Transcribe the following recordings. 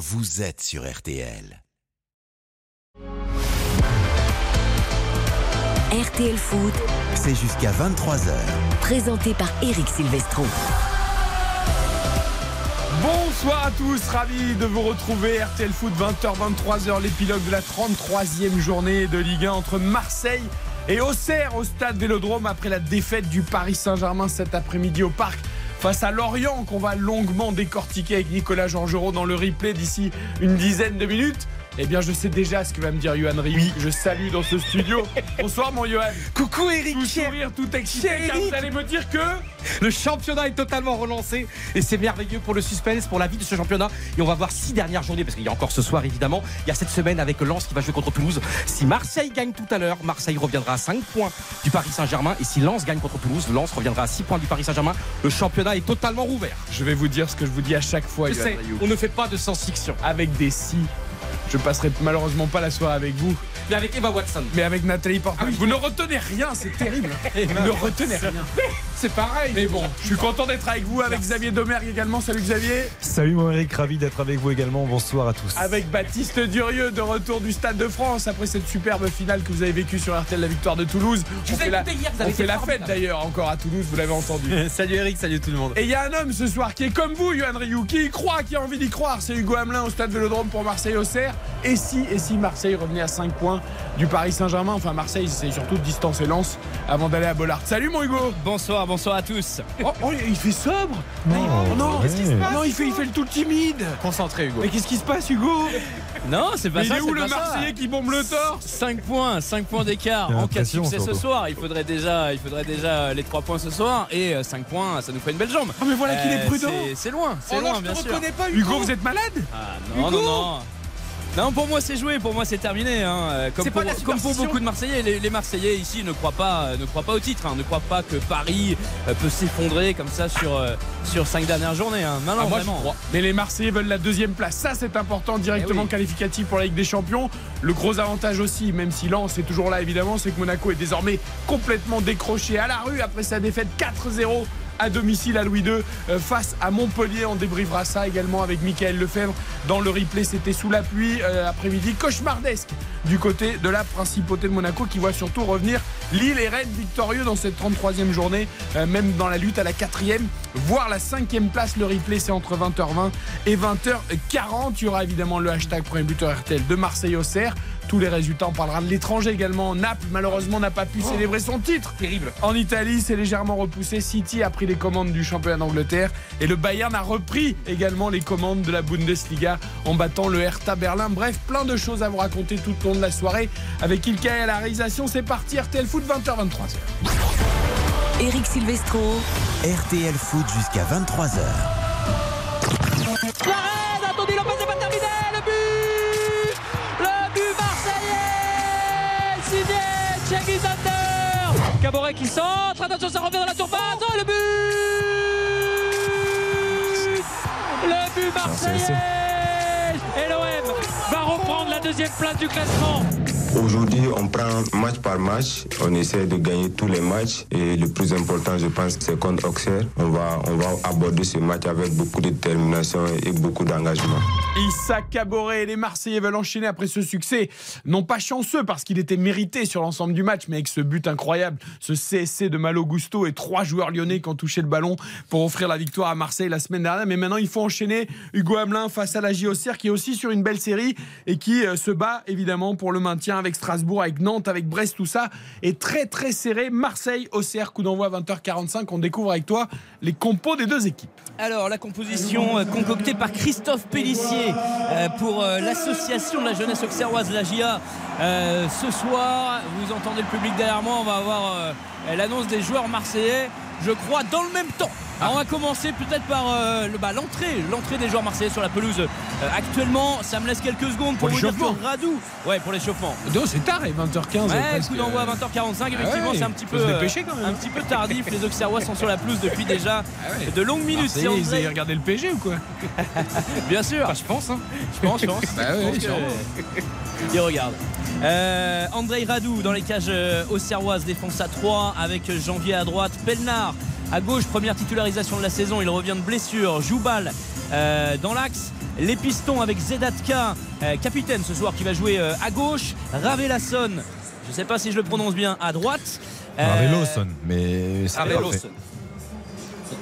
vous êtes sur RTL. RTL Foot, C'est jusqu'à 23h. présenté par Eric Silvestro. Bonsoir à tous, ravi de vous retrouver. RTL Foot 20h, 23h, l'épilogue de la 33e journée de Ligue 1 entre Marseille et Auxerre au stade Vélodrome après la défaite du Paris Saint-Germain cet après-midi au parc face à Lorient qu'on va longuement décortiquer avec Nicolas Georgerot dans le replay d'ici une dizaine de minutes. Eh bien, je sais déjà ce que va me dire Johan Riou. Je salue dans ce studio. Bonsoir, mon Johan. Coucou Eric, Tout sourire, tout excité, Cher car vous allez me dire que. le championnat est totalement relancé et c'est merveilleux pour le suspense, pour la vie de ce championnat. Et on va voir six dernières journées parce qu'il y a encore ce soir évidemment. Il y a cette semaine avec Lens qui va jouer contre Toulouse. Si Marseille gagne tout à l'heure, Marseille reviendra à 5 points du Paris Saint-Germain. Et si Lens gagne contre Toulouse, Lens reviendra à 6 points du Paris Saint-Germain. Le championnat est totalement rouvert. Je vais vous dire ce que je vous dis à chaque fois, Je sais, on ne fait pas de science-fiction. Avec des si. Je passerai malheureusement pas la soirée avec vous, Mais avec Eva Watson. mais avec Nathalie Portman. Ah oui. Vous ne retenez rien, c'est terrible. Vous ne retenez rien. C'est pareil. Mais bon, je suis content d'être avec vous, avec Xavier Domergue également. Salut Xavier. Salut mon Eric, ravi d'être avec vous également. Bonsoir à tous. Avec Baptiste Durieux de retour du Stade de France après cette superbe finale que vous avez vécue sur RTL, la victoire de Toulouse. Je on vous ai fait la, hier, vous on avez fait la fête d'ailleurs encore à Toulouse, vous l'avez entendu. salut Eric, salut tout le monde. Et il y a un homme ce soir qui est comme vous, Yohan Ryu, qui y croit, qui a envie d'y croire. C'est Hugo Hamelin au stade Vélodrome pour Et si, et si Marseille revenait à 5 points du Paris Saint-Germain Enfin, Marseille, c'est surtout de distance et lance avant d'aller à Bollard. Salut mon Hugo Bonsoir, bonsoir à tous. Oh, oh, il fait sobre Non, non, qu'est-ce qui se passe Non, il fait, il fait le tout timide Concentré Hugo. Mais qu'est-ce qui se passe, Hugo? Non, c'est pas Mais il ça. est où le ça. Marseillais qui bombe le torse 5 points, 5 points d'écart en cas de succès ce soir. Il faudrait déjà, il faudrait déjà les 3 points ce soir et 5 points, ça nous fait une belle jambe. Oh, mais voilà qu'il est Euh, prudent c'est- loin, c'est Oh loin, non, je bien te sûr. pas, Hugo. Hugo, vous êtes malade? Ah, non, Hugo non, non. Non, pour moi c'est joué, pour moi c'est terminé. hein. Euh, Comme, pour, pas de la comme pour superstition. beaucoup de Marseillais, les, les Marseillais ici ne croient pas, euh, ne croient pas au titre, hein, ne croient pas que Paris euh, peut s'effondrer comme ça sur sur cinq dernières journées. hein. Non, non, Ah, moi, je vraiment. crois. Mais les Marseillais veulent la deuxième place. Ça, c'est important, directement Eh oui. qualificatif pour la Ligue des Champions. Le gros avantage aussi, même si Lens est toujours là, évidemment, c'est que Monaco est désormais complètement décroché à la rue après sa défaite 4-0 à domicile à Louis II euh, face à Montpellier. On débriefera ça également avec Michael Lefebvre. Dans le replay, c'était sous la pluie, euh, après-midi cauchemardesque du côté de la principauté de Monaco qui voit surtout revenir Lille et Rennes victorieux dans cette 33e journée, euh, même dans la lutte à la quatrième, voire la cinquième place. Le replay, c'est entre 20h20 et 20h40. Il y aura évidemment le hashtag premier buteur RTL de Marseille au Cerf. Tous les résultats, on parlera de l'étranger également. Naples, malheureusement, n'a pas pu célébrer son titre. Terrible. En Italie, c'est légèrement repoussé. City a pris les commandes du championnat d'Angleterre et le Bayern a repris également les commandes de la Bundesliga en battant le Hertha Berlin. Bref, plein de choses à vous raconter tout au long de la soirée avec Ilkay à la réalisation. C'est parti, RTL Foot 20h23h. Eric Silvestro, RTL Foot jusqu'à 23h. Suarez, Caboret qui centre, attention ça revient dans la surface, oh le but Le but marseillais Et l'OM va reprendre la deuxième place du classement Aujourd'hui, on prend match par match, on essaie de gagner tous les matchs et le plus important, je pense, c'est contre Auxerre. On va, on va aborder ce match avec beaucoup de détermination et beaucoup d'engagement. Issa Caboret et les Marseillais veulent enchaîner après ce succès. Non pas chanceux parce qu'il était mérité sur l'ensemble du match, mais avec ce but incroyable, ce CSC de Malo Gusto et trois joueurs lyonnais qui ont touché le ballon pour offrir la victoire à Marseille la semaine dernière. Mais maintenant, il faut enchaîner Hugo Hamelin face à la JOCR qui est aussi sur une belle série et qui euh, se bat évidemment pour le maintien avec Strasbourg, avec Nantes, avec Brest, tout ça est très très serré. Marseille, OCR, coup d'envoi à 20h45. On découvre avec toi les compos des deux équipes. Alors, la composition euh, concoctée par Christophe Pellissier euh, pour euh, l'association de la jeunesse auxerroise, la GIA. Ce soir, vous entendez le public derrière moi, on va avoir l'annonce des joueurs marseillais, je crois, dans le même temps. Alors, on va commencer peut-être par euh, le- bah, l'entrée, l'entrée des joueurs marseillais sur la pelouse. Euh, actuellement, ça me laisse quelques secondes pour, Pour vous dire que Radou, ouais, pour l'échauffement. Non, c'est tard, et 20h15. Ouais, coup d'envoi à 20h45, effectivement, ouais, c'est un petit peu, euh, dépêcher quand même. un petit peu tardif. Les Auxerrois sont sur la pelouse depuis déjà de longues minutes. Ils avaient regardé le PG ou quoi Bien sûr. je pense. Hein. Je pense, je pense. Bah Je ouais, pense que- sûrement. Il regarde. Euh, André Radou dans les cages auxerroises, défense à 3 avec Janvier à droite, Pelnard à gauche, première titularisation de la saison, il revient de blessure, Joubal euh, dans l'axe les Pistons avec Zedatka, euh, capitaine ce soir qui va jouer euh, à gauche. Ravelasson, je ne sais pas si je le prononce bien, à droite. Euh, Harvey Lawson, mais c'est.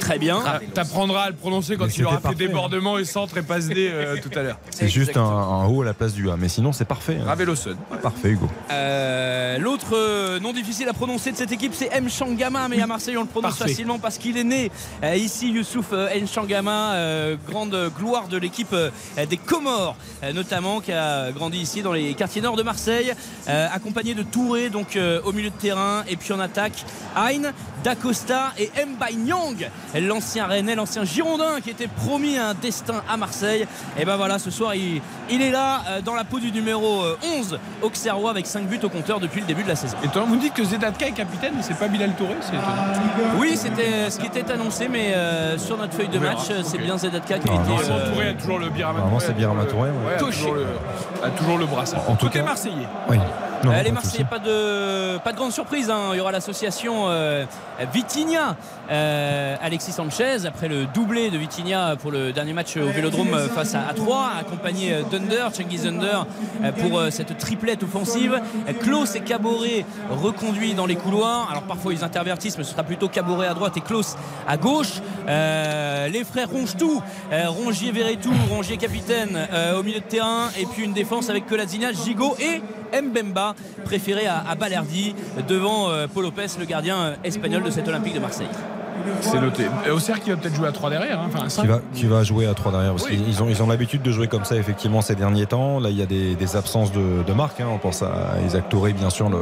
Très bien. Ah, T'apprendras à le prononcer quand Mais il aura fait débordement et centre et passe D euh, tout à l'heure. C'est juste un, un haut à la place du A, mais sinon c'est parfait. hein. Raveloson. Parfait, Hugo. Euh, L'autre euh, nom difficile à prononcer de cette équipe, c'est M. Changama, mais à Marseille on le prononce Parfait. facilement parce qu'il est né euh, ici, Youssouf euh, M. Changama, grande gloire de l'équipe des Comores, notamment qui a grandi ici dans les quartiers nord de Marseille, accompagné de Touré, donc au milieu de terrain, et puis en attaque, Hein, D'Acosta et Mbaye Nyang, l'ancien Rennais, l'ancien Girondin qui était promis à un destin à Marseille. Et ben voilà, ce soir il, il est là euh, dans la peau du numéro euh, 11 Auxerrois avec 5 buts au compteur depuis le début de la saison. Et toi, vous dites que Zedatka est capitaine, mais c'est pas Bilal Touré, c'est étonnant. Oui, c'était ce qui était annoncé, mais euh, sur notre feuille de match, euh, c'est bien Zedatka qui a Ah, été. non, Vraiment, euh, Touré a toujours le Birama c'est Touré, ouais. a, toujours le, a toujours le brassard. En tout Côté cas- Marseillais. Oui. Non, Euh, les pas de Marseillais, pas de, pas de grande surprise. hein. Il y aura l'association euh, Vitinha, euh, Alexis Sanchez, après le doublé de Vitinha pour le dernier match au Vélodrome face à, à 3, accompagné euh, d'Under, Cengiz Under, euh, pour euh, cette triplette offensive. Klaus et Caboret reconduits dans les couloirs. Alors parfois ils intervertissent, mais ce sera plutôt Caboret à droite et Klaus à gauche. Les frères Rongetou, euh, Rongier Verretou, Rongier capitaine au milieu de terrain, et puis une défense avec Colasina, Gigot et Mbemba, préféré à, à devant euh, Paul Lopez, le gardien euh, espagnol de cet Olympique de Marseille. C'est noté. Et Auxerre qui va peut-être jouer à 3 derrière, hein, enfin à 5. qui va, qui va jouer à 3 derrière parce Oui. qu'ils ont, ils ont l'habitude de jouer comme ça effectivement ces derniers temps là il y a des, des absences de, de marque hein. on pense à Isaac Touré bien sûr le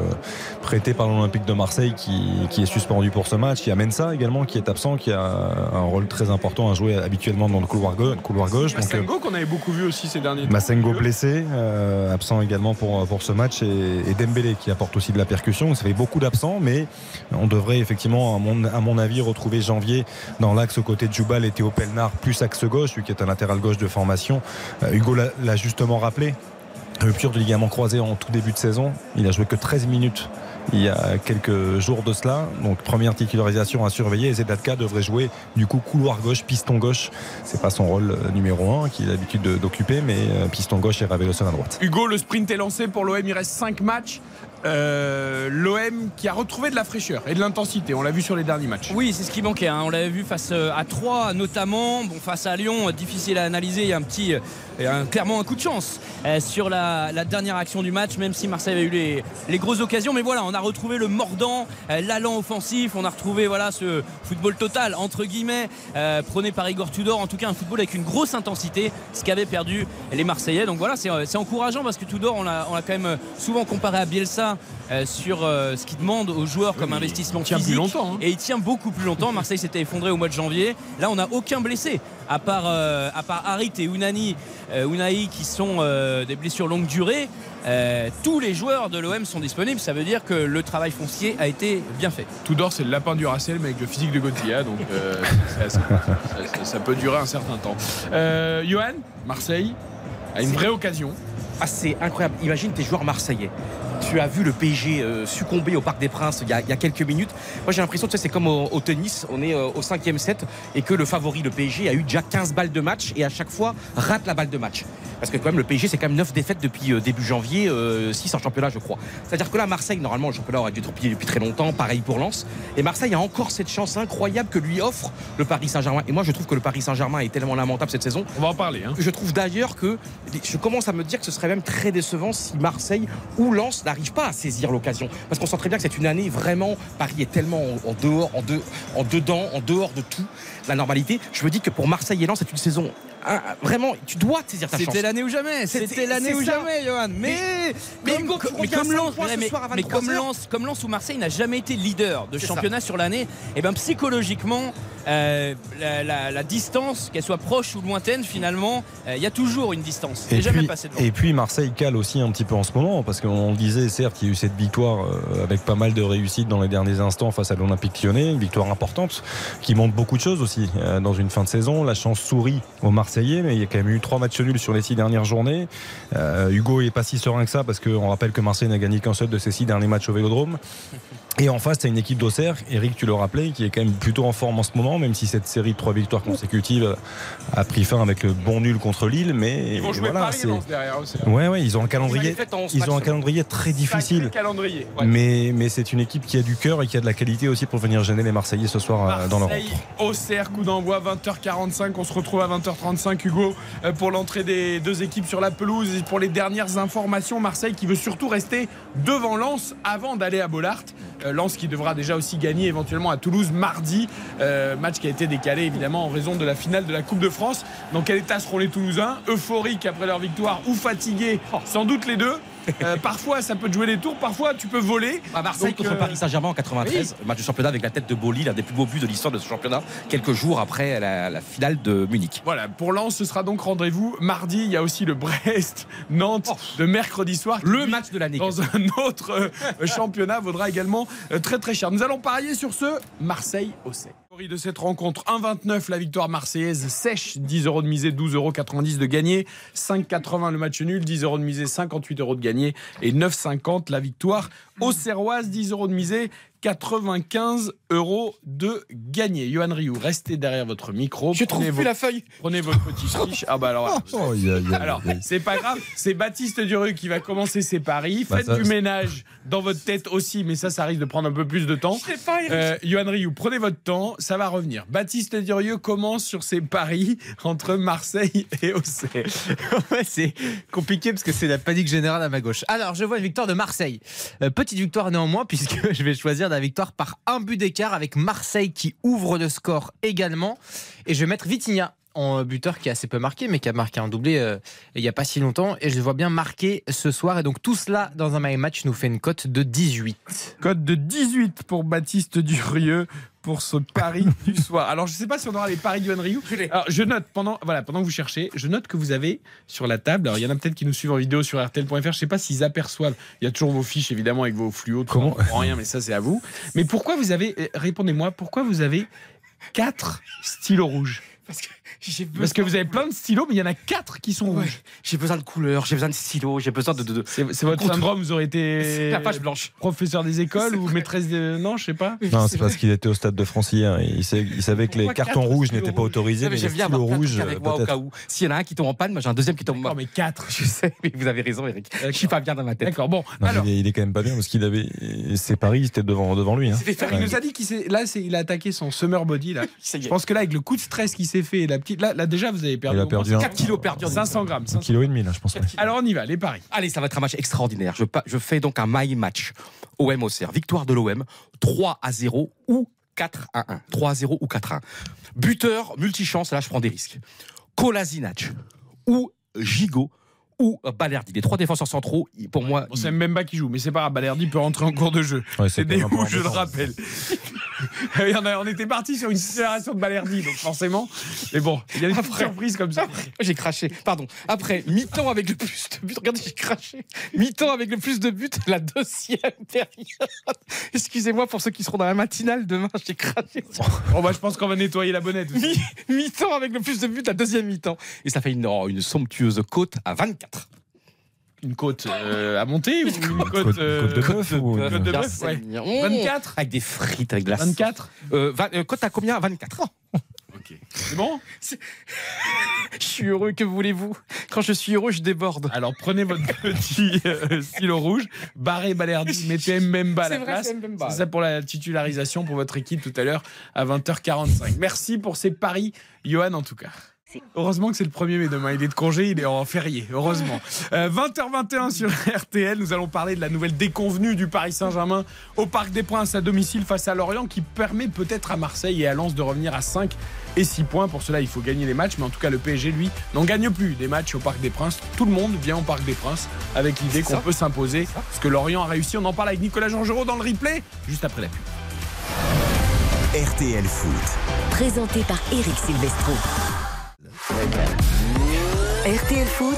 prêté par l'Olympique de Marseille qui, qui est suspendu pour ce match il y a Mensa également qui est absent qui a un rôle très important à jouer habituellement dans le couloir, gau- couloir gauche euh, Massengo qu'on avait beaucoup vu aussi ces derniers temps. Massengo blessé, euh, absent également pour, pour ce match, et, et Dembélé qui apporte aussi de la percussion. Ça fait beaucoup d'absents, mais on devrait effectivement, à mon, à mon avis, retrouver Janvier dans l'axe aux côtés de Jubal et Théo Pelnard, plus axe gauche, lui qui est un latéral gauche de formation. Euh, Hugo l'a justement rappelé. Rupture du ligament croisé en tout début de saison. Il a joué que 13 minutes il y a quelques jours de cela. Donc première titularisation à surveiller. Zedatka devrait jouer du coup couloir gauche, piston gauche. C'est pas son rôle euh, numéro 1 qu'il a l'habitude de- d'occuper, mais euh, piston gauche et Raveloson à droite. Hugo, le sprint est lancé pour l'OM, il reste 5 matchs. Euh, L'OM qui a retrouvé de la fraîcheur et de l'intensité, on l'a vu sur les derniers matchs. Oui, c'est ce qui manquait. hein. On l'avait vu face euh, à 3 notamment. Bon, face à Lyon, euh, difficile à analyser. Il y a un petit, clairement un coup de chance sur la, dernière action du match, même si Marseille avait eu les, grosses occasions. Mais voilà, on a retrouvé le mordant, l'allant offensif. On a retrouvé voilà ce football total entre guillemets prôné par Igor Tudor. En tout cas, un football avec une grosse intensité, ce qu'avaient perdu les Marseillais. Donc voilà, c'est encourageant parce que Tudor, on l'a quand même souvent comparé à Bielsa euh, sur euh, ce qu'il demande aux joueurs comme investissement il tient plus longtemps, hein. Et il tient beaucoup plus longtemps. Marseille s'était effondré au mois de janvier. Là, on n'a aucun blessé, à part, euh, à part Harit et Unani, euh, Unai qui sont euh, des blessures longue durée. Tous les joueurs de l'OM sont disponibles. Ça veut dire que le travail foncier a été bien fait. Tudor, c'est le lapin du Racel, mais avec le physique de Gauthier, donc ça, ça- ça peut durer un certain temps. Johan, Marseille a une vraie occasion. C'est incroyable. Imagine tes joueurs marseillais. Tu as vu le PSG euh, succomber au Parc des Princes il y a, il y a quelques minutes. Moi, j'ai l'impression que tu sais, c'est comme au, au tennis. On est euh, au cinquième set et que le favori, le PSG, a eu déjà 15 balles de match et à chaque fois rate la balle de match. Parce que quand même, le PSG, c'est quand même 9 défaites depuis euh, début janvier, 6 en championnat, je crois. C'est-à-dire que là, Marseille, normalement, le championnat aurait dû être plié depuis très longtemps. Pareil pour Lens. Et Marseille a encore cette chance incroyable que lui offre le Paris Saint-Germain. Et moi, je trouve que le Paris Saint-Germain est tellement lamentable cette saison On va en parler. Hein. je trouve d'ailleurs que je commence à me dire que ce serait même très décevant si Marseille ou Lens n'arrivent pas à saisir l'occasion. Parce qu'on sent très bien que c'est une année vraiment. Paris est tellement en, en dehors, en, de- en dedans, en dehors de tout, la normalité. Je me dis que pour Marseille et Lens, c'est une saison. vraiment, tu dois saisir ta chance. C'était l'année ou jamais. C'était- l'année ou ça. jamais, Johan. Mais, mais comme, Lens, mais, soir à mais 23 comme. Lens, comme Lens ou Marseille n'a jamais été leader de championnat sur l'année, et ben psychologiquement, euh, la, la- la distance, qu'elle soit proche ou lointaine, finalement, euh, il y a toujours une distance. Et Et jamais puis, passé devant. et puis Marseille cale aussi un petit peu en ce moment parce qu'on le disait certes il y a eu cette victoire euh, avec pas mal de réussite dans les derniers instants face à l'Olympique lyonnais une victoire importante qui montre beaucoup de choses aussi dans une fin de saison la chance sourit aux Marseillais mais il y a quand même eu trois matchs nuls sur les six dernières journées Euh, Hugo est pas si serein que ça parce qu'on rappelle que Marseille n'a gagné qu'un seul de ses six derniers matchs au Vélodrome Et en face, tu as une équipe d'Auxerre, Eric, tu le rappelais, qui est quand même plutôt en forme en ce moment, même si cette série de trois victoires consécutives a pris fin avec le bon nul contre Lille. Mais Ils vont jouer voilà, Paris derrière aussi. Ouais, ouais, ils ont un calendrier, avaient fait en 11 ils ont un calendrier très difficile. Sacré calendrier. ouais. Mais, mais c'est une équipe qui a du cœur et qui a de la qualité aussi pour venir gêner les Marseillais ce soir euh, dans leur. Auxerre, coup d'envoi 20h45. On se retrouve à 20h35, Hugo, euh, pour l'entrée des deux équipes sur la pelouse. Et pour les dernières informations, Marseille qui veut surtout rester devant Lens avant d'aller à Bollard. Euh, Lens qui devra déjà aussi gagner éventuellement à Toulouse mardi. Euh, match qui a été décalé évidemment en raison de la finale de la Coupe de France. Dans quel état seront les Toulousains Euphoriques après leur victoire ou fatigués Sans doute les deux. Euh, parfois ça peut te jouer des tours, parfois tu peux voler. À Marseille Donc, contre euh, Paris Saint-Germain en 93, match de championnat avec la tête de Boli, l'un des plus beaux buts de l'histoire de ce championnat, quelques jours après la, la finale de Munich. Voilà, pour Lens, ce sera donc rendez-vous mardi. Il y a aussi le Brest-Nantes de mercredi soir. Le match de l'année. Dans un autre euh, championnat vaudra également très très cher. Nous allons parier sur ce Marseille-Auxerre. De cette rencontre. 1,29 la victoire marseillaise. Sèche 10 euros de misée 12,90 euros de gagné. 5,80 le match nul 10 euros de misée 58 euros de gagné. Et 9,50 la victoire auxerroise 10 euros de misée 95 euros de gagné Johan Rioux restez derrière votre micro Je Prenez trouve vos- plus la feuille. Prenez votre petite fiche. Ah bah alors. Oh, il y a- il y a- Alors, c'est pas grave, c'est Baptiste Duru qui va commencer ses paris. Bah, Faites ça, du ménage dans votre tête aussi, mais ça, ça risque de prendre un peu plus de temps. Je sais pas, Eric. Euh, Yohan Rioux, prenez votre temps, ça va revenir. Baptiste Durieux commence sur ses paris entre Marseille et Auxerre. Ouais, c'est compliqué parce que c'est la panique générale à ma gauche. Alors, je vois une victoire de Marseille. Euh, petite victoire néanmoins, puisque je vais choisir la victoire par un but d'écart avec Marseille qui ouvre le score également. Et je vais mettre Vitinha en buteur qui a assez peu marqué, mais qui a marqué un doublé euh, il n'y a pas si longtemps. Et je le vois bien marqué ce soir. Et donc, tout cela dans un my match nous fait une cote de 18. Code de 18 pour Baptiste Durieux pour ce pari du soir. Alors, je ne sais pas si on aura les paris de Yohan Rioux. Alors, je note pendant, voilà, pendant que vous cherchez, je note que vous avez sur la table, alors il y en a peut-être qui nous suivent en vidéo sur RTL.fr, je ne sais pas s'ils aperçoivent, il y a toujours vos fiches évidemment avec vos fluos, Comment on comprend rien, mais ça c'est à vous. Mais pourquoi vous avez, euh, répondez-moi, pourquoi vous avez quatre stylos rouges? Parce que Parce que vous avez plein de stylos, mais il y en a quatre qui sont rouges. J'ai besoin de couleurs, j'ai besoin de stylos, j'ai besoin de. de, de- C'est c'est votre Contre- syndrome, vous aurez été la page blanche. professeur des écoles C'est ou vrai. maîtresse de... Non, je sais pas. Non, c'est parce qu'il était au stade de France hier. Il, sait- il savait que les cartons rouges n'étaient pas autorisés, mais les stylos rouges, trucs avec moi au peut-être. cas où. S'il y en a un qui tombe en panne, moi j'ai un deuxième qui tombe en Non, panne. mais quatre. Je sais, mais vous avez raison, Eric. Je suis pas bien dans ma tête. D'accord, bon. Non, alors, il, est, il est quand même pas bien parce qu'il avait ses paris, c'était devant, devant lui. hein. Il nous a dit qu'il s'est. Là, c'est- il a attaqué son summer body. Là. Je pense que là, avec le coup de stress qu'il s'est fait, et la petite. Là, là, déjà, vous avez perdu. Il a perdu un- 4 kilos perdus en 500 grammes. Un 500. kilo et demi, là, je pense. ouais. Alors, on y va, les paris. Allez, ça va être un match extraordinaire. Je, je fais donc un my match. OM Auxerre. Victoire de l'OM. 3 à 0 ou 4 à 1. 3 à 0 ou 4 à 1. Buteur, multichance, là je prends des risques. Kolasinac ou Gigot ou Balerdi. Les trois défenseurs centraux, pour moi, Bon, c'est Mbemba qui joue, mais c'est pas grave. Balerdi peut rentrer en cours de jeu. Ouais, C'est des même un hauts, je le rappelle. On était parti sur une accélération de Balerdi, donc forcément. Mais bon, il y a des Après. surprises comme ça. Après, j'ai craché. Pardon. Après, mi-temps avec le plus de buts. Regardez, j'ai craché. Mi-temps avec le plus de buts, la deuxième période. Excusez-moi pour ceux qui seront dans la matinale demain, j'ai craché. Bon, bah, je pense qu'on va nettoyer la bonnette. Mi- Mi-temps avec le plus de buts, la deuxième mi-temps. Et ça fait une, oh, une somptueuse côte à 24. Une côte euh, à monter ou une côte, Côte- euh, côte de bœuf ou- côte de Bien, bœuf, c'est ouais. mignon. 24 Avec des frites, avec de la 24 Euh, euh, Côte à combien? 24. Ok. C'est bon? Je suis heureux, que voulez-vous? Quand je suis heureux, je déborde. Alors prenez votre petit euh, stylo rouge, barrez Balerdi, mettez Mbemba à la C'est vrai, place. c'est Mbemba. C'est ça pour la titularisation pour votre équipe tout à l'heure à 20h45. Merci pour ces paris, Johan en tout cas. Heureusement que c'est le 1er mai demain. Il est de congé, il est en férié. Heureusement. Euh, 20h21 sur RTL. Nous allons parler de la nouvelle déconvenue du Paris Saint-Germain au Parc des Princes à domicile face à Lorient qui permet peut-être à Marseille et à Lens de revenir à 5 et 6 points. Pour cela, il faut gagner les matchs. Mais en tout cas, le PSG, lui, n'en gagne plus des matchs au Parc des Princes. Tout le monde vient au Parc des Princes avec l'idée qu'on peut s'imposer. Ce que Lorient a réussi. On en parle avec Nicolas Georgerot dans le replay juste après la pub. RTL Foot. Présenté par Eric Silvestro. RTL Foot,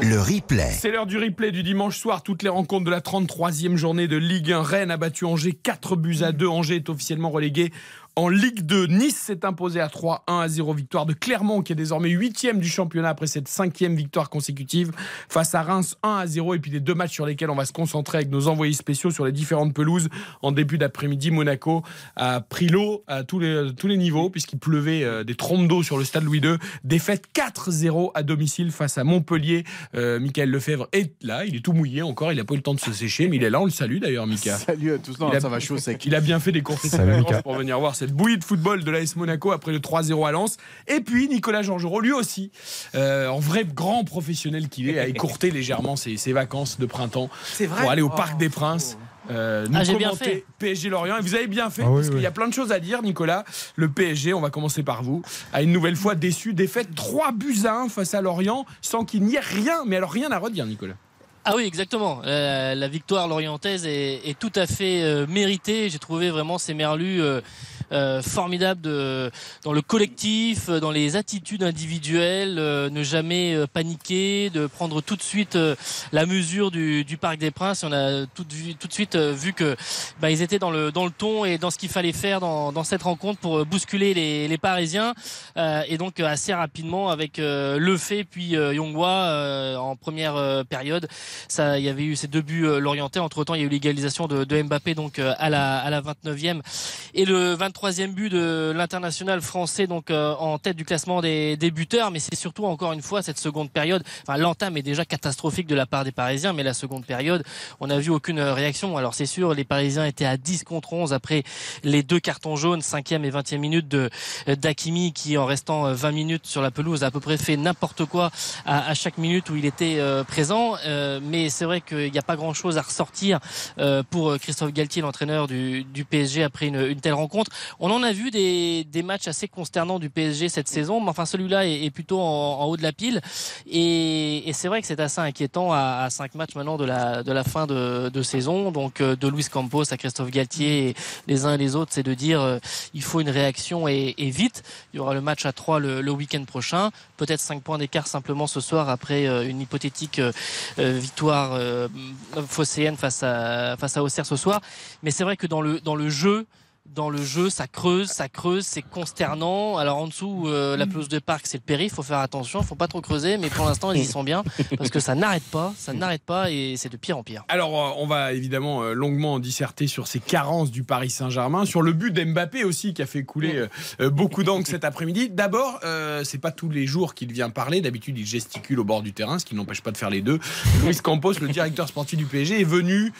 Le replay. C'est l'heure du replay du dimanche soir. Toutes les rencontres de la 33e journée de Ligue 1. Rennes a battu Angers 4 buts à 2. Angers est officiellement relégué En Ligue 2, Nice s'est imposé à 3, 1 à 0 victoire de Clermont qui est désormais 8 du championnat après cette cinquième victoire consécutive face à Reims 1 à 0 et puis les deux matchs sur lesquels on va se concentrer avec nos envoyés spéciaux sur les différentes pelouses en début d'après-midi. Monaco a pris l'eau à tous les, tous les niveaux puisqu'il pleuvait euh, des trompes d'eau sur le stade Louis II. Défaite 4-0 à domicile face à Montpellier. Euh, Michael Lefebvre est là, il est tout mouillé encore, il n'a pas eu le temps de se sécher mais il est là, on le salue d'ailleurs Mika. Salut à tous, non, Il a- ça va chaud sec. Il a bien fait des courses pour venir voir cette bouillie de football de l'AS Monaco après le 3-0 à Lens. Et puis Nicolas Georgerot, lui aussi, euh, en vrai grand professionnel qu'il est, a écourté légèrement ses, ses vacances de printemps C'est vrai. pour aller au Oh, Parc des Princes. euh, nous Ah, j'ai bien commenter fait. PSG Lorient et vous avez bien fait Ah oui, parce qu'il oui. y a plein de choses à dire Nicolas le PSG on va commencer par vous a une nouvelle fois déçu défaite 3 buts à 1 face à Lorient sans qu'il n'y ait rien mais alors rien à redire Nicolas Ah oui, exactement. Euh, la victoire lorientaise est, est tout à fait euh, méritée. J'ai trouvé vraiment ces merlus euh, formidables de, dans le collectif, euh, dans les attitudes individuelles, euh, ne jamais paniquer, de prendre tout de suite la mesure du, Parc des Princes. On a tout, de suite vu que bah, ils étaient dans le, dans le ton et dans ce qu'il fallait faire dans, cette rencontre pour bousculer les, Parisiens. Et donc assez rapidement avec Le Fait puis Yongwa en première période. Ça, il y avait eu ces deux buts l'orienté. Entre temps, il y a eu l'égalisation de, de Mbappé donc à la à la 29e et le 23e but de l'international français donc euh, en tête du classement des, des buteurs. Mais c'est surtout encore une fois cette seconde période. Enfin, l'entame est déjà catastrophique de la part des Parisiens, mais la seconde période, on n'a vu aucune réaction. Alors c'est sûr, les Parisiens étaient à 10 contre 11 après les deux cartons jaunes, 5e et 20e minute de d'Akimi qui en restant euh, 20 minutes sur la pelouse a à peu près fait n'importe quoi à, à chaque minute où il était euh, présent. Euh, mais c'est vrai qu'il n'y a pas grand chose à ressortir euh, pour Christophe Galtier, l'entraîneur du, du PSG après une, une telle rencontre. On en a vu des, des matchs assez consternants du PSG cette saison, mais enfin celui-là est, est plutôt en, en haut de la pile. Et, et c'est vrai que c'est assez inquiétant à, à cinq matchs maintenant de la, de la fin de, de saison. Donc euh, de Luis Campos à Christophe Galtier, et les uns et les autres, c'est de dire euh, il faut une réaction et, et vite. Il y aura le match à 3 le, le week-end prochain. Peut-être 5 points d'écart simplement ce soir après euh, une hypothétique euh, euh, victoire euh, phocéenne face à, face à Auxerre ce soir. Mais c'est vrai que dans le, dans le jeu, dans le jeu, ça creuse, ça creuse, c'est consternant. Alors en dessous, euh, la pelouse de parc, c'est le périph', faut faire attention, faut pas trop creuser, mais pour l'instant, ils y sont bien parce que ça n'arrête pas, ça n'arrête pas et c'est de pire en pire. Alors, euh, on va évidemment euh, longuement en disserter sur ces carences du Paris Saint-Germain, sur le but d'Mbappé aussi qui a fait couler euh, euh, beaucoup d'encre cet après-midi. D'abord, euh, c'est pas tous les jours qu'il vient parler. D'habitude, il gesticule au bord du terrain, ce qui n'empêche pas de faire les deux. Luis Campos, le directeur sportif du PSG, est venu,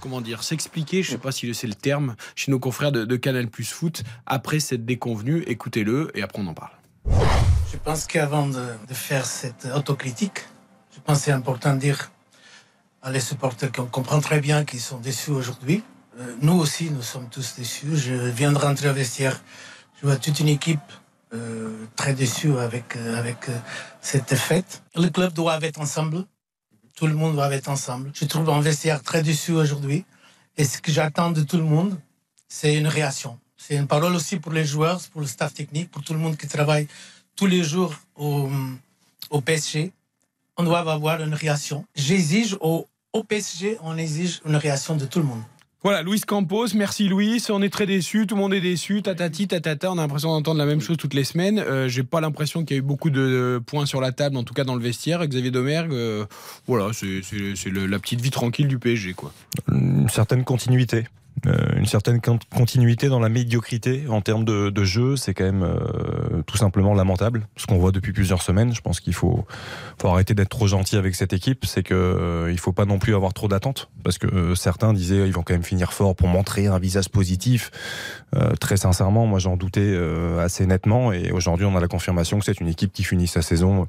comment dire, s'expliquer. Je sais pas si c'est le terme chez nos confrères de, Canal Plus Foot après cette déconvenue. Écoutez-le et après on en parle. Je pense qu'avant de, faire cette autocritique, je pense que c'est important de dire à les supporters qu'on comprend très bien qu'ils sont déçus aujourd'hui. Euh, nous aussi, nous sommes tous déçus. Je viens de rentrer au vestiaire. Je vois toute une équipe euh, très déçue avec, euh, avec cette fête. Le club doit être ensemble. Tout le monde doit être ensemble. Je trouve un vestiaire très déçu aujourd'hui. Et ce que j'attends de tout le monde, c'est une réaction. C'est une parole aussi pour les joueurs, pour le staff technique, pour tout le monde qui travaille tous les jours au, PSG. On doit avoir une réaction. J'exige au PSG, on exige une réaction de tout le monde. Voilà, Luis Campos, merci Luis. On est très déçus, tout le monde est déçu. Tatati, tatata, on a l'impression d'entendre la même chose toutes les semaines. Euh, J'ai pas l'impression qu'il y a eu beaucoup de points sur la table, en tout cas dans le vestiaire. Xavier Domergue, euh, voilà, c'est la petite vie tranquille du PSG, quoi. Une certaine continuité. Euh, une certaine con- continuité dans la médiocrité en termes de, de jeu, c'est quand même euh, tout simplement lamentable. Ce qu'on voit depuis plusieurs semaines, je pense qu'il faut, faut arrêter d'être trop gentil avec cette équipe. C'est que euh, faut pas non plus avoir trop d'attentes, parce que euh, certains disaient ils vont quand même finir fort pour montrer un visage positif. Euh, très sincèrement, moi j'en doutais euh, assez nettement, et aujourd'hui on a la confirmation que c'est une équipe qui finit sa saison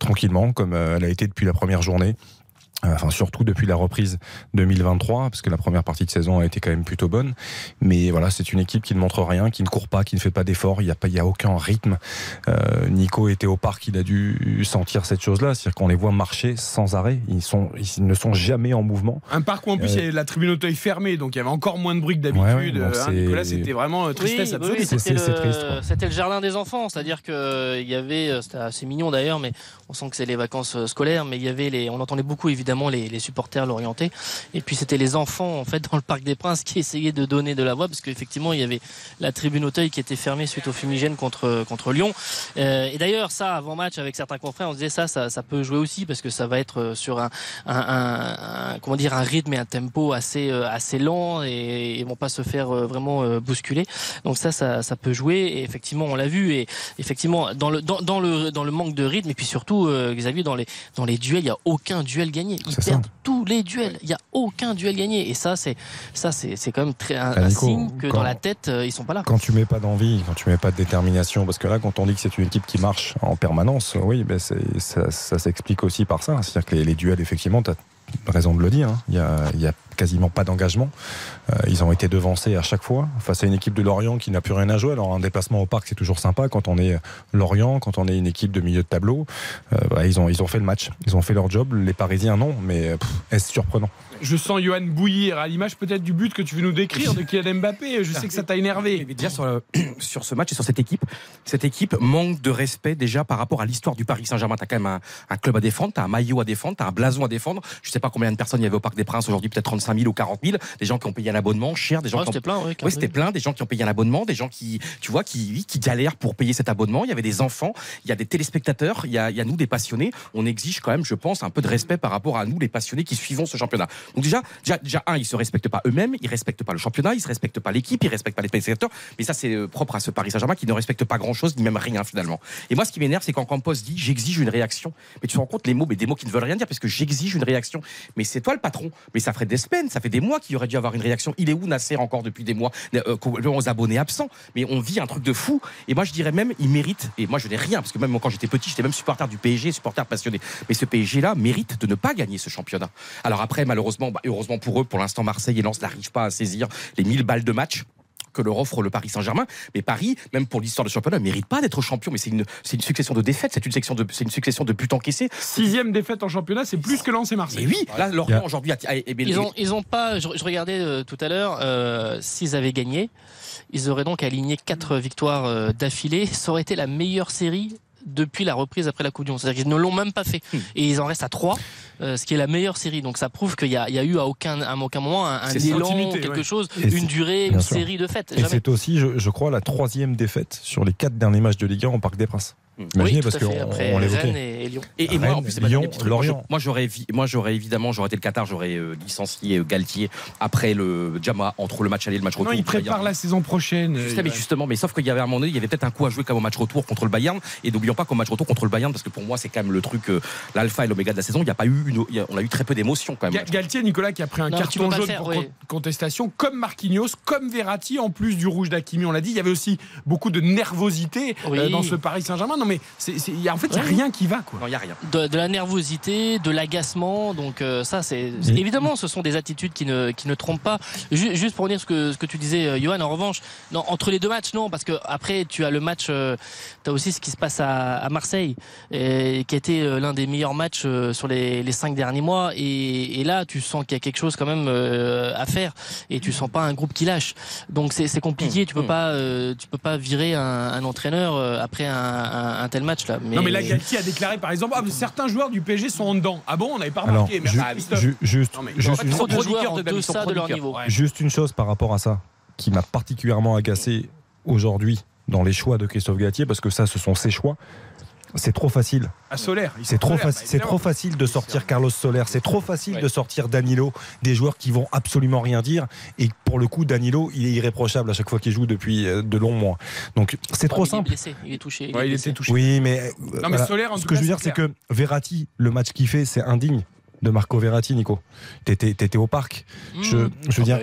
tranquillement, comme elle a été depuis la première journée. Euh, Enfin, surtout depuis la reprise 2023, parce que la première partie de saison a été quand même plutôt bonne. Mais voilà, c'est une équipe qui ne montre rien, qui ne court pas, qui ne fait pas d'efforts. Il n'y a pas, il y a aucun rythme. Euh, Nico était au parc, il a dû sentir cette chose-là, c'est-à-dire qu'on les voit marcher sans arrêt. Ils sont, ils ne sont jamais en mouvement. Un parc où en plus Euh, il y avait la tribune Auteuil fermée, donc il y avait encore moins de bruit que d'habitude. ouais, donc Euh, hein, Nicolas, c'était vraiment euh, tristesse Oui, absolue. oui, c'était le, quoi. c'était le jardin des enfants, c'est-à-dire que euh, il y avait, c'était assez mignon d'ailleurs, mais on sent que c'est les vacances scolaires, mais il y avait les, on entendait beaucoup évidemment évidemment les, supporters l'orientaient. Et puis c'était les enfants en fait dans le Parc des Princes qui essayaient de donner de la voix parce qu'effectivement il y avait la tribune Auteuil qui était fermée suite au fumigène contre contre Lyon. Euh, et d'ailleurs ça avant match avec certains confrères on disait ça, ça peut jouer aussi parce que ça va être sur un, comment dire un rythme et un tempo assez euh, assez lent et ils vont pas se faire euh, vraiment euh, bousculer. Donc ça ça peut jouer et effectivement on l'a vu et effectivement dans le dans, dans le dans le manque de rythme et puis surtout euh, Xavier dans les dans les duels il y a aucun duel gagné. Ils perdent tous les duels. Il y a aucun duel gagné et ça c'est ça c'est c'est quand même très un, Bah, un signe que quand- dans la tête euh, ils sont pas là. Quand tu mets pas d'envie, quand tu mets pas de détermination, parce que là, quand on dit que c'est une équipe qui marche en permanence, oui, ben ça, ça s'explique aussi par ça. C'est-à-dire que les, les duels, effectivement, tu as raison de le dire, hein, il y, a, il y a quasiment pas d'engagement. Euh, ils ont été devancés à chaque fois face à une équipe de Lorient qui n'a plus rien à jouer. Alors un déplacement au parc, c'est toujours sympa quand on est Lorient, quand on est une équipe de milieu de tableau. Euh, bah, ils, ont, ils ont fait le match, ils ont fait leur job. Les Parisiens, non, mais est-ce surprenant? Je sens Johan bouillir à l'image peut-être du but que tu veux nous décrire de Kylian Mbappé. Je sais que ça t'a énervé. Mais déjà sur, le- sur ce match et sur cette équipe, cette équipe manque de respect déjà par rapport à l'histoire du Paris Saint-Germain. T'as quand même un, un club à défendre, t'as un maillot à défendre, t'as un blason à défendre. Je sais pas combien de personnes il y avait au Parc des Princes aujourd'hui, peut-être 35 000 ou 40 000. Des gens qui ont payé un abonnement cher, des gens Ouais, qui ont c'était plein, ouais, Oui, carrément. c'était plein, des gens qui ont payé un abonnement, des gens qui, tu vois, qui, qui galèrent pour payer cet abonnement. Il y avait des enfants, il y a des téléspectateurs, il y a, il y a nous des passionnés. On exige quand même, je pense, un peu de respect par rapport à nous les passionnés qui suivons ce championnat. Donc déjà, déjà, déjà un, ils se respectent pas eux-mêmes, ils respectent pas le championnat, ils se respectent pas l'équipe, ils respectent pas les téléspectateurs. Mais ça, c'est euh, propre à ce Paris Saint-Germain qui ne respecte pas grand-chose, ni même rien finalement. Et moi, ce qui m'énerve, c'est quand Campos dit j'exige une réaction. Mais tu te rends compte les mots, mais des mots qui ne veulent rien dire parce que j'exige une réaction. Mais c'est toi le patron. Mais ça ferait des semaines, ça fait des mois qu'il aurait dû avoir une réaction. Il est où Nasser encore depuis des mois euh, aux abonnés absents. Mais on vit un truc de fou. Et moi, je dirais même, il mérite. Et moi, je n'ai rien parce que même quand j'étais petit, j'étais même supporter du PSG, supporter passionné. Mais ce PSG-là mérite de ne pas gagner ce championnat. Alors après, malheureusement, bah, heureusement pour eux, pour l'instant, Marseille et Lens n'arrivent pas à saisir les 1000 balles de match que leur offre le Paris Saint-Germain. Mais Paris, même pour l'histoire du championnat, ne mérite pas d'être champion. Mais c'est une, c'est une succession de défaites, c'est une, section de, c'est une succession de buts encaissés. Sixième défaite en championnat, c'est plus que Lens et Marseille. Et oui, là, Lorient aujourd'hui a, a- a- Ils ont, ils ont pas. Je, je regardais euh, tout à l'heure. euh, S'ils avaient gagné, ils auraient donc aligné quatre victoires euh, d'affilée. Ça aurait été la meilleure série depuis la reprise après la Coupe du Monde. C'est-à-dire qu'ils ne l'ont même pas fait. Hmm. Et ils en restent à trois, euh, ce qui est la meilleure série. Donc ça prouve qu'il y y a eu à aucun, à aucun moment un, un élan, quelque ouais. chose, Et une c'est- durée, une sûr. série de fêtes. Et c'est aussi, je, je crois, la troisième défaite sur les quatre derniers matchs de Ligue 1 au Parc des Princes. Imaginez, Oui, parce à qu'on on Rennes l'évoquait. et Lyon. Et, et moi, en plus, c'est pas Lyon, truc. Lorient. Moi, j'aurais, moi, j'aurais évidemment, j'aurais été le Qatar, j'aurais euh, licencié euh, Galtier après le Jama entre le match aller et le match Non, retour. il prépare la saison prochaine. Euh, Juste, mais justement, mais sauf qu'il y avait un moment donné, il y avait peut-être un coup à jouer comme au match retour contre le Bayern. Et n'oublions pas qu'au match retour contre le Bayern, parce que pour moi, c'est quand même le truc, euh, l'alpha et l'oméga de la saison. Il n'y a pas eu une, il y a- on a eu très peu d'émotions quand même. Ga- Galtier, Nicolas, qui a pris un Non, carton pas jaune faire, pour oui. contestation, comme Marquinhos, comme Verratti, en plus du rouge d'Akimi, on l'a dit. Il y avait aussi beaucoup de nervosité Oui. dans ce Paris Saint-Germain. Non, mais c'est, c'est- il y a- en fait, il n'y a rien qui va. Quoi. Non, il n'y a rien. de, de la nervosité, de l'agacement. Donc euh, ça, c'est évidemment, ce sont des attitudes qui ne, qui ne trompent pas. Ju- juste pour dire ce que, ce que tu disais, euh, Johan. En revanche, non, entre les deux matchs, non, parce que après, tu as le match. tu as aussi ce qui se passe à, à Marseille, et, qui a été euh, l'un des meilleurs matchs euh, sur les, les cinq derniers mois. Et, et là, tu sens qu'il y a quelque chose quand même euh, à faire, et tu sens pas un groupe qui lâche. Donc c'est c'est compliqué. Tu peux pas, euh, tu peux pas virer un, un entraîneur euh, après un, un- un tel match là. Non, mais là, Galtier a déclaré, par exemple, ah, mais certains joueurs du PSG sont en dedans. Ah bon, on n'avait pas Alors, remarqué. ju- Merci, Christophe. ju- juste, Non, mais juste, en fait, une- trop de joueurs de- deçà de leur niveau. Ouais. juste une chose par rapport à ça qui m'a particulièrement agacé aujourd'hui dans les choix de Christophe Galtier, parce que ça, ce sont ses choix. C'est trop facile. À Solaire. C'est trop, Solaire, bah, trop facile de sortir Carlos Soler. C'est trop facile de sortir Danilo, des joueurs qui vont absolument rien dire. Et pour le coup, Danilo, il est irréprochable à chaque fois qu'il joue depuis euh, de longs mois. Donc c'est trop mais simple. Il est blessé, il est touché. il est il était touché. Oui, mais, euh, mais voilà. Solaire, en ce tout que cas, je veux dire, c'est c'est que Verratti, le match qu'il fait, c'est indigne de Marco Verratti, Nico. T'étais étais au parc. Je, Mmh. je veux dire,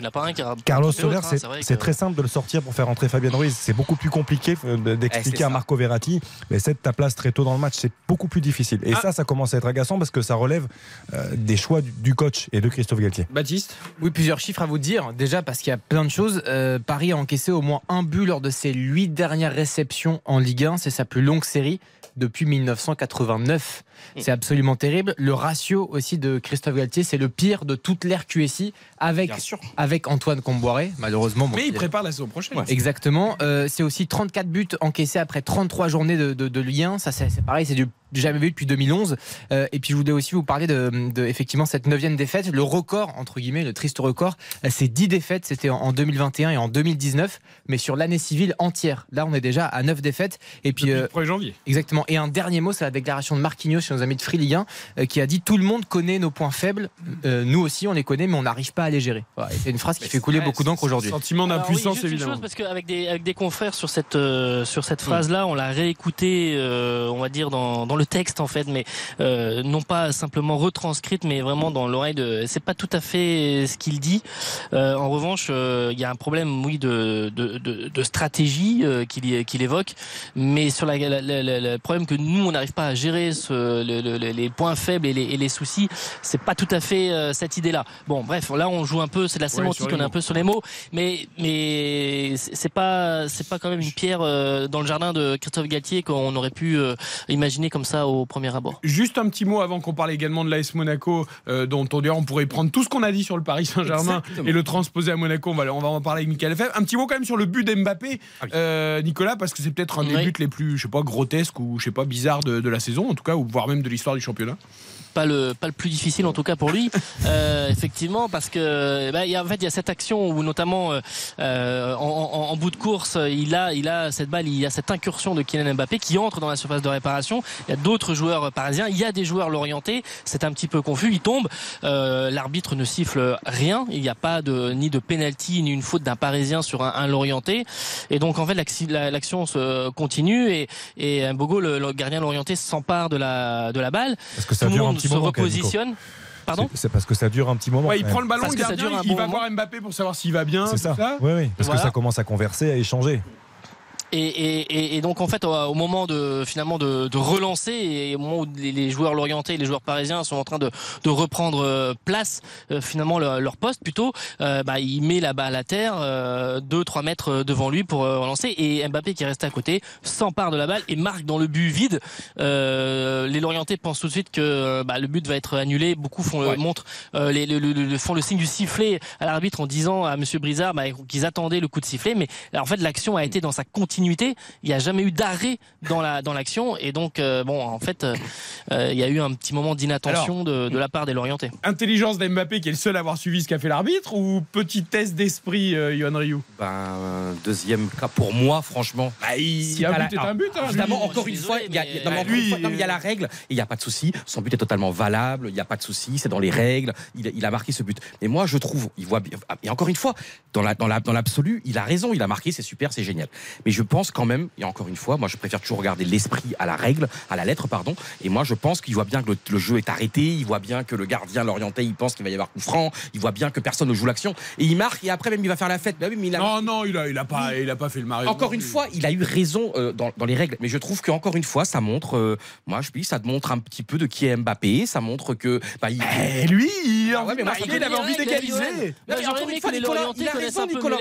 Carlos Soler, hein, c'est que- très simple de le sortir pour faire entrer Fabien Ruiz. C'est beaucoup plus compliqué euh, Eh, d'expliquer à. Marco Verratti, mais c'est de ta place très tôt dans le match. C'est beaucoup plus difficile. Et Ah. ça, ça commence à être agaçant parce que ça relève euh, des choix du, du coach et de Christophe Galtier. Baptiste? Oui, plusieurs chiffres à vous dire. Déjà, parce qu'il y a plein de choses. Euh, Paris a encaissé au moins un but lors de ses huit dernières réceptions en Ligue 1. C'est sa plus longue série depuis 1989. C'est absolument terrible. Le ratio aussi de Christophe Galtier, c'est le pire de toute l'ère QSI avec, avec Antoine Comboiré, malheureusement. bon, Mais il il- prépare la saison prochaine. Exactement. Euh, c'est aussi 34 buts encaissés après 33 journées de, de, de Ligue 1. Ça, c'est c'est pareil, c'est du jamais vu depuis 2011. Euh, et puis je voulais aussi vous parler de, de effectivement cette neuvième défaite, le record entre guillemets, le triste record, euh, c'est 10 défaites, c'était en, en 2021 et en 2019, mais sur l'année civile entière. Là, on est déjà à 9 défaites. Et puis Depuis euh, le 1er janvier. Exactement. Et un dernier mot, c'est la déclaration de Marquinhos chez nos amis de Free Ligue 1, euh, qui a dit tout le monde connaît nos points faibles. Euh, nous aussi, on les connaît, mais on n'arrive pas à les gérer. Voilà. C'est une phrase qui fait couler beaucoup d'encre aujourd'hui. Sentiment oui, d'impuissance, une évidemment. chose, parce qu'avec des, avec des confrères sur cette, euh, sur cette phrase-là, on l'a réécoutée, euh, on va dire, dans, dans le texte, en fait, mais euh, non pas simplement retranscrite, mais vraiment dans l'oreille de. C'est pas tout à fait ce qu'il dit. Euh, en revanche, euh, il y a un problème, oui, de, de, de, de stratégie euh, qu'il qu'il évoque, mais sur la, la- la- la- le problème que nous, on n'arrive pas à gérer ce, le- le- le- les points faibles et les, et les soucis, c'est pas tout à fait euh, cette idée-là. Bon, bref, là, on joue un peu, c'est de la sémantique, on est un peu sur les mots, mais mais c'est pas c'est pas quand même une pierre euh, dans le jardin de Christophe Galtier qu'on aurait pu euh, imaginer comme ça au premier abord. Juste un petit mot avant qu'on parle également de l'AS Monaco, euh, dont on dirait on pourrait prendre tout ce qu'on a dit sur le Paris Saint-Germain et le transposer à Monaco. On va, on va en parler avec Michael Lefebvre. Un petit mot quand même sur le but d'Mbappé, Ah euh, Nicolas, parce que c'est peut-être un des Oui. buts les plus, je sais pas, grotesques ou je sais pas, bizarres de, de la saison, en tout cas, ou voire même de l'histoire du championnat. Pas le pas le plus difficile en tout cas pour lui, euh, effectivement, parce que bah, il y a, en fait il y a cette action où notamment euh, en, en- en bout de course il a il a cette balle, il y a cette incursion de Kylian Mbappé qui entre dans la surface de réparation. Il y a d'autres joueurs parisiens, il y a des joueurs l'orientés, c'est un petit peu confus, il tombe, euh, l'arbitre ne siffle rien, il n'y a pas de ni de penalty ni une faute d'un parisien sur un, un l'orienté, et donc en fait l'acti- la- l'action se continue et et Mbogo le, le gardien l'orienté s'empare de la de la balle. Parce que ça Tout le dure un monde petit se moment. repositionne. Pardon C'est- parce que ça dure un petit moment. Ouais, il prend le ballon, le gardien, il bon va moment. voir Mbappé pour savoir s'il va bien. C'est ça. ça Oui, oui. Parce Voilà. que ça commence à converser, à échanger. Et, et, et- donc en fait au, moment de finalement de, de relancer et au moment où les, les joueurs l'orientés et les joueurs parisiens sont en train de, de reprendre euh, place euh, finalement leur, leur poste plutôt euh, bah, il met la balle à terre 2-3 mètres devant lui pour euh, relancer. Et Mbappé qui est resté à côté s'empare de la balle et marque dans le but vide. Euh, les Lorientais pensent tout de suite que euh, bah, le but va être annulé. Beaucoup font le, montrent euh, les, le, le- le- font le signe du sifflet à l'arbitre en disant à Monsieur Brizard bah, qu'ils attendaient le coup de sifflet. Mais en fait l'action a été dans sa continuité il n'y a jamais eu d'arrêt dans la dans l'action et donc euh, bon en fait euh, euh, il y a eu un petit moment d'inattention de, de la part des Lorientais Intelligence d'Mbappé qui est le seul à avoir suivi ce qu'a fait l'arbitre ou petit test d'esprit, euh, Yohan Ryu Ben, deuxième cas pour moi, franchement. bah, il... Si, un à la- but est un but. Hein, Évidemment, lui. encore une fois, il y a, il y a- y a la règle et il n'y a pas de souci. Son but est totalement valable, il n'y a pas de souci, c'est dans les règles. Il, a- il a marqué ce but. Mais moi, je trouve, il voit bien. Et encore une fois, dans la, dans la, dans l'absolu, il a raison. Il a marqué, c'est super, c'est génial. Mais je pense quand même, et encore une fois, moi, je préfère toujours regarder l'esprit à la règle, à la lettre, pardon. Et moi, je pense qu'il voit bien que le, le jeu est arrêté. Il voit bien que le gardien l'orienté, il pense qu'il va y avoir coup franc. Il voit bien que personne ne joue l'action et il marque. Et après, même, il va faire la fête. Bah oui, mais il a Non, non, il a, il a pas, il a pas fait le Mario. encore une fois, il a eu raison euh, dans, dans les règles, mais je trouve qu'encore une fois, ça montre, euh, moi je dis, ça montre un petit peu de qui est Mbappé, ça montre que. Bah, il... Eh, lui, il a Ah ouais, envie mais moi, il avait envie d'égaliser. Nicolas, Lorientais il a raison, Nicolas.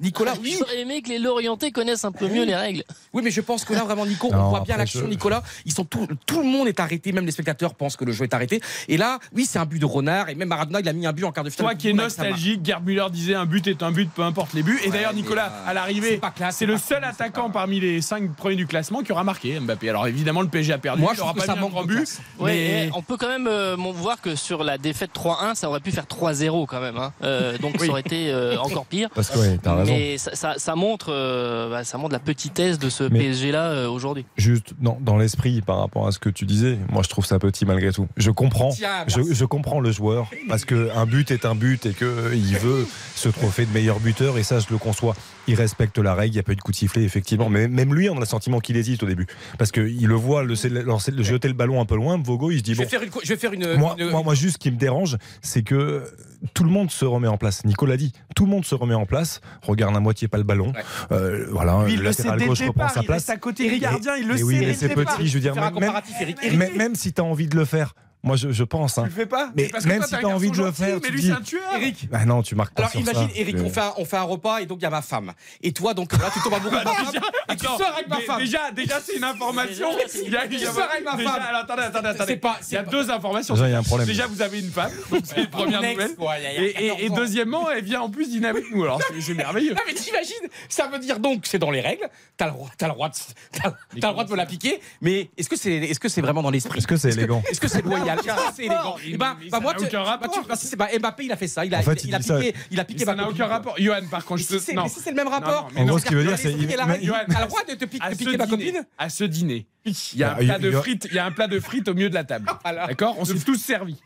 Nicolas, oui. J'aurais aimé que les Lorientais connaissent un peu mieux les règles. Oui, mais je pense que là, vraiment, Nico, on Non, voit bien l'action, je- Nicolas. Ils sont tout, tout le monde est arrêté, même les spectateurs pensent que le jeu est arrêté. Et là, oui, c'est un but de Renard, et même Maradona, il a mis un but en quart de finale. Toi qui es nostalgique, Gerd Müller disait un but est un but, peu importe les buts. Et Ouais, d'ailleurs, Nicolas, euh, à l'arrivée, c'est pas classe, c'est c'est le seul attaquant pas- parmi les 5 premiers du classement qui aura marqué Mbappé. Alors évidemment, le PSG a perdu. Moi, il je trouve pas ça mis un manque but. Mais et on peut quand même euh, voir que sur la défaite 3-1, ça aurait pu faire 3-0 quand même. hein. Euh, donc ça aurait été encore pire. Parce que, ouais, t'as raison. Mais ça, ça- ça montre, bah, ça montre la petitesse de ce Mais- PSG là euh, aujourd'hui. Juste dans, dans l'esprit par rapport à ce que tu disais, moi je trouve ça petit malgré tout. Je comprends, Tiens, je, merci. je comprends le joueur parce que un but est un but et que il veut ce trophée de meilleur buteur et ça je le conçois. Il respecte la règle, il n'y a pas eu de coup de sifflet effectivement, mais même lui on a le sentiment qu'il hésite au début parce qu'il le voit le, lancer, le jeter le ballon un peu loin, Vogo il se dit Je bon. vais faire une. Je vais faire une. Moi, une- moi, moi, juste ce qui me dérange, c'est que tout le monde se remet en place. Nicolas dit, tout le monde se remet en place, regarde à moitié pas le ballon. Ouais. Euh, voilà, Lui, il le latéral gauche reprend départ. sa Il place. reste à côté du gardien. Il le Mais sait oui, mais c'est petit, je veux dire, même, même, même si tu as envie de le faire, Moi, je, je pense. Tu Hein. le fais pas Mais parce que même toi, si t'as envie de le faire, mais tu lui dis- c'est un tueur. Eric, Ah non, tu marques pas Alors sur imagine, ça. Eric, on fait, un, on fait un repas et donc il y a ma femme. Et toi, donc là, tu tombes amoureux de ma femme et tu sors avec ma femme. Déjà, déjà c'est une information. Il y a, il y a- Tu sors avec ma déjà, femme. alors, attendez, attendez, attendez. C'est pas- Il y a c'est deux informations. Déjà, il y a un problème. Déjà, vous avez une femme, donc c'est la première nouvelle. Et, et- 14 et ans. deuxièmement, elle vient en plus dîner avec nous. Alors c'est- merveilleux. Non mais t'imagines Ça veut dire donc c'est dans les règles. T'as le droit, t'as le droit, de, t'as, t'as le droit de me la piquer. Mais est-ce que c'est, est-ce que c'est vraiment dans l'esprit? Est-ce que c'est élégant? Est-ce que c'est loyal C'est élégant Il- Et ben, bah ça moi, n'a tu, aucun bah, rapport. tu- bah, si c'est bah, Mbappé, il a fait ça. Il a, En fait, il, il a dit ça. piqué, il a piqué ça n'a aucun rapport. Johan, par contre, je si te. c'est, Non. mais si c'est le même rapport. En gros, ce qu'il veut dire, c'est. Johan, T'as le droit de te, piquer- ma dîner, copine à ce dîner, il y a un il- plat de il a- frites, il y a un plat de frites au milieu de la table. D'accord? On s'est tous servis.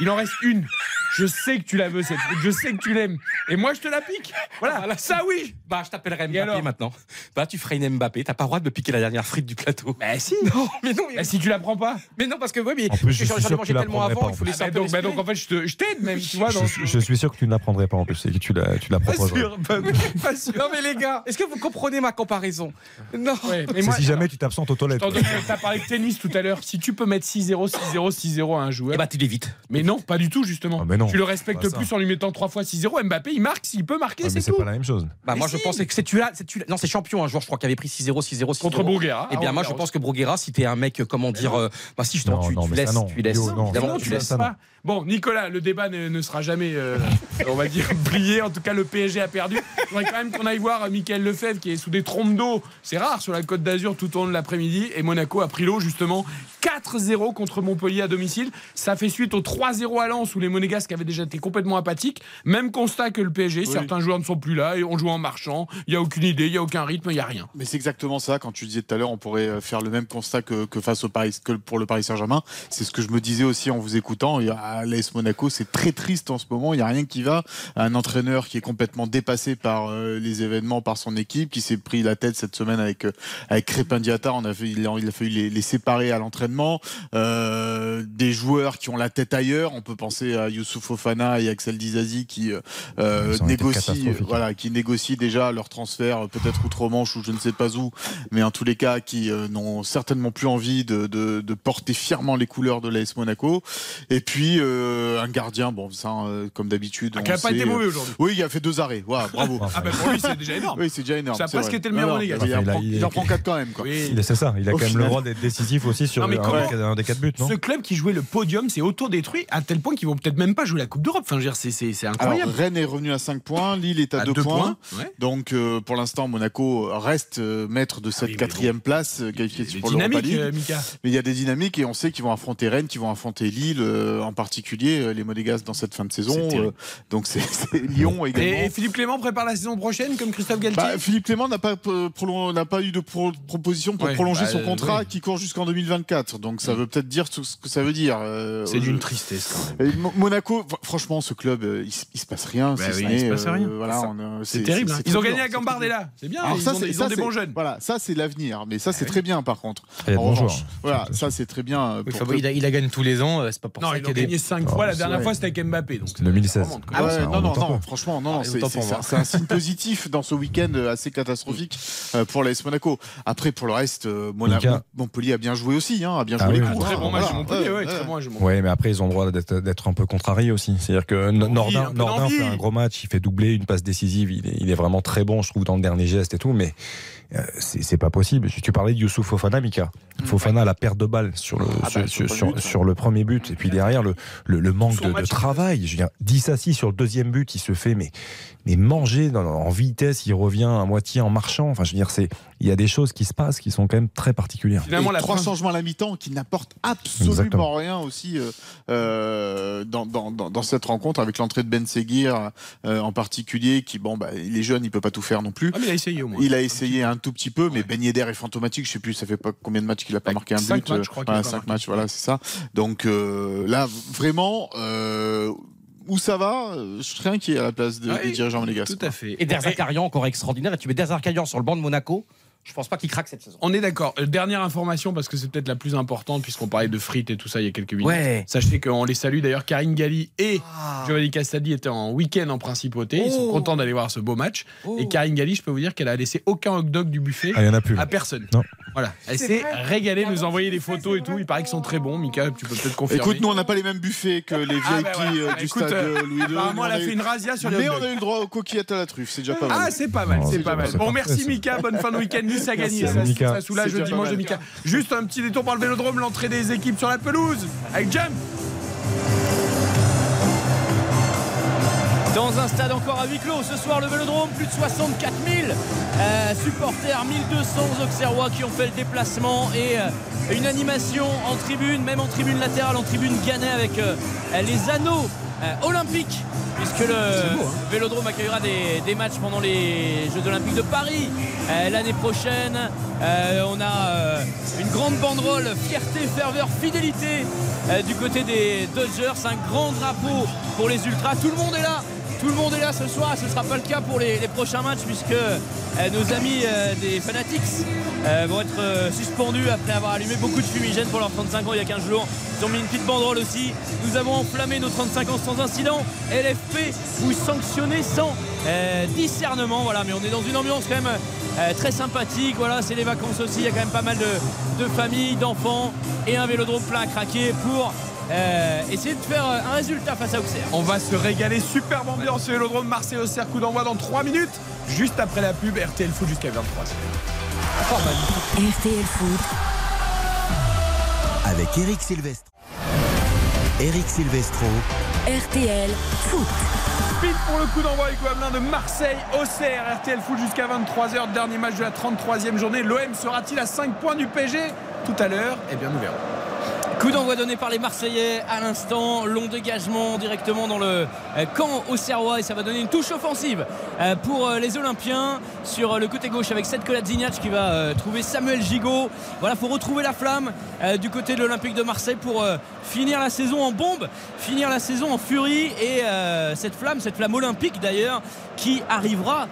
Il en reste une. Je sais que tu la veux cette frite, je sais que tu l'aimes. Et moi je te la pique. Voilà, ça oui. Bah, je t'appellerai Et Mbappé maintenant. Bah, tu ferais une Mbappé. T'as pas le droit de me piquer la dernière frite du plateau. Bah si. Non, mais non, mais, Bah si tu la prends pas. mais non, parce que oui, mais En plus, je j'en suis sûr que mangé tu la tellement prendrais avant, pas, il faut laisser Ah, un bah peu donc, bah en fait je te- je t'aide même, tu vois. Je, je suis sûr que tu ne l'apprendrais pas en plus. Et que tu la, tu la Pas sûr, pas, pas sûr. Non mais les gars, est-ce que vous comprenez ma comparaison? Non. Ouais, mais moi, si jamais tu t'absentes aux toilettes. T'as as parlé de tennis tout à l'heure. Si tu peux mettre 6-0, 6-0, 6-0 à un joueur. Eh bah tu l'évites. Mais non, pas du tout, justement. Ah, mais non, tu le respectes ça. plus en lui mettant 3 fois 6-0. Mbappé, il marque s'il peut marquer, mais c'est c'est tout. pas la même chose. Bah Mais moi si. je pensais que c'est tu là, c'est tu non c'est champion un joueur je crois qui avait pris 6-0 6-0 6-0 Contre Bruguera. Eh bien moi je pense que Bruguera si t'es un mec euh, comment dire euh, bah si justement Non, tu, non, tu laisses non. tu laisses non. tu laisses pas. Bon, Nicolas, le débat ne, ne sera jamais, euh, on va dire, plié. En tout cas, le PSG a perdu. Je voudrais quand même qu'on aille voir Michael Lefebvre qui est sous des trompes d'eau. C'est rare sur la côte d'Azur tout au long de l'après-midi. Et Monaco a pris l'eau, justement, 4-0 contre Montpellier à domicile. Ça fait suite au 3-0 à Lens où les Monégasques avaient déjà été complètement apathiques. Même constat que le PSG. Certains joueurs ne sont plus là et on joue en marchant. Il n'y a aucune idée, il n'y a aucun rythme, il n'y a rien. Mais c'est exactement ça. Quand tu disais tout à l'heure, on pourrait euh, faire le même constat que, que face au Paris, que pour le Paris Saint-Germain. C'est ce que je me disais aussi en vous écoutant. À l'AS Monaco, c'est très triste en ce moment. Il n'y a rien qui va. Un entraîneur qui est complètement dépassé par euh, les événements, par son équipe, qui s'est pris la tête cette semaine avec euh, avec Crépin Diatta. On a fait, il, a, il a fallu les, les séparer à l'entraînement. Euh, des joueurs qui ont la tête ailleurs. On peut penser à Youssouf Fofana et Axel Dizazi qui euh, euh, négocient, catastrophique. voilà, qui négocient déjà leur transfert, euh, peut-être outre-Manche ou je ne sais pas où, mais en tous les cas qui euh, n'ont certainement plus envie de, de- de porter fièrement les couleurs de l'AS Monaco. Et puis euh, un gardien, bon ça euh, comme d'habitude. Ah, qui n'a pas sait, été euh, mauvais aujourd'hui. Oui, il a fait deux arrêts. Voilà, bravo. Ah ben pour lui, c'est déjà énorme. Oui, c'est déjà énorme. Ça presque vrai. été le meilleur mais Il, en prend- il il en a- prend quatre quand même. Quoi. Oui. C'est ça. Il a Au quand même le droit d'être décisif aussi sur Non, un, des, un des quatre buts, non? Ce club qui jouait le podium s'est à tel point qu'ils vont peut-être même pas jouer la Coupe d'Europe. Enfin, je veux dire, c'est- Alors, incroyable. Rennes est revenu à 5 points, Lille est à À 2 deux points. ouais. Donc euh, pour l'instant, Monaco reste euh, maître de cette oui, mais quatrième place qualifiée pour l'Europa League. euh, Mika. Mais il y a des dynamiques et on sait qu'ils vont affronter Rennes, qu'ils vont affronter Lille, euh, en particulier euh, les Monégasques dans cette fin de saison. Euh, donc c'est Lyon également. Et, et Philippe Clément prépare la saison prochaine comme Christophe Galtier Bah, Philippe Clément n'a pas, euh, prolon- n'a pas eu de pro- proposition pour Ouais, prolonger bah, son contrat oui. qui court jusqu'en 2024. Donc ça veut peut-être dire tout ce que ça veut dire. euh, C'est d'une tristesse quand même. et Mo- Monaco, fr- franchement, ce club, euh, il, il se passe rien. Bah si oui, ce il se n'est, passe euh, rien. voilà, C'est terrible. hein. Ils ont gagné à Gambardella. C'est bien. Alors ils ça, ont, c'est- ils ça, ont des bons jeunes. Voilà, ça c'est l'avenir. Mais ça c'est très bien par contre. Il En revanche. Voilà, ça c'est très bien. euh, Oui, que- il, a, il a gagné tous les ans, euh, c'est pas pour Non, ça y a gagné 5 Oh, fois. La c'est dernière fois, c'était avec Mbappé. Donc C'est 2016. ça remonte, quoi. Ah non, non, non, franchement, non, Ah, c'est un signe positif dans ce week-end assez catastrophique pour l'AS Monaco. Après, pour le reste, Mona- Mika. Montpellier a bien joué aussi, a bien joué Ah les coups. Très bon match. Montpellier. Ouais, ouais, Très ouais. bon match de Montpellier. Ouais, mais après, ils ont droit d'être un peu contrariés aussi. C'est-à-dire que Nordin, Nordin fait un gros match, il fait doubler une passe décisive, il est, il est vraiment très bon, je trouve, dans le dernier geste et tout, mais euh, c'est pas possible. Tu parlais de Youssouf Fofana, Mika. Fofana, la perte de balle sur le, Ah bah, sur, sur le sur- but, sur le premier but, et puis derrière, le, le, le manque de, de travail. Je veux dire, 10 à 6 sur le deuxième but, il se fait mais, mais manger dans- en vitesse, il revient à moitié en marchant. Enfin, je veux dire, c'est il y a des choses qui se passent qui sont quand même très particulières. Finalement, Et la trois prin- changements à la mi-temps qui n'apportent absolument Exactement. rien aussi euh, euh, dans, dans, dans, dans cette rencontre avec l'entrée de Ben Seguir euh, en particulier qui bon bah il est jeune il peut pas tout faire non plus Ah, mais il a essayé au moins. il a essayé un tout petit peu mais Ben Yedder est fantomatique je sais plus ça fait pas combien de matchs qu'il a pas Bah, marqué un cinq but matchs, je crois voilà, cinq marqué. matchs voilà c'est ça donc euh, là vraiment euh, où ça va euh, je serais inquiet à la place de- Ouais, des dirigeants monégasques Tout à fait. Et Derzakarian encore extraordinaire. Et tu mets Derzakarian sur le banc de Monaco. Je pense pas qu'il craque cette saison. On est d'accord. Euh, Dernière information, parce que c'est peut-être la plus importante, puisqu'on parlait de frites et tout ça il y a quelques minutes. Ouais. Sachez qu'on les salue. D'ailleurs, Karine Galli et Ah. Giovanni Castaldi étaient en week-end en principauté. Ils sont Oh. contents d'aller voir ce beau match. Oh. Et Karine Galli, je peux vous dire qu'elle a laissé aucun hot dog du buffet Ah, y en a plus. à personne. Non. Voilà. Elle s'est régalée, Ah nous envoyer des photos et tout. Il paraît qu'ils sont très bons. Mika, tu peux peut-être confirmer. Écoute, nous on n'a pas les mêmes buffets que les VIP Ah, bah euh, du Écoute, stade euh, Louis II. Nous, on elle a eu- fait une razzia sur les Mais on a eu le droit aux coquillettes à la truffe, c'est déjà pas mal. Ah, c'est pas mal, c'est pas mal. Bon, merci. Mika, bonne fin de week-end. A gagné, ça, soulage le dimanche de. Mika. Juste un petit détour par le vélodrome, l'entrée des équipes sur la pelouse avec Jump. Dans un stade encore à huis clos, ce soir le Vélodrome, plus de 64 000 euh, supporters, 1200 Auxerrois qui ont fait le déplacement et euh, une animation en tribune, même en tribune latérale, en tribune Gannet avec euh, les anneaux euh, olympiques, puisque le Vélodrome accueillera des, des matchs pendant les Jeux olympiques de Paris euh, l'année prochaine. Euh, on a une grande banderole, fierté, ferveur, fidélité du côté des Dodgers, un grand drapeau pour les Ultras. Tout le monde est là. Tout le monde est là ce soir, ce ne sera pas le cas pour les, prochains matchs puisque euh, nos amis euh, des Fanatics euh, vont être suspendus après avoir allumé beaucoup de fumigènes pour leurs 35 ans il y a 15 jours. Ils ont mis une petite banderole aussi. Nous avons enflammé nos 35 ans sans incident. LFP, vous sanctionnez sans discernement. Voilà, mais on est dans une ambiance quand même très sympathique. Voilà, c'est les vacances aussi. Il y a quand même pas mal de, de familles, d'enfants et un vélodrome plein à craquer pour euh, essayer de faire euh, un résultat face à Auxerre. On va se régaler. Superbe ambiance au vélodrome Marseille au cercle coup d'envoi dans 3 minutes. Juste après la pub, RTL Foot jusqu'à 23 RTL Foot, avec Eric Silvestro. Eric Silvestro. RTL Foot. Speed pour le coup d'envoi avec de Marseille Auxerre. RTL Foot jusqu'à 23h. Dernier match de la 33e journée. L'OM sera-t-il à 5 points du PSG tout à l'heure Eh bien, nous verrons. Coup d'envoi donné par les Marseillais à l'instant, long dégagement directement dans le euh, camp auxerrois et ça va donner une touche offensive euh, pour euh, les Olympiens sur le côté gauche avec Seth Kolasinac qui va trouver Samuel Gigot. Voilà, faut retrouver la flamme du côté de l'Olympique de Marseille pour finir la saison en bombe, finir la saison en furie et cette flamme, cette flamme olympique d'ailleurs qui arrivera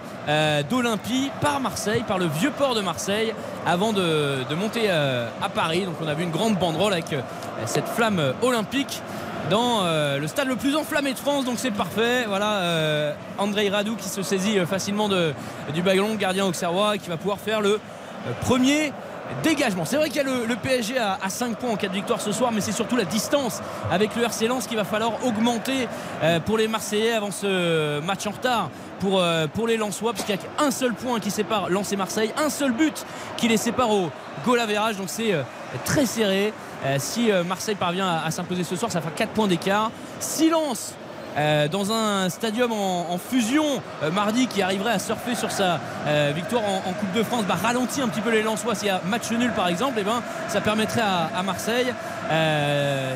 d'Olympie par Marseille, par le vieux port de Marseille avant de, de monter euh, à Paris. Donc on a vu une grande banderole avec euh, cette flamme euh, olympique dans le stade le plus enflammé de France, donc c'est parfait. Voilà, André Radou qui se saisit facilement de, du ballon, gardien auxerrois, qui va pouvoir faire le premier dégagement. C'est vrai qu'il y a le, PSG à, à 5 points en cas de victoire ce soir, mais c'est surtout la distance avec le RC Lens qu'il va falloir augmenter euh, pour les Marseillais avant ce match en retard pour, euh, pour les Lensois, puisqu'il n'y a qu'un seul point qui sépare Lens et Marseille, un seul but qui les sépare au goal average, donc c'est euh, très serré. Euh, si Marseille parvient à, à s'imposer ce soir, ça fera 4 points d'écart. Silence euh, dans un stadium en, en fusion euh, mardi qui arriverait à surfer sur sa euh, victoire en, en Coupe de France bah, ralentit un petit peu les Lensois s'il y a match nul par exemple et ben ça permettrait à, à Marseille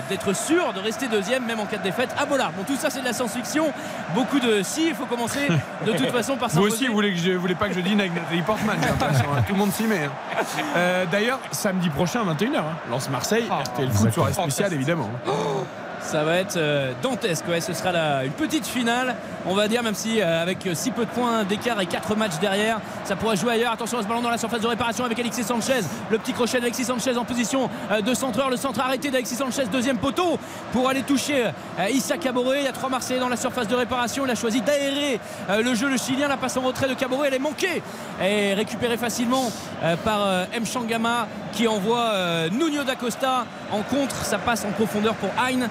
d'être sûr de rester deuxième même en cas de défaite à Bollard bon tout ça c'est de la science-fiction beaucoup de si il faut commencer de toute façon par Vous s'imposer. aussi, vous voulez, que je, vous voulez pas que je dîne avec Nathalie Portman l'impression, hein. Tout le monde s'y met. hein. D'ailleurs, samedi prochain à 21h, hein, Lance Marseille, RTL Foot, soirée spéciale évidemment. Ça va être euh, dantesque, ce sera une petite finale, on va dire, même si euh, avec euh, si peu de points d'écart et 4 matchs derrière, ça pourrait jouer ailleurs. Attention à ce ballon dans la surface de réparation avec Alexis Sanchez. Le petit crochet d'Alexis Sanchez en position de centreur. Le centre arrêté d'Alexis Sanchez, deuxième poteau pour aller toucher Issa Caboret. Il y a trois Marseillais dans la surface de réparation. Il a choisi d'aérer le jeu, le Chilien. La passe en retrait de Caboret, elle est manquée et récupérée facilement par M. Changama qui envoie Nuno d'Acosta en contre. Ça passe en profondeur pour Hein.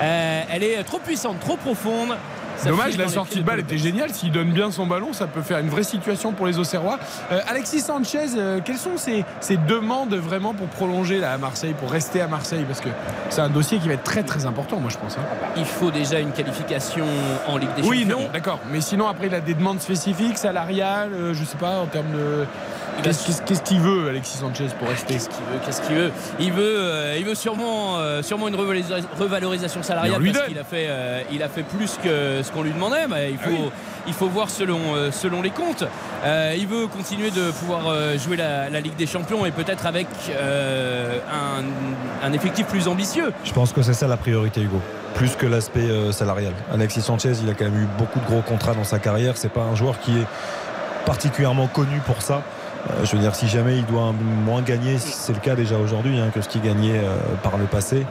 Euh, elle est trop puissante, trop profonde. Ça Dommage, la sortie de balle était géniale. S'il donne bien son ballon, ça peut faire une vraie situation pour les Auxerrois. Euh, Alexis Sanchez, euh, quelles sont ses, ses demandes vraiment pour prolonger là, à Marseille, pour rester à Marseille? Parce que c'est un dossier qui va être très très important, moi je pense. hein. Il faut déjà une qualification en Ligue des Oui, Champions. non, d'accord. Mais sinon, après, il a des demandes spécifiques, salariales, euh, je sais pas, en termes de. Qu'est-ce qu'il veut, Alexis Sanchez, pour rester? Qu'est-ce qu'il veut Qu'est-ce qu'il veut? Il veut, euh, il veut sûrement, euh, sûrement une revalorisa- revalorisation salariale parce qu'il a fait, euh, il a fait plus que ce qu'on lui demandait. Mais il faut, Ah oui. il faut voir selon, euh, selon les comptes. Euh, il veut continuer de pouvoir euh, jouer la, la Ligue des Champions et peut-être avec euh, un, un effectif plus ambitieux. Je pense que c'est ça la priorité, Hugo. Plus que l'aspect salarial. Alexis Sanchez, il a quand même eu beaucoup de gros contrats dans sa carrière. C'est pas un joueur qui est particulièrement connu pour ça. Euh, je veux dire, si jamais il doit moins gagner, c'est le cas déjà aujourd'hui hein, que ce qu'il gagnait euh, par le passé,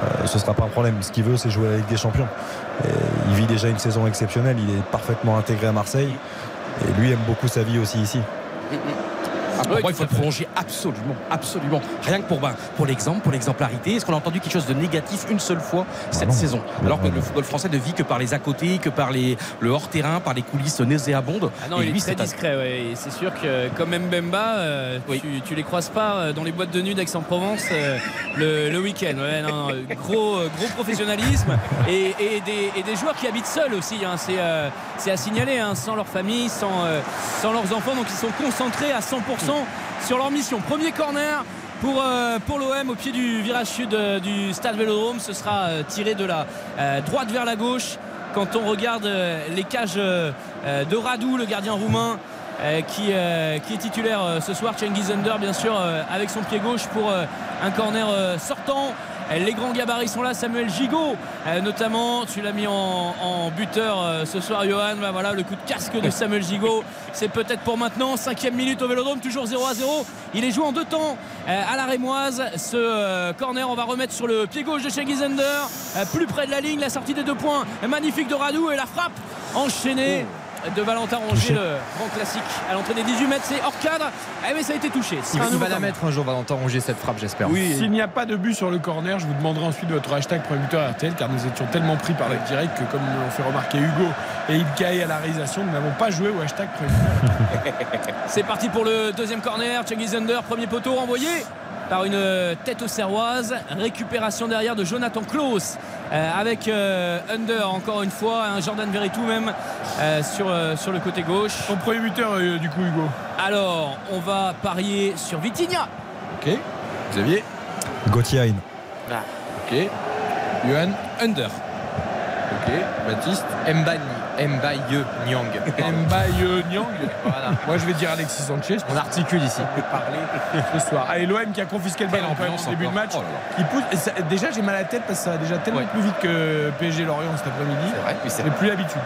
euh, ce sera pas un problème. Ce qu'il veut, c'est jouer à la Ligue des Champions. Et il vit déjà une saison exceptionnelle. Il est parfaitement intégré à Marseille. Et lui aime beaucoup sa vie aussi ici. Ah, pour moi, il faut le prolonger absolument, absolument. Rien que pour, ben, pour l'exemple, pour l'exemplarité. Est-ce qu'on a entendu quelque chose de négatif une seule fois cette non. saison? Alors que le football français ne vit que par les à côté, que par les, le hors-terrain, par les coulisses nauséabondes. Ah non, Et il est lui, très c'est un- discret. ouais. Et C'est sûr que comme Mbemba, euh, tu, tu les croises pas euh, dans les boîtes de nuit d'Aix-en-Provence euh, le, le week-end. Ouais, non, non, gros, gros professionnalisme et, et des, et des joueurs qui habitent seuls aussi. hein. C'est euh, c'est à signaler, hein, sans leur famille, sans, euh, sans leurs enfants. Donc ils sont concentrés à 100% sur leur mission. Premier corner. Pour, euh, l'OM au pied du virage sud euh, du stade Vélodrome, ce sera euh, tiré de la droite vers la gauche quand on regarde les cages de Radou, le gardien roumain, qui, est titulaire ce soir, Cengiz Under, bien sûr, avec son pied gauche pour un corner sortant. Euh, Les grands gabarits sont là, Samuel Gigot. Euh, notamment, tu l'as mis en, buteur euh, ce soir Johan, Bah, voilà le coup de casque de Samuel Gigot, c'est peut-être pour maintenant, cinquième minute au Vélodrome, toujours 0 à 0, il est joué en deux temps à la Rémoise, ce corner on va remettre sur le pied gauche de euh, plus près de la ligne, la sortie des deux points, magnifique de Radou et la frappe enchaînée de Valentin Rongier, le grand classique à l'entrée des 18 mètres, c'est hors cadre, eh, mais ça a été touché. Il, va la mettre un jour, Valentin Rongier, cette frappe, j'espère. S'il n'y a pas de but sur le corner, je vous demanderai ensuite votre hashtag premier buteur RTL car nous étions tellement pris par le direct que comme nous l'ont fait remarquer Hugo et Ilkay à la réalisation, nous n'avons pas joué au hashtag premier buteur. C'est parti pour le deuxième corner. Cengiz Under, premier poteau renvoyé par une tête aux serroise. Récupération derrière de Jonathan Klaus avec euh, Under encore une fois. Un Jordan Verretou même euh, sur, euh, sur le côté gauche. Ton premier buteur euh, du coup Hugo Alors, on va parier sur Vitinha. Ok. Xavier Gauthier Hain. Ok. Johan Under. Ok. Baptiste Mbani, Mbaye Nyang. Mbaye Nyang. Voilà. Moi je vais dire Alexis Sanchez. On articule ici. peut parler ce soir. Allez, l'OM qui a confisqué le ballon au début de match. Oh là là. Qui pousse. et ça- déjà, j'ai mal à la tête parce que ça va déjà tellement Ouais. plus vite que PSG Lorient cet après-midi. vrai, c'est J'ai plus l'habitude.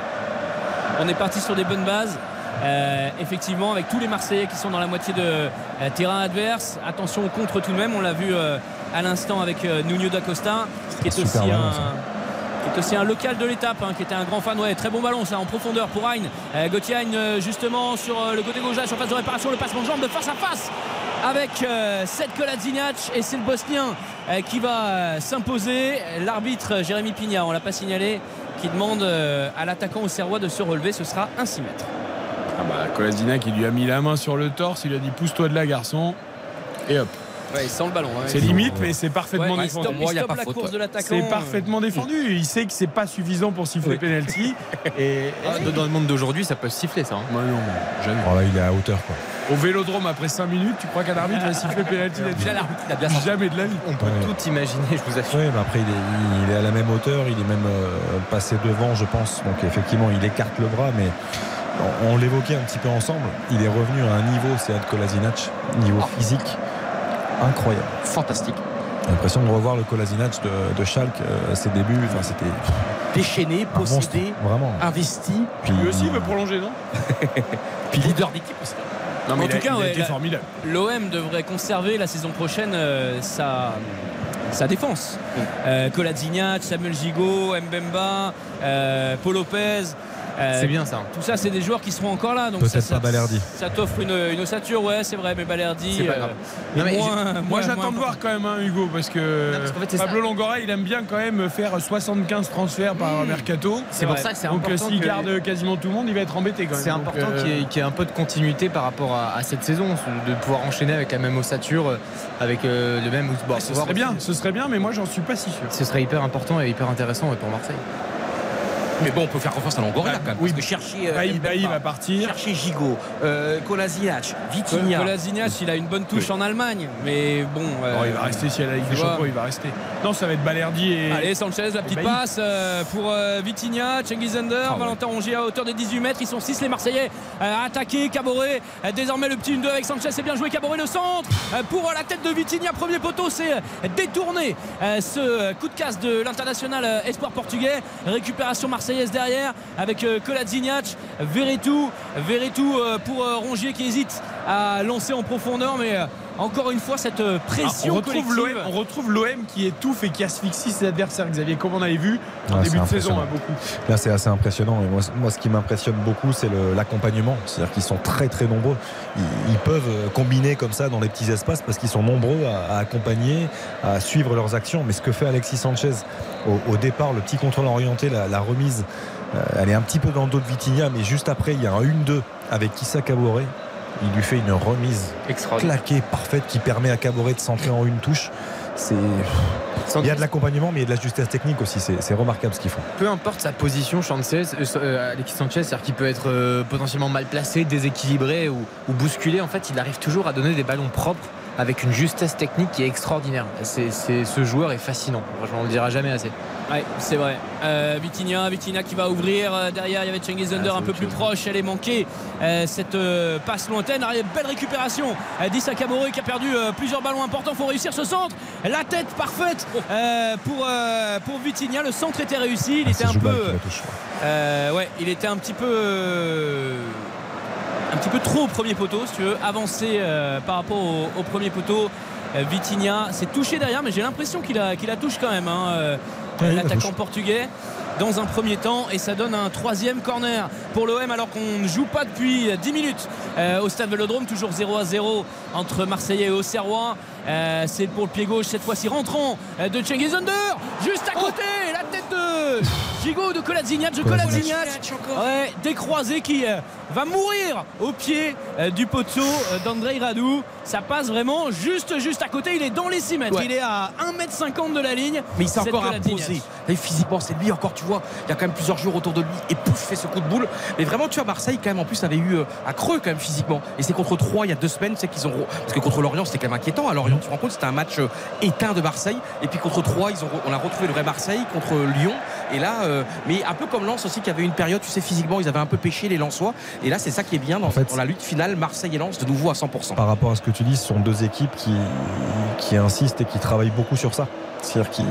On est parti sur des bonnes bases. Euh, effectivement, avec tous les Marseillais qui sont dans la moitié de euh, terrain adverse. Attention au contre tout de même. On l'a vu euh, à l'instant avec euh, Nuno da Costa, qui est aussi un. Qui est aussi un local de l'étape, hein, qui était un grand fan. Ouais, très bon ballon, ça en profondeur pour Hein. Euh, Gauthier Hein, euh, justement sur euh, le côté gauche, la surface de réparation, le passement de jambe de face à face avec euh, Seth Kolasinac et c'est le Bosnien qui va s'imposer. L'arbitre Jérémy Pigna, on l'a pas signalé, qui demande à l'attaquant au Serrois de se relever. Ce sera un 6 mètres. Ah bah, lui a mis la main sur le torse. Il a dit pousse-toi de là, garçon. Et hop. Ouais, il sent le ballon. hein. C'est limite, mais c'est parfaitement Ouais, il défendu. il y a stoppe pas la faute, course ouais. de l'attaquant. C'est parfaitement défendu. Il sait que c'est pas suffisant pour siffler Oui. penalty. Et, Ah, dans le monde d'aujourd'hui, ça peut se siffler, ça. hein. Moi, non, jamais. Voilà, il est à hauteur. Quoi. Au vélodrome, après 5 minutes, tu crois qu'un arbitre va siffler penalty là-dessus Là, l'arbitre, il a bien senti. Jamais de la vie. On peut Ouais. tout imaginer, je vous assure. Oui, mais après, il est, il est à la même hauteur, il est même euh, passé devant, je pense. Donc, effectivement, il écarte le bras, mais on, on l'évoquait un petit peu ensemble. Il est revenu à un niveau, c'est Ad Kolasinac, niveau physique incroyable. Fantastique. J'ai l'impression de revoir le Kolasinac de, de Schalke, euh, ses débuts. Enfin, c'était Déchaîné, monstre, possédé, vraiment. investi, Puis, Lui aussi, il veut prolonger, non puis leader d'équipe aussi. Non, En mais tout il a, cas, ouais. L'OM devrait conserver la saison prochaine euh, sa, sa défense. Euh, Kolasinac, Samuel Gigot, Mbemba, euh, Paul Lopez. Euh, C'est bien ça. Tout ça, c'est des joueurs qui seront encore là. Donc Peut-être ça, ça- pas Balerdi. Ça t'offre une, une ossature, ouais, c'est vrai, mais Balerdi. C'est pas grave. est Non, mais moins- Moi, moins- j'attends moins de voir quand même, hein, Hugo, parce que, Non, parce qu'en fait, c'est Pablo ça. Langora, il aime bien quand même faire 75 transferts par mercato. C'est pour ça que c'est Donc, euh, important. s'il que- garde quasiment tout le monde, il va être embêté quand même. C'est Donc, important euh, qu'il y, ait- qu'il y ait un peu de continuité par rapport à, à cette saison, de pouvoir enchaîner avec la même ossature, avec euh, le même. Bon, Ce serait bien, ce serait bien, mais moi, j'en suis pas si sûr. Ce serait hyper important et hyper intéressant ouais, pour Marseille. Mais bon, on peut faire confiance à Longoria Bah, quand même. oui. Parce que chercher. euh, Bailly, Mbemba, Bailly va partir. Chercher Gigot, euh, Kolasinac, Vitinha. Kolasinac, il a une bonne touche en Allemagne, mais bon. euh, Oh, il va rester si elle a la Ligue des. Champions, il va rester. Non, ça va être Balerdi et. Allez, Sanchez, la petite passe euh, pour euh, Vitinha, Cengiz Under, Ah ouais. Valentin Rongier à hauteur de 18 mètres. Ils sont 6 les Marseillais euh, à attaquer. Caboret, euh, désormais le petit 1-2 avec Sanchez, c'est bien joué. Caboret le centre euh, pour euh, la tête de Vitinha. Premier poteau, c'est détourné euh, ce coup de casse de l'international euh, espoir portugais. Récupération marseillaise Marseillaise derrière avec euh, Kolasinac, Verretou, Verretou euh, pour euh, Rongier qui hésite à lancer en profondeur, mais encore une fois cette euh, Ah, pression on retrouve collective. l'OM, on retrouve l'OM qui étouffe et qui asphyxie ses adversaires, Xavier, comme on avait vu en Ouais, début de saison hein, beaucoup. Là, c'est assez impressionnant. Et moi, moi, ce qui m'impressionne beaucoup, c'est l'accompagnement. C'est-à-dire qu'ils sont très, très nombreux. Ils, ils peuvent euh, combiner comme ça dans les petits espaces parce qu'ils sont nombreux à, à accompagner, à suivre leurs actions. Mais ce que fait Alexis Sanchez au, au départ, le petit contrôle orienté, la, la remise, euh, elle est un petit peu dans le dos de Vitinha, mais juste après, il y a un 1-2 avec Kissa Caboret. Il lui fait une remise claquée, parfaite, qui permet à Caboret de centrer en une touche. C'est. Il y a de l'accompagnement, mais il y a de la justesse technique aussi. C'est c'est remarquable ce qu'ils font. peu importe sa position, Sanchez, euh, euh, Alexis Sanchez, c'est-à-dire qu'il peut être euh, potentiellement mal placé, déséquilibré ou, ou bousculé. En fait, il arrive toujours à donner des ballons propres avec une justesse technique qui est extraordinaire. C'est, c'est- ce joueur est fascinant. Franchement, on le dira jamais assez. Ouais, c'est vrai. Euh, Vitinha, Vitinha qui va ouvrir. Euh, derrière, il y avait Cengiz Under un peu plus proche. Elle est manquée. Euh, cette euh, passe lointaine. Arrive, belle récupération. Dissa Kabore qui a perdu euh, plusieurs ballons importants. faut réussir ce centre. La tête parfaite euh, pour, euh, pour Vitinha. Le centre était réussi. Il Ah, était un peu. Euh, ouais, il était un petit peu. Un petit peu trop au premier poteau, si tu veux, avancé euh, par rapport au, au premier poteau. Euh, Vitinha s'est touché derrière, mais j'ai l'impression qu'il a, qu'il la touche quand même, hein, euh, Ouais, il la l'attaquant portugais. Dans un premier temps, et ça donne un troisième corner pour l'OM alors qu'on ne joue pas depuis 10 minutes euh, au stade Vélodrome, toujours 0 à 0 entre Marseillais et Auxerrois. Euh, c'est pour le pied gauche cette fois-ci rentrant euh, de Cengiz Under, juste à côté, la tête de Gigot de Kolasinac, de Kolasinac, ouais, décroisé qui euh, va mourir au pied euh, du poteau euh, d'Andrei Radou. Ça passe vraiment juste juste à côté. Il est dans les 6 mètres. Ouais. Il est à 1m50 de la ligne. Mais il s'est encore imposé. Et physiquement, c'est lui encore, tu vois. Il y a quand même plusieurs joueurs autour de lui et pouf, fait ce coup de boule. Mais vraiment, tu vois, Marseille, quand même, en plus, avait eu euh, à creux quand même physiquement. Et c'est contre 3 il y a deux semaines, c'est qu'ils ont. Parce que contre Lorient, c'était quand même inquiétant. À Lorient, tu te rends compte, c'était un match éteint de Marseille. Et puis contre 3 ils ont, on a retrouvé le vrai Marseille contre Lyon. Et là, euh, mais un peu comme Lens aussi, qui avait une période, tu sais, physiquement, ils avaient un peu pêché les Lensois. Et là, c'est ça qui est bien dans, En fait, dans la lutte finale, Marseille et Lens, de nouveau à 100%. Par rapport à ce que tu dis, ce sont deux équipes qui, qui insistent et qui travaillent beaucoup sur ça. C'est-à-dire que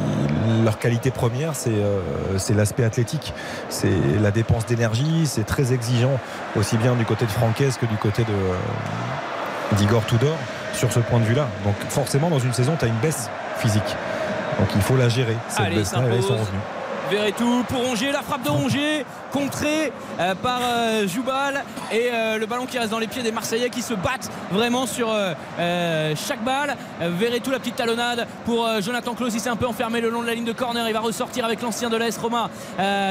leur qualité première, c'est euh, c'est l'aspect athlétique. C'est la dépense d'énergie, c'est très exigeant, aussi bien du côté de Francaise que du côté de euh, d'Igor Tudor sur ce point de vue-là. Donc forcément, dans une saison, tu as une baisse physique. Donc il faut la gérer. Cette Allez, baisse-là, ils sont revenus. Verretou pour Rongier, la frappe de Rongier, contrée euh, par euh, Joubal et euh, le ballon qui reste dans les pieds des Marseillais qui se battent vraiment sur euh, chaque balle. Verretou, la petite talonnade pour Jonathan Klaus, il s'est un peu enfermé le long de la ligne de corner, il va ressortir avec l'ancien de l'AS Roma,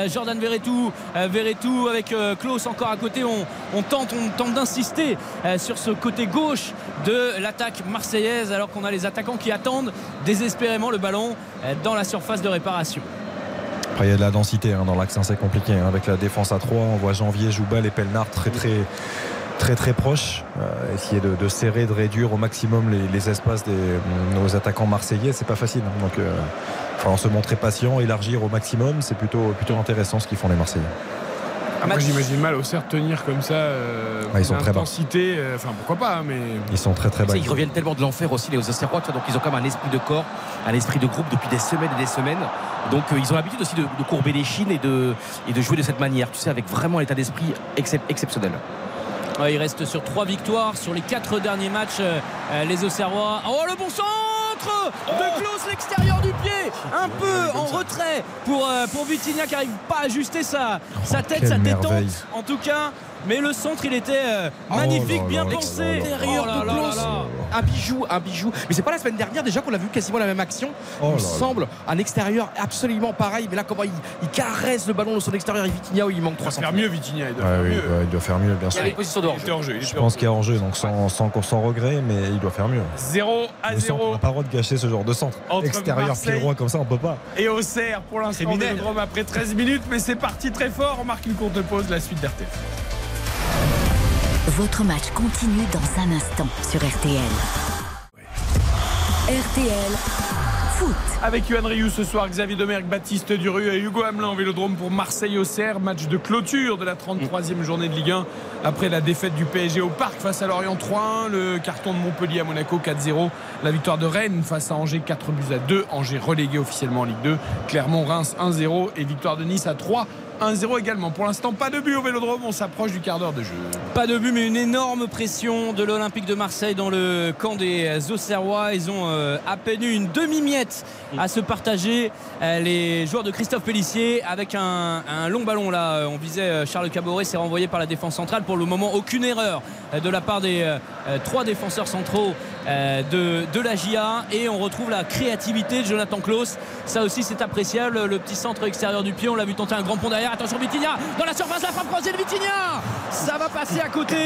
Jordan Verretou, Verretou avec Klaus encore à côté, on, tente, on tente d'insister sur ce côté gauche de l'attaque marseillaise alors qu'on a les attaquants qui attendent désespérément le ballon dans la surface de réparation. Après, il y a de la densité hein, dans l'axe, c'est compliqué. hein. avec la défense à 3, on voit Janvier, Joubal et Pelnard très très très très proches. Euh, essayer de, de serrer, de réduire au maximum les, les espaces des nos attaquants marseillais, c'est pas facile. hein. Donc, euh, il faut se montrer patient, élargir au maximum. C'est plutôt plutôt intéressant ce qu'ils font les Marseillais. Moi, j'imagine mal au cerf tenir comme ça. euh, ils sont très bas. intensité, euh, Enfin, pourquoi pas, hein, mais. Ils sont très très bas. Ils reviennent tellement de l'enfer aussi, les Auxerrois, tu vois, donc ils ont quand même un esprit de corps, un esprit de groupe depuis des semaines et des semaines. Donc euh, ils ont l'habitude aussi de, de courber les chines et de, et de jouer de cette manière, tu sais, avec vraiment un état d'esprit excep- exceptionnel. Ouais, il reste sur trois victoires sur les quatre derniers matchs. euh, les Auxerrois. Oh le bon de Klaus, l'extérieur du pied, un peu en retrait pour, euh, pour Vitinha qui n'arrive pas à ajuster sa, sa tête, quelle sa détente merveille. en tout cas. Mais le centre, il était euh, Oh magnifique, là bien pensé. Extérieur Oh là de là Klaus. là là. Un bijou, un bijou. Mais c'est pas la semaine dernière déjà qu'on a vu quasiment la même action. Oh il me semble un extérieur absolument pareil. Mais là, comment il, il caresse le ballon de son extérieur et Vitinha où il manque Il doit 300 faire mieux, Vitinha. Il doit Ouais, faire oui, mieux. ouais, il doit faire mieux, bien Il y sûr. avait une position de hors-jeu. hors jeu. il Je pense hors qu'il y a enjeu, donc sans, sans, sans regret, mais il doit faire mieux. 0 à Le centre, on 0 n'a pas le droit de gâcher ce genre de centre. Entre Extérieur, Marseille- pied droit comme ça, on peut pas. et Auxerre pour l'instant après 13 minutes mais c'est parti très fort on marque une courte pause la suite d'RTL Votre match continue dans un instant sur RTL. RTL Foot. avec Yohan Rioux ce soir Xavier Domergue Baptiste Duru et Hugo Hamelin au Vélodrome pour Marseille Auxerre match de clôture de la 33e journée de Ligue 1 après la défaite du PSG au Parc face à Lorient 3-1 le carton de Montpellier à Monaco 4-0 la victoire de Rennes face à Angers 4 buts à 2 Angers relégué officiellement en Ligue 2 Clermont Reims 1-0 et victoire de Nice à 3 1-0 également. Pour l'instant, pas de but au Vélodrome. On s'approche du quart d'heure de jeu. Pas de but, mais une énorme pression de l'Olympique de Marseille dans le camp des Auxerrois. Ils ont euh, à peine eu une demi-miette à se partager. Euh, les joueurs de Christophe Pellissier avec un, un long ballon là. Euh, On visait euh, Charles Caboret, c'est renvoyé par la défense centrale. Pour le moment, aucune erreur euh, de la part des euh, euh, trois défenseurs centraux euh, de, de la GIA. Et on retrouve la créativité de Jonathan Klaus. Ça aussi, c'est appréciable. Le petit centre extérieur du pied, on l'a vu tenter un grand pont derrière. Attention, Vitinha dans la surface, la frappe croisée de Vitinha. Ça va passer à côté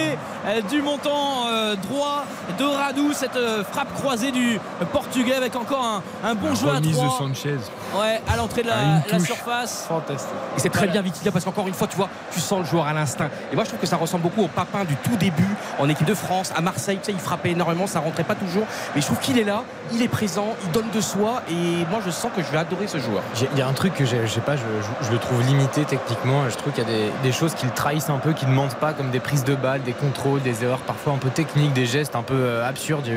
euh, du montant euh, droit de Radou. Cette euh, frappe croisée du Portugais avec encore un, un bon jeu à Remise de. Sanchez. Ouais, à l'entrée de la, Ah, la surface. Fantastique. Et c'est très bien Vitinha parce qu'encore une fois, tu vois, tu sens le joueur à l'instinct. Et moi, je trouve que ça ressemble beaucoup au papin du tout début en équipe de France, à Marseille. Tu sais, il frappait énormément, ça rentrait pas toujours. Mais je trouve qu'il est là, il est présent, il donne de soi. Et moi, je sens que je vais adorer ce joueur. Il y a un truc que je sais pas, je, je- je le trouve limité techniquement. Je trouve qu'il y a des, des choses qui le trahissent un peu, qui ne mentent pas, comme des prises de balles, des contrôles, des erreurs parfois un peu techniques, des gestes un peu euh, absurdes.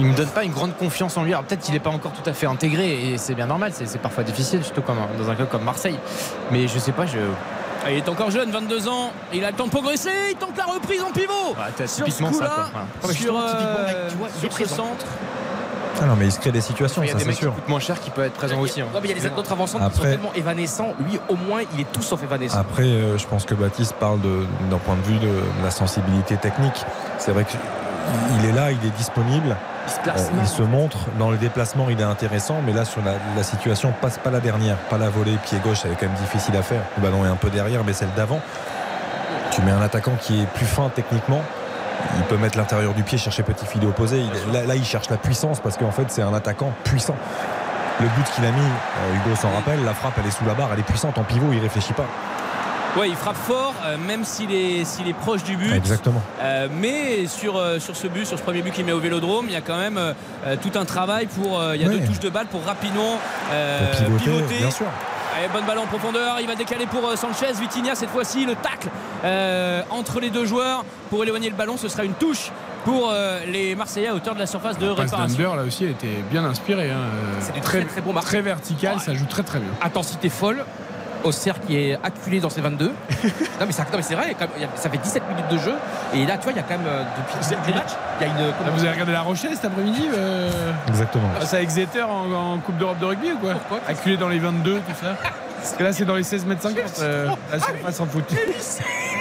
Il me donne pas une grande confiance en lui. Alors peut-être qu'il n'est pas encore tout à fait intégré et c'est bien normal. C'est parfois difficile, surtout comme, dans un club comme Marseille. Mais je sais pas, je. Ah, Il est encore jeune, 22 ans. Il a le temps de progresser. Il tente la reprise en pivot. t'as sur ce typiquement ça, coup-là. Voilà. mais sur, euh, sur ce présent. centre. Ah non, mais il se crée des situations, Il y a ça des c'est mecs qui sûr. coûtent moins cher qui peuvent être présents aussi. hein. Non, mais il y a les autres avançants qui sont Après- tellement évanescents. Lui, au moins, il est tout sauf évanescent. Après, euh, je pense que Baptiste parle d'un point de vue de, la sensibilité technique. C'est vrai qu'il est là, il est disponible. Il se Euh, il se montre dans le déplacement, il est intéressant, mais là sur la, la situation passe pas la dernière, pas la volée pied gauche, elle est quand même difficile à faire. Le ballon est un peu derrière, mais celle d'avant. Tu mets un attaquant qui est plus fin techniquement. Il peut mettre l'intérieur du pied, chercher petit filet opposé. Il- là, là, il cherche la puissance parce qu'en fait, c'est un attaquant puissant. Le but qu'il a mis, euh, Hugo s'en rappelle, la frappe, elle est sous la barre, elle est puissante. En pivot, il réfléchit pas. Ouais, il frappe fort, euh, même s'il est, s'il est proche du but. Exactement. Euh, mais sur, euh, sur ce but, sur ce premier but qu'il met au Vélodrome, il y a quand même tout un travail pour. euh, il y a deux touches de balle pour rapidement euh, Pour pivoter, pivoter. bien sûr. Allez, bonne balle en profondeur, il va décaler pour Sanchez, Vitinha cette fois-ci, le tacle euh, entre les deux joueurs pour éloigner le ballon, ce sera une touche pour euh, les Marseillais à hauteur de la surface de La passe réparation. d'Under, là aussi, elle était bien inspirée. hein. C'est du très, très marquage. Très vertical, ça joue très très bien. Intensité folle. Auxerre qui est acculé dans ses 22. non mais, ça- non, mais c'est vrai, quand même, il y a- ça fait 17 minutes de jeu. Et là, tu vois, il y a quand même, euh, depuis le début du match, il y a une. Là, comment- vous avez regardé La Rochelle cet après-midi euh, Exactement. C'est à Exeter en, en Coupe d'Europe de rugby ou quoi Pourquoi? Acculé dans les 22, tout ça Parce que là, c'est dans les 16 mètres 50, euh, la surface en foot.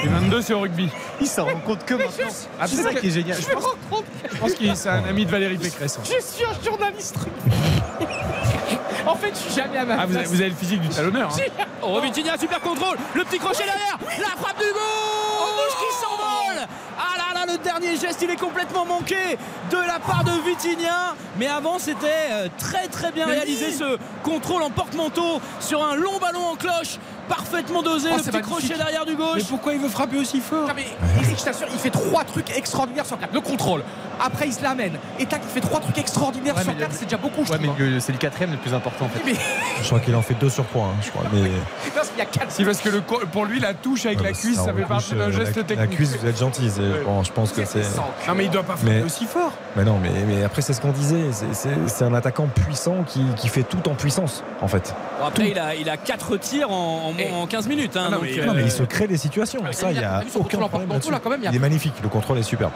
Les 22, c'est au rugby. Il s'en rend compte que maintenant. Ah, c'est ça qui est génial. Je me rends compte Je pense que c'est un ami de Valérie Pécresse. je suis un journaliste En fait, je suis jamais à ma Ah, vous avez, place. vous avez le physique du talonneur. hein. Oh, Vitinha, super contrôle, le petit crochet derrière, la frappe du gauche qui s'envole. Ah là là, le dernier geste, il est complètement manqué de la part de Vitinha. Mais avant, c'était euh, très très bien réalisé ce contrôle en porte-manteau sur un long ballon en cloche, parfaitement dosé, Oh, le petit magnifique. crochet derrière du Mais gauche. pourquoi il veut frapper aussi fort Non mais Eric, je t'assure, il fait trois trucs extraordinaires sur. Le contrôle. Après, il se l'amène. Et tac, il fait trois trucs extraordinaires Ouais, sur mais quatre. le- C'est déjà beaucoup, je Ouais, mais trouve. hein. le- c'est le quatrième le plus important en fait. Mais Je crois qu'il en fait deux sur trois, hein, je crois. Mais parce qu'il y a quatre. Si, parce que le, pour lui, la touche avec Ouais, la cuisse, ça fait partie d'un la- geste La technique. cuisse, vous êtes gentil. bon, je pense que c'est. Non, mais il doit pas Mais- aussi fort. Mais non, mais, mais après, c'est ce qu'on disait. C'est- un attaquant puissant qui, qui fait tout en puissance, en fait. Bon, après, il a, il a 4 tirs en, en- en 15 minutes. hein, Ah non, donc, mais- euh, Non, mais il se crée des situations. mais Ça, il n'y a aucun problème est magnifique. Le contrôle est super.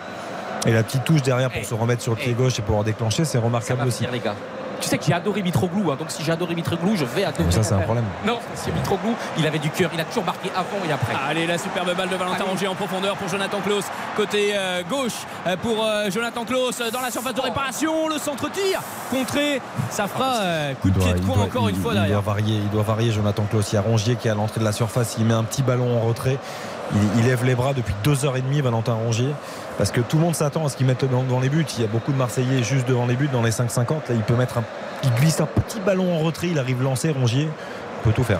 Et la petite touche derrière pour se remettre sur le pied gauche et pouvoir déclencher, c'est remarquable aussi. finir, les gars. Tu sais que j'ai adoré Mitroglou, hein, donc si j'ai adoré Mitroglou, je vais adorer. Ça, c'est un problème. Non, c'est Mitroglou, il avait du cœur, il a toujours marqué avant et après. Allez, la superbe balle de Valentin. Rongier en profondeur pour Jonathan Klaus. Côté euh, gauche euh, pour euh, Jonathan Klaus dans la surface de réparation. Le centre-tir contré. Ça fera euh, coup de doit, pied de doit- encore il- une fois il derrière. doit varier, il doit varier Jonathan Klaus. Il y a Rongier qui est à l'entrée de la surface. Il met un petit ballon en retrait. Il, il lève les bras depuis deux heures et demie, Valentin Rongier. Parce que tout le monde s'attend à ce qu'il mette dans, dans les buts. Il y a beaucoup de Marseillais juste devant les buts, dans les 5-50. Là, il peut mettre un. Il glisse un petit ballon en retrait. Il arrive lancé, Rongier. Il peut tout faire.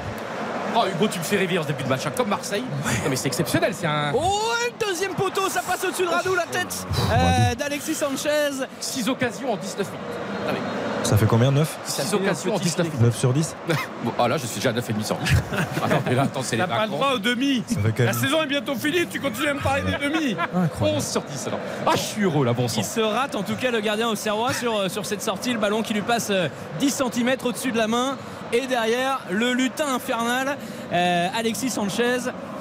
Oh Hugo, tu me fais rêver en ce début de match, hein, comme Marseille. Non, mais c'est exceptionnel, c'est un. Oh, le deuxième poteau, ça passe au-dessus de Radou, la tête euh, d'Alexis Sanchez. 6 occasions en 19 minutes. Mais Ça fait combien 9 six occasions en 19 minutes. 9 sur 10 Bon, ah là, je suis déjà à 9,5 sur 10. attends, mais là, attends, c'est les pas le droit aux demi. La saison est bientôt finie, tu continues à me parler des demi. Incroyable. 11 sur 10 alors. Ah, je suis heureux là, bon sang. Il se rate en tout cas le gardien au Serrois sur, euh, sur cette sortie, le ballon qui lui passe euh, 10 cm au-dessus de la main. Et derrière, le lutin infernal, euh, Alexis Sanchez,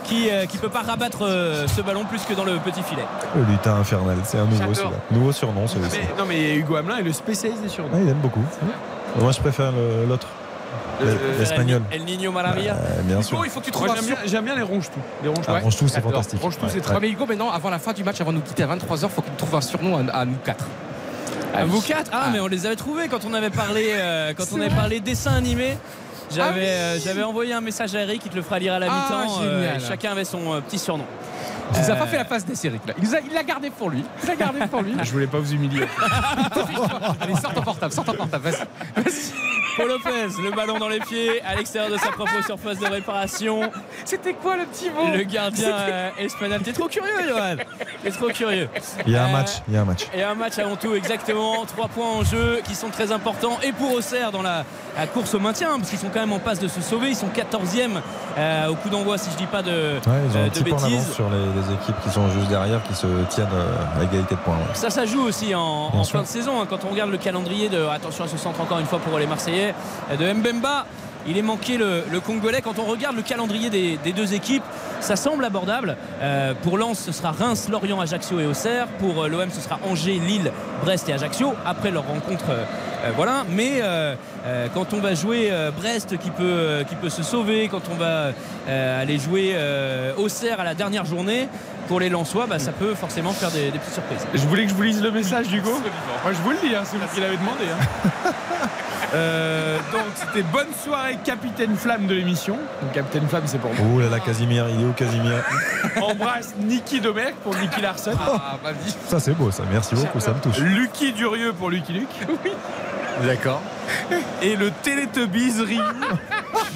qui ne peut pas rabattre euh, ce ballon plus que dans le petit filet. Le lutin infernal, c'est un nouveau, celui-là. nouveau surnom celui-ci. Non, mais Hugo Hamelin est le spécialiste des surnoms. Ouais, il aime beaucoup. Moi, je préfère l'autre, Le- l'espagnol. El Niño Maravilla. Euh, bien sûr. Il faut que tu trouves j'aime bien, les ronges-tout. Les ronges Ah, Range-tout, c'est fantastique. Range-tout, c'est Ouais, très mais Hugo, maintenant, avant la fin du match, avant de nous quitter à 23h, faut qu'il trouve un surnom à, à nous quatre. À vous quatre Ah, mais on les avait trouvés quand on avait parlé, euh, quand on avait parlé dessin animé. J'avais, Ah oui. euh, j'avais envoyé un message à Eric, il te le fera lire à la Ah, mi-temps. euh, chacun avait son euh, petit surnom. Il nous a Euh, pas fait la face des séries. Il a- il l'a gardé pour lui. Il l'a gardé pour lui. Je voulais pas vous humilier. Allez, sors ton portable, sors ton portable, vas-y. Paul Lopez, le ballon dans les pieds, à l'extérieur de sa propre surface de réparation. C'était quoi le petit mot? Le gardien euh, espagnol. T'es trop curieux, Johan. T'es trop curieux. Il y a un Euh, match. Il y a un match. Et un match avant tout, exactement. Trois points en jeu qui sont très importants. Et pour Auxerre dans la, la course au maintien, parce qu'ils sont quand même en passe de se sauver. Ils sont 14e euh, au coup d'envoi, si je dis pas de, Ouais, ils ont euh, un de petit peu en avance bêtises. sur les, les équipes qui sont juste derrière, qui se tiennent euh, à égalité de points. ouais. Ça, ça joue aussi en, fin de saison. hein. quand on regarde le calendrier de. Attention à ce centre encore une fois pour les Marseillais. De Mbemba. Il est manqué le, Congolais. Quand on regarde le calendrier des, deux équipes, ça semble abordable. Euh, pour Lens, ce sera Reims, Lorient, Ajaccio et Auxerre. Pour euh, l'OM, ce sera Angers, Lille, Brest et Ajaccio. Après leur rencontre, euh, voilà. Mais quand on va jouer Brest qui peut, se sauver, quand on va aller jouer Auxerre à la dernière journée, pour les Lensois, bah, ça peut forcément faire des, des petites surprises. Je voulais que je vous lise le message d'Hugo. Moi, je vous le lis, hein, c'est vous qui l'avez demandé. hein. Euh, donc, c'était bonne soirée, Capitaine Flamme de l'émission. Donc, Capitaine Flamme, c'est pour moi. Oh là là, Casimir, il est où Casimir Embrasse Niki Domergue pour Niki Larson. Ah, vas-y. Ça c'est beau ça, merci beaucoup, ça me touche. Lucky Durieux pour Lucky Luke. D'accord. Et le Télétubbies Ring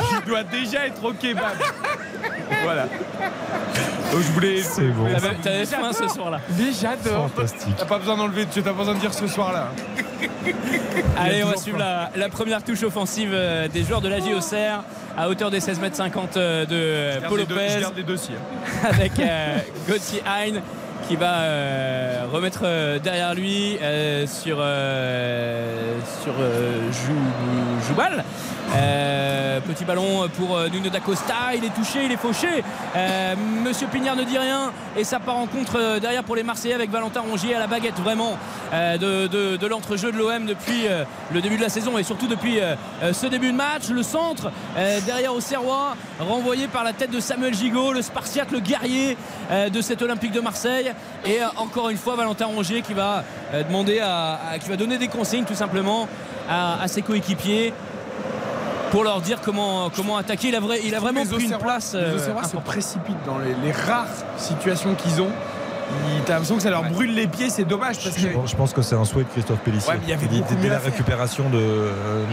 qui doit déjà être au kebab. Voilà. Donc, je voulais. C'est bon. T'avais faim ce soir-là. Mais j'adore. Fantastique. T'as pas besoin d'enlever, tu t'as pas besoin de dire ce soir-là. Allez, on va suivre la, la première touche offensive euh, des joueurs de la Auxerre à hauteur des 16 mètres 50 euh, de Je euh, Paul les deux- Je Lopez garde les dossiers. avec euh, Gauthier Hein qui va euh, remettre euh, derrière lui euh, sur, euh, sur euh, Jou- Joubal. Euh, petit ballon pour euh, Nuno D'Acosta, il est touché, il est fauché. Euh, Monsieur Pignard ne dit rien et ça part en contre derrière pour les Marseillais avec Valentin Rongier à la baguette vraiment de, de- de l'entrejeu de l'OM depuis le début de la saison et surtout depuis ce début de match. Le centre derrière au Serrois, renvoyé par la tête de Samuel Gigot, le Spartiate, le guerrier de cet Olympique de Marseille. Et encore une fois, Valentin Rongier qui va demander à, qui va donner des consignes tout simplement à ses coéquipiers pour leur dire comment, comment attaquer. Il a, vrai- il a vraiment Les pris une place. Les euh, Auxerrois se précipitent dans les, les rares situations qu'ils ont. T'as l'impression que ça leur brûle les pieds, c'est dommage parce que. Je pense- je pense que c'est un souhait de Christophe Pellissier. Ouais, il y avait dès la récupération de euh,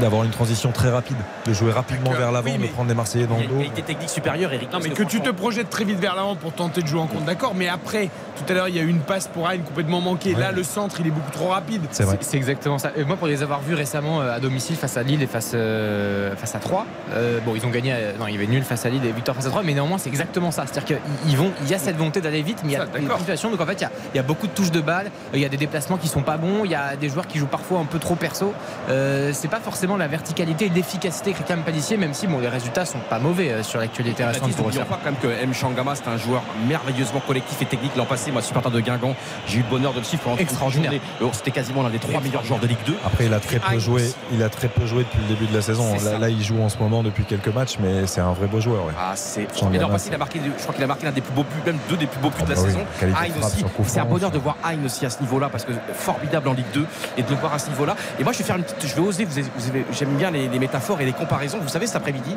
d'avoir une transition très rapide, de jouer rapidement vers l'avant, Oui, de prendre les Marseillais dans Il y le a une dos. qualité technique supérieure, Eric. Non, mais que tu te projettes très vite vers l'avant pour tenter de jouer en compte, d'accord. Mais après, tout à l'heure, il y a eu une passe pour Rennes complètement manquée. Ouais. Là, le centre, il est beaucoup trop rapide. C'est vrai. C'est exactement ça. Et moi, pour les avoir vus récemment euh, à domicile face à Lille et face, euh, face à 3, bon, ils ont gagné. euh, non, il y avait nul face à Lille et victoire face à 3, mais néanmoins, c'est exactement ça. C'est-à-dire qu'il ils vont, il y a cette volonté d'aller vite, mais il y a des d'accord. situations. Donc en fait, il y a, il y a beaucoup de touches de balles, il y a des déplacements qui sont pas bons, il y a des joueurs qui jouent parfois un peu trop perso. Euh, c'est pas forcément la verticalité et l'efficacité que réclame Palissier, même si bon, les résultats sont pas mauvais euh, sur l'actualité récente Baptiste, pour Auxerre. pas quand même que M. Changama, c'est un joueur merveilleusement collectif et technique l'an passé. Moi, supporter de Guingamp, j'ai eu le bonheur de le suivre pendant Extraordinaire. journée. Alors, C'était quasiment l'un des trois meilleurs joueurs de Ligue 2. Après, il a très peu Ah, joué. il- a très peu joué depuis le début de la saison. Là, il joue en ce moment depuis quelques matchs, mais c'est un vrai beau joueur. ouais. Ah, c'est. Changama, Et l'an passé, il a marqué, je crois qu'il a marqué l'un des plus beaux buts, même deux des plus beaux buts Ah de la bah oui, saison. C'est un bonheur de voir Hein aussi à ce niveau-là parce que formidable en Ligue 2 et de le voir à ce niveau-là. Et moi, je vais faire une petite, je vais oser. Vous J'aime bien les, les métaphores et les comparaisons. Vous savez, cet après-midi,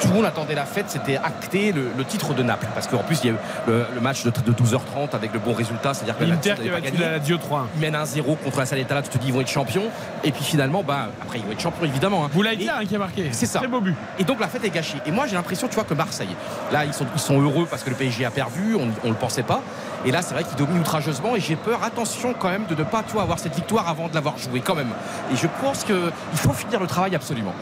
tout le monde attendait la fête. C'était acté le, le titre de Naples parce qu'en plus, il y a eu le, le match de, de 12h30 avec le bon résultat, c'est-à-dire que la Lazio qui pas gagné. la Lazio 3 Ils mènent 1-0 contre la Salernitana, tu te dis ils vont être champions. Et puis finalement, bah, après ils vont être champions évidemment. hein. Boulaïdia Et- hein, qui a marqué. C'est ça. Très beau but. et donc la fête est gâchée. Et moi j'ai l'impression, tu vois, que Marseille, là ils sont, ils sont heureux parce que le PSG a perdu, on ne le pensait pas. Et là c'est vrai qu'ils dominent outrageusement et j'ai peur, attention quand même, de ne pas tu vois, avoir cette victoire avant de l'avoir joué quand même. Et je pense qu'il faut finir le travail absolument.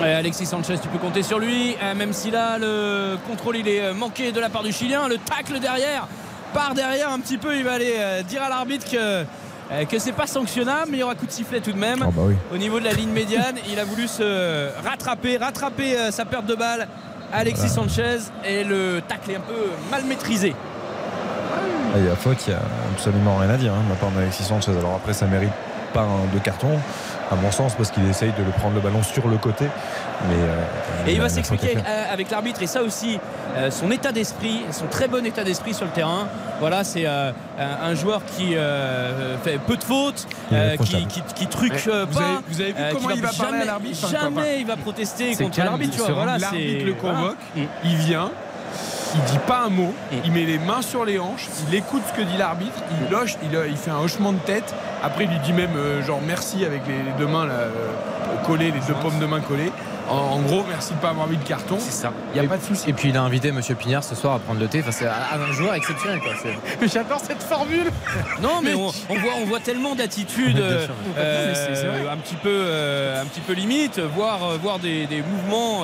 Alexis Sanchez, tu peux compter sur lui, euh, même si là le contrôle il est euh, manqué de la part du Chilien, le tacle derrière, par derrière un petit peu, il va aller euh, dire à l'arbitre que euh, que c'est pas sanctionnable, mais il y aura coup de sifflet tout de même. Ah bah oui. Au niveau de la ligne médiane, il a voulu se rattraper, rattraper sa perte de balle. Alexis Sanchez et le tacle est un peu mal maîtrisé. Ah, Il y a faute, il n'y a absolument rien à dire hein, de la part d'Alexis Sanchez. Alors après, ça mérite pas un- de carton, à mon sens, parce qu'il essaye de le prendre le ballon sur le côté. Mais, euh, Et il a va s'expliquer euh, avec l'arbitre et ça aussi, euh, son état d'esprit, son très bon état d'esprit sur le terrain. Voilà, c'est euh, un un joueur qui euh, fait peu de fautes, euh, qui, qui, qui truque Vous pas. avez- vous avez vu euh, comment il va parler à l'arbitre, Jamais enfin, il va protester contre l'arbitre. Voilà, L'arbitre c'est- le convoque, il vient, il dit pas un mot, Mm. il met les mains sur les hanches, il écoute ce que dit l'arbitre, il loche, il, il fait un hochement de tête. Après, il lui dit même euh, genre merci avec les, les deux mains là, euh, collées, les deux paumes de main collées. En, en gros, merci de pas avoir mis de carton. C'est ça. Il n'y a Et- pas de souci. Et puis il a invité Monsieur Pignard ce soir à prendre le thé. Enfin, c'est un joueur exceptionnel. Quoi. C'est- Mais j'adore cette formule. Non, mais on, on voit, on voit tellement d'attitudes euh, euh, un petit peu, euh, un petit peu limite, voire, euh, voire des, des mouvements.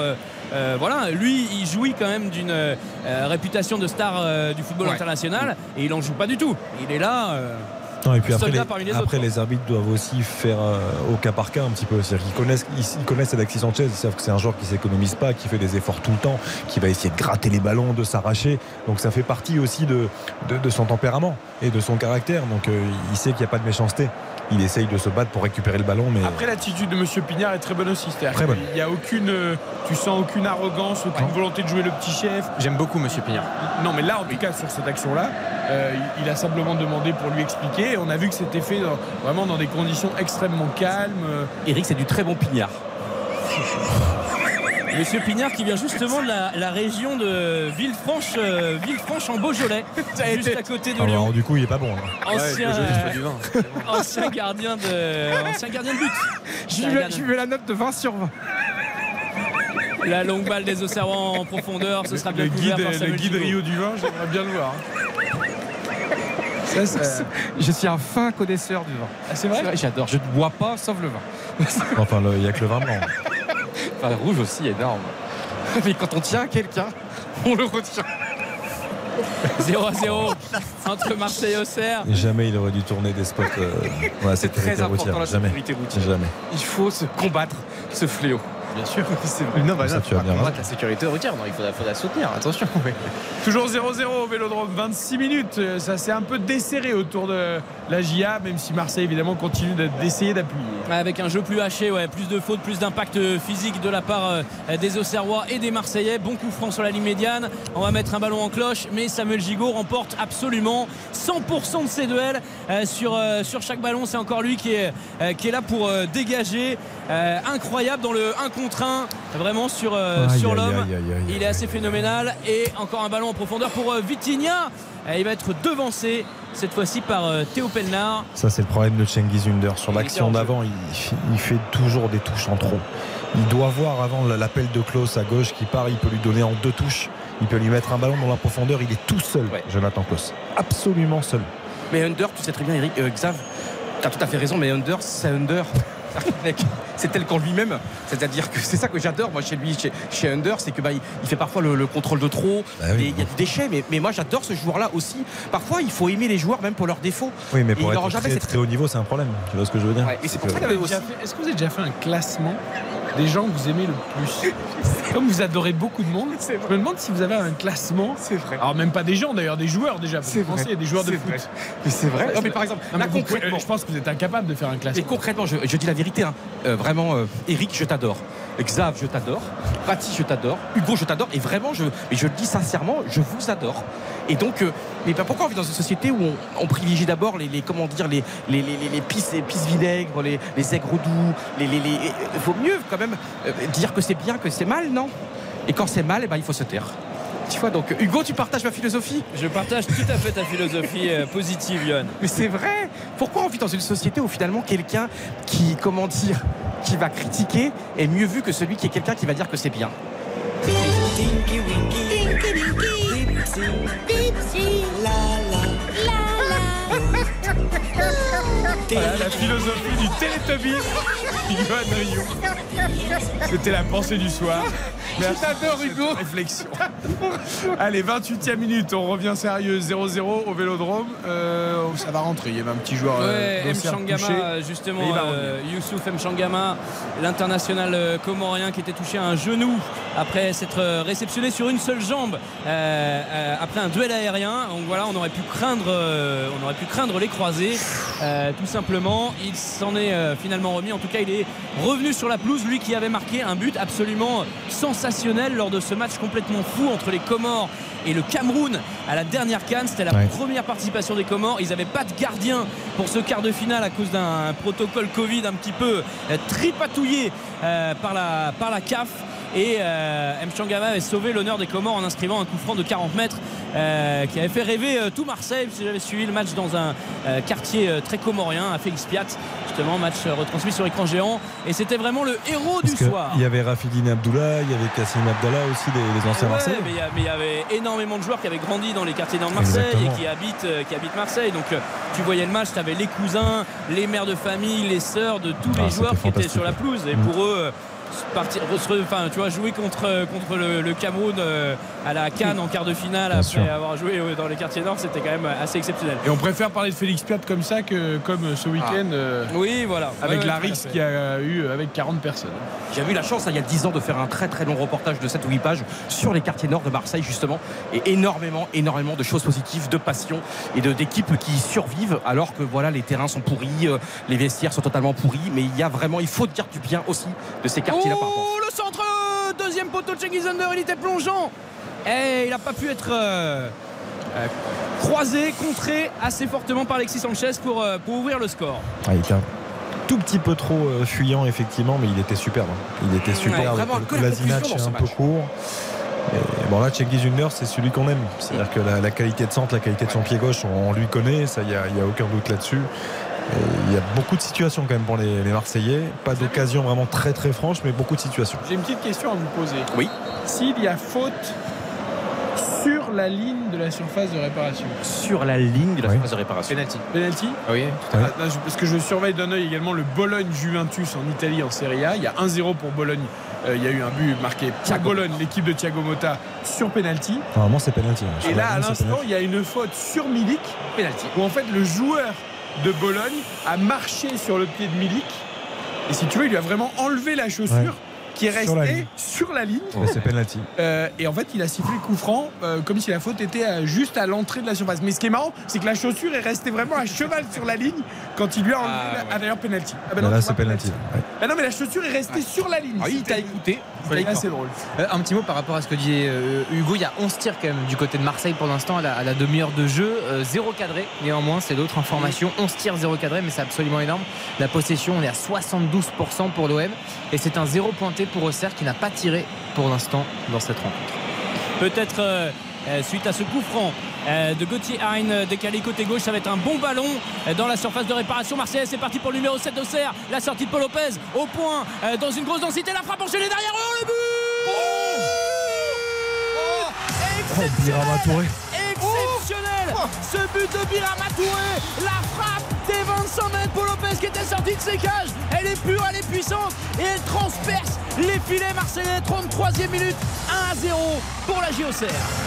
Euh, voilà, lui, il jouit quand même d'une euh, réputation de star euh, du football Ouais. international et il en joue pas du tout. Il est là. Non, et puis après, les, parmi les après, les arbitres doivent aussi faire au cas par cas un petit peu. C'est-à-dire qu'ils connaissent, ils, ils connaissent Alexis Sanchez, ils savent que c'est un joueur qui s'économise pas, qui fait des efforts tout le temps, qui va essayer de gratter les ballons, de s'arracher. Donc ça fait partie aussi de, de, de son tempérament et de son caractère. Donc il sait qu'il n'y a pas de méchanceté. Il essaye de se battre pour récupérer le ballon, mais Après, l'attitude de Monsieur Pignard est très bonne aussi. C'est-à-dire Très bonne. qu'il y a aucune, euh, tu sens aucune arrogance, aucune volonté de jouer le petit chef. J'aime beaucoup Monsieur Pignard. Non, mais là, en tout cas, sur cette action-là, euh, il il a simplement demandé pour lui expliquer. Et on a vu que c'était fait dans- vraiment dans des conditions extrêmement calmes. Eric, c'est du très bon pignard. Monsieur Pignard qui vient justement de la, la région de Villefranche, euh, Villefranche en Beaujolais, juste à côté de Ah, Lyon. alors, du coup il est pas bon. hein. Ancien, du vin. ancien gardien de, ancien gardien de but. Je lui mets- je lui mets la note de 20 sur 20. La longue balle des Auxerrois en profondeur, ce sera bien le couvert guide, par le guide. Rio du vin, j'aimerais bien le voir. Ça, ça- Je suis un fin connaisseur du vin. Ah, c'est vrai J'adore. Je ne bois pas sauf le vin. Enfin, il n'y a que le vin blanc. Enfin, le rouge aussi, énorme. Mais quand on tient quelqu'un, on le retient. 0 à 0 entre Marseille et Auxerre. Jamais il aurait dû tourner des spots. euh, ouais, C'est très important la Jamais. sécurité routière. Jamais. Il faut se combattre ce fléau. Bien sûr, c'est vrai. Non, bah tu faut as pas bien combattre la sécurité routière. Non, il faut la soutenir. Attention. Toujours 0-0 au Vélodrome, 26 minutes. Euh, Ça s'est un peu desserré autour de la GIA, même si Marseille évidemment continue de- d'essayer d'appuyer. Avec un jeu plus haché, ouais, plus de fautes, plus d'impact physique de la part euh, des Auxerrois et des Marseillais. Bon coup franc sur la ligne médiane. On va mettre un ballon en cloche, mais Samuel Gigot remporte absolument 100% de ses duels euh, sur, sur chaque ballon. C'est encore lui qui est, qui est là pour dégager. Incroyable dans le 1 contre 1, vraiment sur, euh, Aïe, sur aïe, l'homme. aïe, aïe, aïe, Il est assez phénoménal. Et encore un ballon en profondeur pour euh, Vitinha. Il va être devancé cette fois-ci par euh, Théo Pelnard. Ça, c'est le problème de Cengiz Under. Sur l'action d'avant, il, il fait toujours des touches en trop. Il doit voir avant l'appel de Klaus à gauche qui part, il peut lui donner en deux touches. Il peut lui mettre un ballon dans la profondeur. Il est tout seul, Ouais. Jonathan Klaus. Absolument seul. Mais Under, tu sais très bien, Eric, euh, Xav, tu as tout à fait raison, mais Under, c'est Under. Mec, C'est tel qu'en lui-même, c'est-à-dire que c'est ça que j'adore moi chez lui, chez, chez Under, c'est que bah, il, il fait parfois le, le contrôle de trop, Bah oui. et il y a du déchet, mais, mais moi j'adore ce joueur-là aussi. Parfois il faut aimer les joueurs même pour leurs défauts. Oui, mais pour être jamais très, cette- très haut niveau, c'est un problème. Tu vois ce que je veux dire? Ouais, et c'est pour que- ça Est-ce que vous avez déjà fait un classement des gens que vous aimez le plus Comme vous adorez beaucoup de monde, je me demande si vous avez un classement. C'est vrai. Alors même pas des gens d'ailleurs, des joueurs déjà. C'est Vous pensez, vrai. il y a des joueurs de foot. vrai. Mais c'est vrai. Non, mais par exemple, Non, là mais vous pouvez- concrètement, je pense que vous êtes incapable de faire un Mais classement. concrètement, je, je dis la vérité, hein. Euh, vraiment, euh, Eric, je t'adore. Xav, je t'adore. Patti, je t'adore. Hugo, je t'adore. Et vraiment, je, mais je le dis sincèrement, je vous adore. Et donc, euh, mais bah, pourquoi on vit dans une société où on, on privilégie d'abord les, les- comment dire, les, les, les, les, les pisses, les pisses vinaigres, les, les aigres doux, les, les, les- Il vaut mieux quand même euh, dire que c'est bien que c'est mal, non? Et quand c'est mal, eh ben, il faut se taire. Tu vois, donc Hugo, tu partages ma philosophie? Je partage tout à fait ta philosophie euh, positive, Yann. mais c'est vrai. Pourquoi on vit dans une société où finalement quelqu'un qui, comment dire, qui va critiquer est mieux vu que celui qui est quelqu'un qui va dire que c'est bien? Voilà la philosophie du Rioux. C'était la pensée du soir. Merci cette Hugo. Réflexion. Allez, 28e minute, on revient sérieux 0-0 au Vélodrome. Euh, ça va rentrer, il y avait un petit joueur. euh, Ouais, M. d'Auxerre touché. Shangama, justement, euh, Youssouf M. Shangama, l'international euh, comorien qui était touché à un genou après s'être euh, réceptionné sur une seule jambe euh, euh, après un duel aérien. Donc voilà, on aurait pu craindre, euh, on aurait pu craindre les croisés, euh, tout simplement. Il s'en est euh, finalement remis. En tout cas, il est revenu sur la pelouse, lui qui avait marqué un but absolument sensationnel lors de ce match complètement fou entre les Comores et le Cameroun à la dernière canne. C'était la Ouais. première participation des Comores. Ils n'avaient pas de gardien pour ce quart de finale à cause d'un protocole Covid un petit peu euh, tripatouillé euh, par, la, par la CAF. Et euh, M. Changama avait sauvé l'honneur des Comores en inscrivant un coup franc de 40 mètres euh, qui avait fait rêver euh, tout Marseille. Si j'avais suivi le match dans un euh, quartier très comorien, à Félix Piat, justement, match retransmis sur écran géant. Et c'était vraiment le héros Parce du soir. Il y avait Rafidine Abdullah, il y avait Kassim Abdallah aussi, des, des anciens Ouais, Marseillais. mais il y avait énormément de joueurs qui avaient grandi dans les quartiers nord de Marseille Exactement. et qui habitent, qui habitent Marseille. Donc tu voyais le match, tu avais les cousins, les mères de famille, les sœurs de tous Ah, les c'était joueurs qui étaient sur la pelouse. Et Mm. pour eux, partir, enfin, tu vois, jouer contre, contre le, le Cameroun euh, à la Cannes en quart de finale Bien après sûr. avoir joué euh, dans les quartiers nord, c'était quand même assez exceptionnel. Et on préfère parler de Félix Piat comme ça que comme euh, ce week-end. euh, Oui, voilà. Avec Ouais, la ouais, Rix qui a eu euh, avec 40 personnes. J'avais eu la chance hein, il y a 10 ans de faire un très très long reportage de 7 ou 8 pages sur les quartiers nord de Marseille justement et énormément énormément de choses positives, de passion et de d'équipes qui survivent alors que voilà les terrains sont pourris, euh, les vestiaires sont totalement pourris mais il y a vraiment il faut dire du bien aussi de ces quartiers-là par rapport. Oh, le centre Deuxième poteau de Cengiz Under, il était plongeant. Et il n'a pas pu être euh, euh, croisé, contré assez fortement par Alexis Sanchez pour, euh, pour ouvrir le score. Ah, il était un tout petit peu trop fuyant effectivement, mais il était superbe. hein. Il était superbe. vraiment, que la Kolasinac conclusion est dans un peu court. Et bon là, Cengiz Junior, c'est celui qu'on aime. C'est-à-dire que la, la qualité de centre, la qualité de son pied gauche, on, on lui connaît, ça, il n'y a, il y a aucun doute là-dessus. Il y a beaucoup de situations quand même pour les, les Marseillais. Pas d'occasion vraiment très très franche, mais beaucoup de situations. J'ai une petite question à vous poser. Oui. S'il y a faute sur la ligne de la surface de réparation. Sur la ligne de la Oui. surface de réparation. Penalty. Penalty Oui. Ah, non, je- Parce que je surveille d'un œil également le Bologne-Juventus en Italie en Serie A. Il y a 1-0 pour Bologne. Euh, il y a eu un but marqué par Bologne, l'équipe de Thiago Motta, sur penalty. Normalement, c'est penalty. hein. Et là, à l'instant, il y a une faute sur Milik, Penalty. où en fait le joueur de Bologne a marché sur le pied de Milik. Et si tu veux, il lui a vraiment enlevé la chaussure. Qui est Sur la restée ligne. sur la ligne. C'est penalty. Euh, et en fait, il a sifflé le coup franc euh, comme si la faute était euh, juste à l'entrée de la surface. Mais ce qui est marrant, c'est que la chaussure est restée vraiment à cheval sur la ligne quand il lui a enlevé. Ah, la- ouais. Ah, d'ailleurs, penalty. Ah, bah Là, non, là, c'est penalty. Ouais. Ah non, mais la chaussure est restée sur la ligne. Ah, il t'a écouté. C'est drôle. Euh, un petit mot par rapport à ce que disait euh, Hugo. Il y a 11 tirs quand même du côté de Marseille pour l'instant à la, à la demi-heure de jeu. Euh, zéro cadré. Néanmoins, c'est l'autre information. 11 tirs, zéro cadré, mais c'est absolument énorme. La possession, on est à 72% pour l'OM. Et c'est un zéro pointé pour Auxerre qui n'a pas tiré pour l'instant dans cette rencontre. Peut-être euh, euh, suite à ce coup franc euh, de Gauthier Hein décalé côté gauche, ça va être un bon ballon euh, dans la surface de réparation. Marseille, c'est parti pour le numéro 7 d'Auxerre. La sortie de Paul Lopez au point, euh, dans une grosse densité. La frappe enchaînée derrière eux, le but Oh, Birama Touré. Exceptionnel Ce but de Birama Touré La frappe des 25 mètres Paul Lopez qui était sorti de ses cages Elle est pure, elle est puissante et elle transperce les filets marseillais. 33e minute 1 à 0 pour la JOCR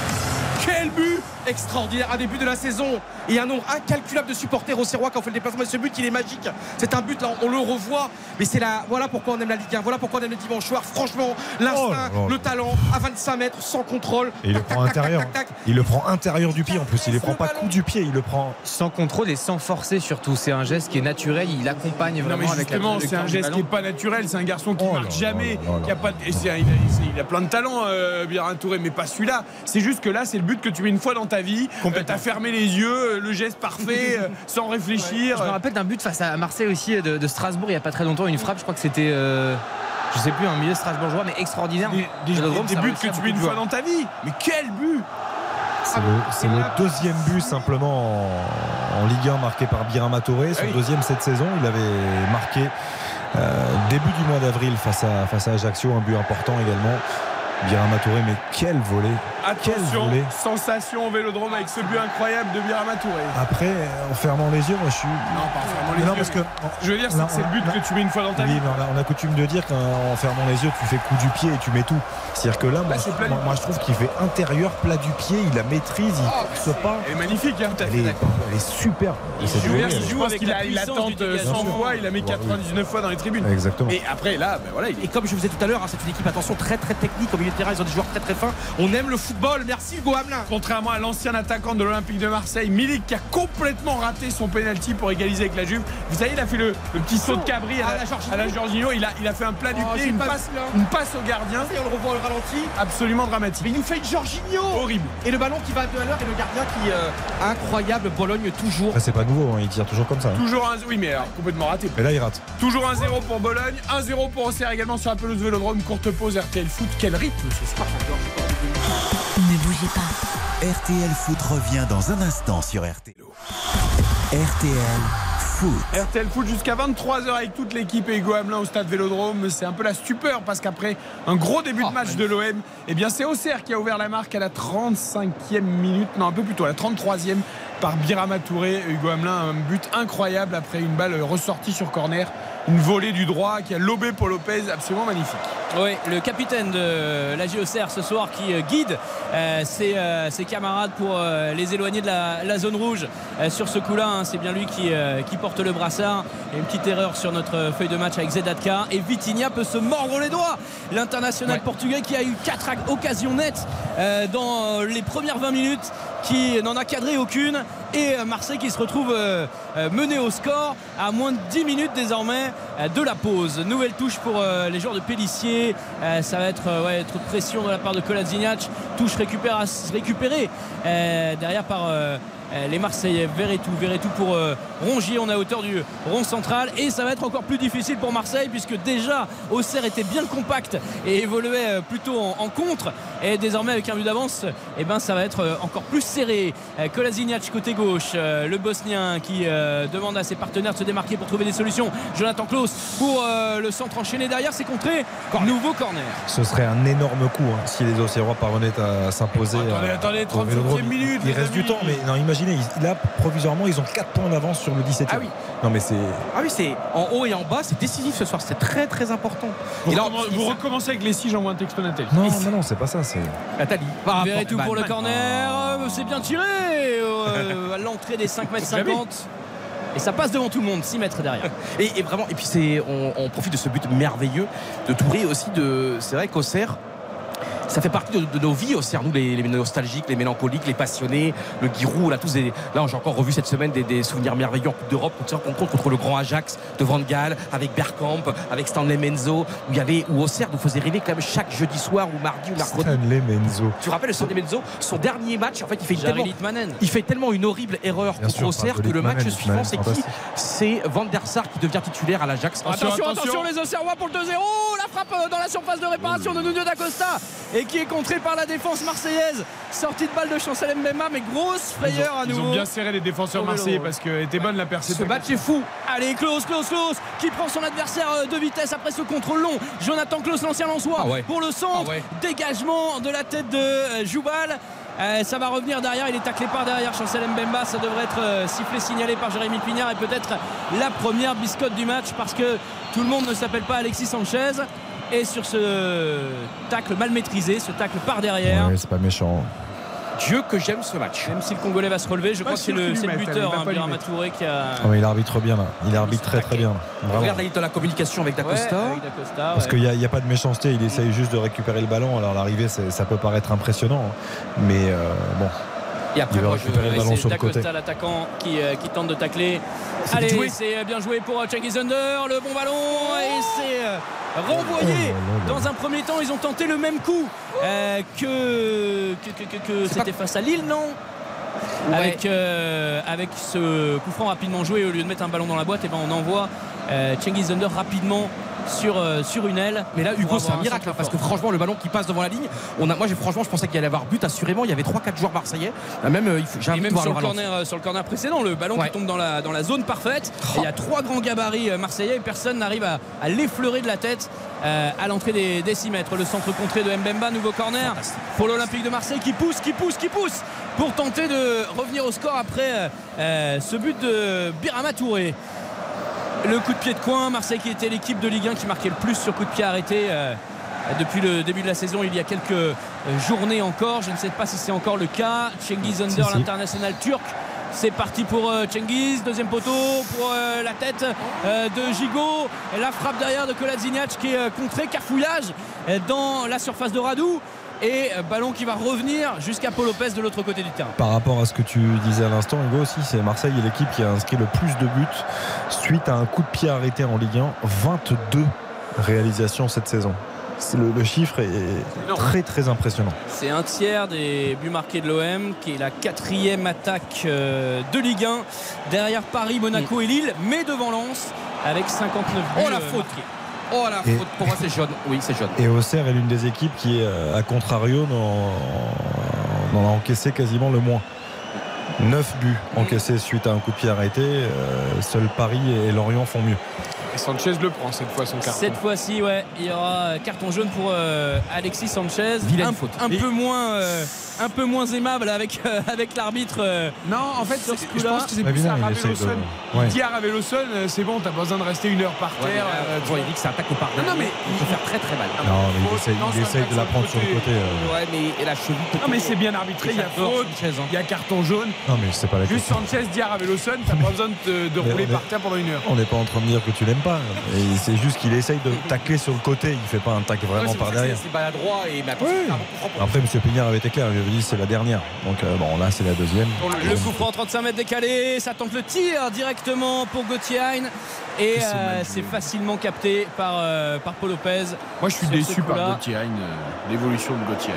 Quel but extraordinaire, un début de la saison et un nombre incalculable de supporters au Serrois qui ont fait le déplacement. Et ce but, il est magique. C'est un but là, on le revoit. Mais c'est là, voilà pourquoi on aime la Ligue 1. Voilà pourquoi on aime le dimanche soir. Franchement, l'instinct, Oh le talent, à 25 mètres, sans contrôle. Et il le prend tac, intérieur. tac, tac, tac. Il le prend intérieur du pied en plus. Il ne prend pas coup du pied, il le prend. Sans contrôle et sans forcer surtout. C'est un geste qui est naturel. Il accompagne Non vraiment mais avec la justement, c'est un geste qui n'est pas naturel. C'est un garçon qui Oh marque jamais, il a plein de talent, euh, Birin Touré, mais pas celui-là. C'est juste que là, c'est le but que tu mets une fois dans ta vie. Euh, T'as fermé les yeux, euh, le geste parfait, euh, sans réfléchir. Je me rappelle d'un but face à Marseille aussi de, de Strasbourg il n'y a pas très longtemps. Une frappe, je crois que c'était. euh, je sais plus, un milieu strasbourgeois, mais extraordinaire. Des, des- des buts que tu mets une fois dans ta vie. Mais quel but C'est le, deuxième but simplement en, en Ligue 1 marqué par Birama Touré. Son oui. deuxième cette saison. Il avait marqué euh, début du mois d'avril face à, face à Ajaccio, un but important également. Birama Touré, mais quel volet Attention, volée. sensation au vélodrome avec ce but incroyable de Birama Touré. Après, en fermant les yeux, moi je suis. Non, pas en fermant les non, yeux. parce que. Je veux dire, c'est le but a- que tu mets une fois dans ta Oui, vie. mais on a, on a coutume de dire qu'en fermant les yeux, tu fais coup du pied et tu mets tout. C'est-à-dire que là, moi, du moi, moi, je trouve qu'il fait intérieur, plat du pied, il la maîtrise, il se pas. Elle est magnifique, hein. Elle est, elle est super. Et cette Je veux dire, il joue avec qu'il la a, il puissance attend du euh, dégagement. 100 Bien sûr. fois, il a mis Bah oui. 99 fois dans les tribunes. Exactement. Et après, là, ben voilà, il Et comme je vous disais tout à l'heure, hein, c'est une équipe, attention, très très technique au milieu de terrain. Ils ont des joueurs très très fins. On aime le football. Merci Hugo Hamelin. Contrairement à l'ancien attaquant de l'Olympique de Marseille, Milik qui a complètement raté son penalty pour égaliser avec la Juve. Vous savez, il a fait le, le petit saut de cabri à Ah, la, à la Jorginho. Il a, il a fait un plat du Oh, pied, j'ai une pas passe, une au gardien. Et on le revoit au ralenti. Absolument dramatique. Mais il nous fait une Jorginho. Horrible. Et le ballon qui va à deux à l'heure et le gardien qui. euh, incroyable. Bologne toujours. Après, c'est pas nouveau, hein, il tire toujours comme ça. hein. Toujours un. Oui, mais alors, complètement raté. Mais là, il rate. Toujours un 0 pour Bologne, 1-0 pour Auxerre également sur la pelouse Vélodrome. Courte pause RTL Foot. Quel rythme ce soir. Ne bougez pas. RTL Foot revient dans un instant sur RTL. RTL Foot. RTL Foot jusqu'à 23h avec toute l'équipe et Hugo Hamelin au stade Vélodrome. C'est un peu la stupeur parce qu'après un gros début de match de l'OM, eh bien c'est Auxerre qui a ouvert la marque à la 35e minute, non un peu plus tôt, à la 33e par Birama Touré. Hugo Hamelin, un but incroyable après une balle ressortie sur corner. Une volée du droit qui a lobé Paul Lopez, absolument magnifique. Oui, le capitaine de la JOCR ce soir qui euh, guide euh, ses, euh, ses camarades pour euh, les éloigner de la, la zone rouge sur ce coup-là. hein, c'est bien lui qui, qui porte le brassard. A une petite erreur sur notre feuille de match avec Zedatka. Et Vitinha peut se mordre les doigts. L'international Ouais. portugais qui a eu 4 occasions nettes dans les premières 20 minutes, qui n'en a cadré aucune. Et Marseille qui se retrouve euh, euh, mené au score à moins de 10 minutes désormais euh, de la pause. Nouvelle touche pour les joueurs de Pellissier. Ça va être ouais, trop de pression de la part de Kolasinac. Touche récupérée derrière par les Marseillais. Verretou, Verretou pour euh, Rongier. On est à hauteur du rond central. Et ça va être encore plus difficile pour Marseille puisque déjà Auxerre était bien compact et évoluait euh, plutôt en, en contre. Et désormais avec un but d'avance, eh ben, ça va être euh, encore plus serré. Euh, Kolasinac côté gauche, euh, le Bosnien qui euh, demande à ses partenaires de se démarquer pour trouver des solutions. Jonathan Klaus pour euh, le centre enchaîné derrière, c'est contré. Nouveau corner. Ce serait un énorme coup hein, si les Auxerrois parvenaient à s'imposer. Attendez, attendez, au 35e Vélodrome. minute, Il reste du temps, mais non, imaginez, là, provisoirement, ils ont 4 points d'avance sur le 17 e Ah oui. Non, mais c'est. Ah oui, c'est en haut et en bas, c'est décisif ce soir. C'est très très important. Vous, Et là, recommen- vous recommencez avec les 6, j'envoie un texto Nathalie. Non, non, non, c'est pas ça. C'est. Nathalie. par rapport- Bah, pour le corner. Euh, C'est bien tiré euh, à l'entrée des 5 mètres 50. Et ça passe devant tout le monde, 6 mètres derrière. Et, et vraiment, et puis c'est, on, on profite de ce but merveilleux de Touré aussi de. C'est vrai qu'Auxerre. Ça fait partie de, de nos vies, Auxerre, nous les, les nostalgiques, les mélancoliques, les passionnés, le Giroud, là tous des- là j'ai encore revu cette semaine des, des souvenirs merveilleux en Coupe d'Europe, compte contre le grand Ajax de Van Gaal, avec Bergkamp, avec Stanley Menzo, où il y avait où Auxerre nous faisait rêver quand même chaque jeudi soir ou mardi ou mercredi. Stanley Menzo. Tu te rappelles le Stanley Menzo, son dernier match, en fait, il fait tellement, il fait tellement une horrible erreur Bien contre Auxerre que le match suivant, c'est qui? C'est Van der Sar qui devient titulaire à l'Ajax. Attention, attention, attention. les Auxerrois pour le 2-0. La frappe euh, dans la surface de réparation de Nuno d'Acosta et qui est contrée par la défense marseillaise. Sortie de balle de Chancel Mbemba, mais grosse Ils ont, frayeur à ils nouveau. ont bien serré les défenseurs Au marseillais parce que était bonne la percée. Ce match est fou. Allez, Klaus, Klaus, Klaus, qui prend son adversaire euh, de vitesse après ce contrôle long? Jonathan Klaus, l'ancien Lançois, Ah ouais. pour le centre. Ah ouais. Dégagement de la tête de euh, Joubal. Euh, ça va revenir derrière, il est taclé par derrière Chancel Mbemba, ça devrait être euh, sifflé, signalé par Jérémy Pignard et peut-être la première biscotte du match parce que tout le monde ne s'appelle pas Alexis Sanchez. Et sur ce tacle mal maîtrisé, ce tacle par derrière, Ouais, c'est pas méchant. Dieu que j'aime ce match. même si le Congolais va se relever, je Pas crois que c'est le, lui buteur, hein, Birama. Touré qui a. Ah, mais il arbitre bien là. Il arbitre très très bien. Vraiment. Regarde, il est dans la communication avec D'Acosta. Ouais, avec D'Acosta, Parce ouais. qu'il n'y a, pas de méchanceté, il essaye juste de récupérer le ballon. Alors l'arrivée, c'est- ça peut paraître impressionnant, hein. mais euh, bon, Et après, Il va récupérer je- le ballon sur le D'Acosta, côté. l'attaquant qui, euh, qui tente de tacler. C'est Allez, c'est bien joué pour euh, Cengiz Under, le bon ballon et c'est euh, renvoyé. Oh. Dans un premier temps, ils ont tenté le même coup euh, que, que, que- que- que C'est c'était face à Lille, non Ouais. avec, euh, avec ce coup franc rapidement joué, au lieu de mettre un ballon dans la boîte, et ben on envoie euh, Cengiz Under rapidement sur, euh, sur une aile. Mais là, Hugo, c'est un miracle hein, parce que franchement, le ballon qui passe devant la ligne, on a, moi, j'ai- franchement, je pensais qu'il allait avoir but assurément. Il y avait 3-4 joueurs marseillais. Ah, Même, euh, il faut- Et même voir sur le corner, euh, sur le corner précédent, le ballon Ouais. qui tombe dans la, dans la zone parfaite. Et Il y a trois grands gabarits marseillais et personne n'arrive à, à l'effleurer de la tête. euh, à l'entrée des, des 6 mètres. Le centre contré de Mbemba, nouveau corner pour l'Olympique de Marseille qui pousse, qui pousse, qui pousse pour tenter de revenir au score après euh, ce but de Birama Touré. Le coup de pied de coin, Marseille qui était l'équipe de Ligue 1 qui marquait le plus sur coup de pied arrêté euh, depuis le début de la saison il y a quelques euh, journées encore. Je ne sais pas si c'est encore le cas. Cengiz Under, Si, si. l'international turc. C'est parti pour euh, Cengiz, deuxième poteau pour la tête de Gigot. La frappe derrière de Kolasinac qui est contré, cafouillage euh, dans la surface de Radou. Et euh, ballon qui va revenir jusqu'à Paul Lopez de l'autre côté du terrain. Par rapport à ce que tu disais à l'instant, Hugo aussi, c'est Marseille l'équipe qui a inscrit le plus de buts suite à un coup de pied arrêté en Ligue 1. 22 réalisations cette saison. Le, le chiffre est très très impressionnant. C'est un tiers des buts marqués de l'OM, qui est la quatrième attaque euh, de Ligue 1, derrière Paris, Monaco et Lille, mais devant Lens, avec 59 buts. Oh la euh, faute marqués. Oh la Et- faute, pour moi c'est jaune. Oui, c'est jaune. Et Auxerre est l'une des équipes qui euh, à contrario dans a encaissé quasiment le moins. 9 buts encaissés suite à un coup de pied arrêté. Euh, seuls Paris et Lorient font mieux. Et Sanchez le prend cette fois son carton. Cette fois-ci, ouais, il y aura euh, carton jaune pour euh, Alexis Sanchez. Vilaine un, faute. un Et- peu moins, euh, un peu moins aimable avec euh, avec l'arbitre. euh, Non, en fait, Sur c'est- ce je coup-là- pense que c'est plus il. Ouais. Il dit Raveloson, euh, c'est bon, t'as pas besoin de rester une heure par Ouais, terre. euh, euh, Jean-Éric, ça attaque au pardon. Non, mais il peut faire très très mal. Non, mais il faute. essaye, Non, il ça essaye de la sur prendre le sur le côté. euh. Ouais, mais et la cheville. Non, mais c'est bien arbitré, il y a faute, Sanchez, hein. il y a carton jaune. Non, mais c'est pas la Juste question. Sanchez dit à Raveloson, t'as pas besoin de, rouler par terre pendant une heure. On n'est pas en train de dire que tu l'aimes pas. C'est juste qu'il essaye de tacler sur le côté. Il fait pas un tac vraiment par derrière. C'est maladroit et mais Oui. Après, M. Pignard avait été clair. Il avait dit c'est la dernière. Donc, euh, bon, là, c'est la deuxième. Le coup franc 35 mètres décalé, ça tente le tir directement pour Gauthier Hein. et euh, c'est facilement capté par, euh, par Paul Lopez. Moi, je suis déçu par. Gauthier Hein, l'évolution de Gauthier.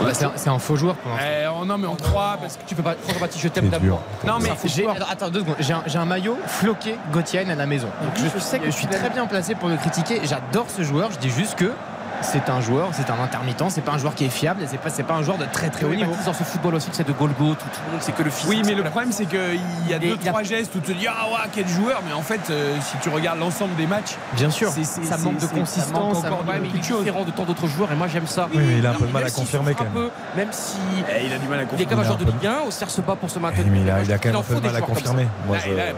Bah, c'est un- faux joueur pour l'instant. Eh, oh, non, mais on croit parce que Tu peux pas, François Baptiste, je t'aime dur. Non mais j'ai attends, deux secondes. J'ai un, maillot floqué Gauthier à la maison. Donc je, sais que je suis très bien placé pour le critiquer. J'adore ce joueur. Je dis juste que c'est un joueur, c'est un intermittent, c'est pas un joueur qui est fiable, c'est pas c'est pas un joueur de très très haut niveau. Dans ce football aussi, c'est de Golgo, tout, tout le monde, c'est que le physique. Oui, mais le problème, c'est qu'il y a deux, a- trois gestes où tu te dis Ah, ouais, quel joueur. Mais en fait, euh, si tu regardes l'ensemble des matchs, Bien sûr. c'est- c'est- ça manque de consistance, ça encore manque de différent de tant d'autres joueurs et moi j'aime ça. Oui, mais il a un peu de mal à confirmer quand même. si Eh, il a du mal à il est confirmer. comme un joueur de Ligue 1, on se pas pour se maintenir. mais il a, quand même un peu de mal à confirmer.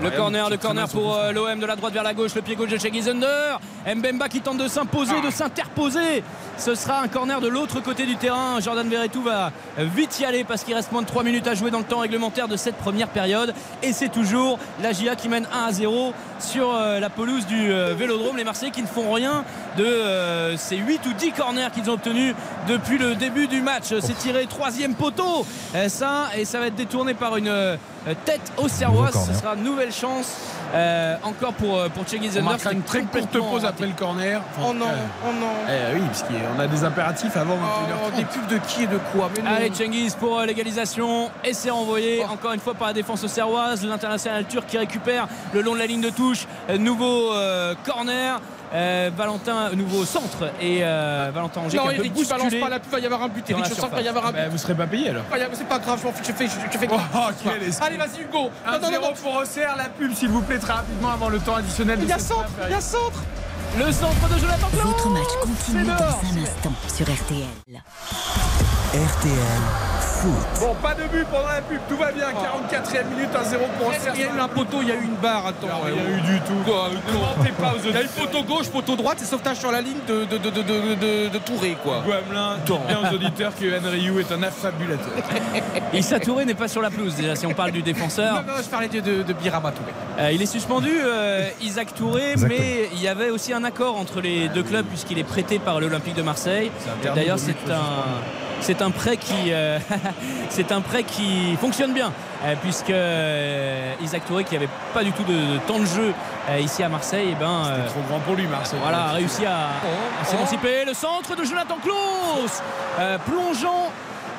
Le corner, le corner pour euh, l'OM de la droite vers la gauche, le pied gauche de Under. Mbemba qui tente de s'imposer, de s'interposer. Ce sera un corner de l'autre côté du terrain. Jordan Verretou va vite y aller parce qu'il reste moins de 3 minutes à jouer dans le temps réglementaire de cette première période. Et c'est toujours la GIA qui mène 1 à 0 sur euh, la pelouse du euh, Vélodrome. Les Marseillais qui ne font rien de euh, ces 8 ou 10 corners qu'ils ont obtenus depuis le début du match. C'est tiré troisième poteau. Ça, et ça va être détourné par une tête au. Nouveau Ce sera une nouvelle chance euh, encore pour, euh, pour Under. marquera une très courte pause raté. après le corner. Oh non, Euh, oh non. eh oui, parce qu'on a des impératifs avant 21h30. Oh, des pubs de qui et de quoi mais. Allez Cengiz pour euh, l'égalisation et c'est renvoyé encore une fois par la défense serroise l'international turc qui récupère le long de la ligne de touche Euh, nouveau euh, corner Euh, Valentin nouveau centre et euh, Valentin Angers Non, qui un Eric, tu balances bousculé pas la pub, il va y avoir un but. Eric, la je sens qu'il va y avoir un Bah, but. vous serez pas payé alors. Ah, C'est pas grave, je m'en fiche, je fais. Je fais Oh, escroc. Allez, vas-y, Hugo. Non, non, non, 1-0 non. pour Auxerre, la pub s'il vous plaît très rapidement avant le temps additionnel. de Il y a centre, il y a centre. le centre de Jonathan Klaus Votre match continue dans un instant sur RTL. RTL Foot. Bon, pas de but pendant la pub, tout va bien. 44e minute, 1-0 pour. Il y a eu un poteau, il y a eu une barre. Attends, Non, ouais, rien ouais. eu du tout. Non, Ne pas aux Il y a eu auditeurs. poteau gauche, poteau droite et sauvetage sur la ligne de, de, de, de, de, de- de Touré, quoi. Guamelin, bien aux auditeurs que Yohan Ryu est un affabulateur. Issa Touré n'est pas sur la pelouse déjà si on parle du défenseur non, je parlais de, de, de Birama Touré. Euh, il est suspendu, euh, Isaac Touré, Exactement. mais il y avait aussi un accord entre les deux clubs puisqu'il est prêté par l'Olympique de Marseille. C'est D'ailleurs, c'est un, c'est un prêt qui, euh, c'est un prêt qui fonctionne bien euh, puisque euh, Isaac Touré, qui avait pas du tout de, de temps de jeu ici à Marseille, et ben euh, C'est trop grand pour lui, Marseille. voilà, a réussi à, Oh, à s'émanciper. Le centre de Jonathan Klaus, plongeant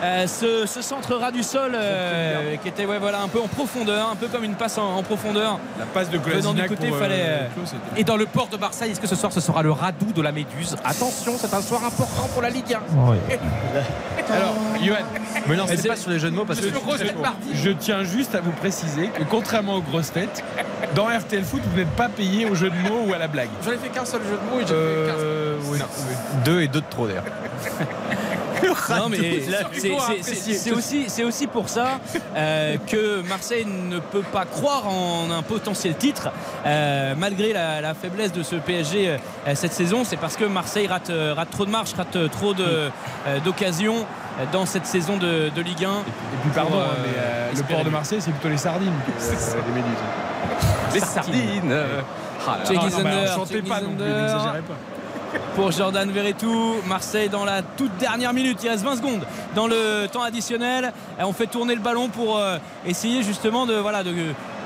euh, ce, ce centre ras du sol euh, qui était ouais, voilà, un peu en profondeur, un peu comme une passe en, en profondeur. La passe de Venant du Kolasinac côté, pour, euh, fallait, euh, Et dans le port de Marseille, est-ce que ce soir ce sera le radoux de la Méduse? Attention, c'est un soir important pour la Ligue 1. Alors, Johan, Me lancez c'est- pas sur les jeux de mots parce que je, je- je tiens juste à vous préciser que contrairement aux grosses têtes, dans RTL Foot, vous n'êtes pas payé au jeu de mots ou à la blague. J'en ai fait qu'un seul jeu de mots et j'ai Euh, oui. deux et deux de trop d'ailleurs. Non, mais c'est- aussi, c'est aussi pour ça euh, que Marseille ne peut pas croire en un potentiel titre euh, malgré la, la faiblesse de ce PSG euh, cette saison. C'est parce que Marseille rate, rate trop de marches, rate trop de, d'occasions dans cette saison de, de Ligue 1. Et puis pardon, hein, euh, mais euh, le port de. Marseille, c'est plutôt les sardines que euh, les méduses. Les sardines. euh, ah là Non, non, check pas non plus, pas. Pour Jordan Verretou. Marseille dans la toute dernière minute. Il reste 20 secondes dans le temps additionnel. On fait tourner le ballon pour euh, essayer justement de, voilà, de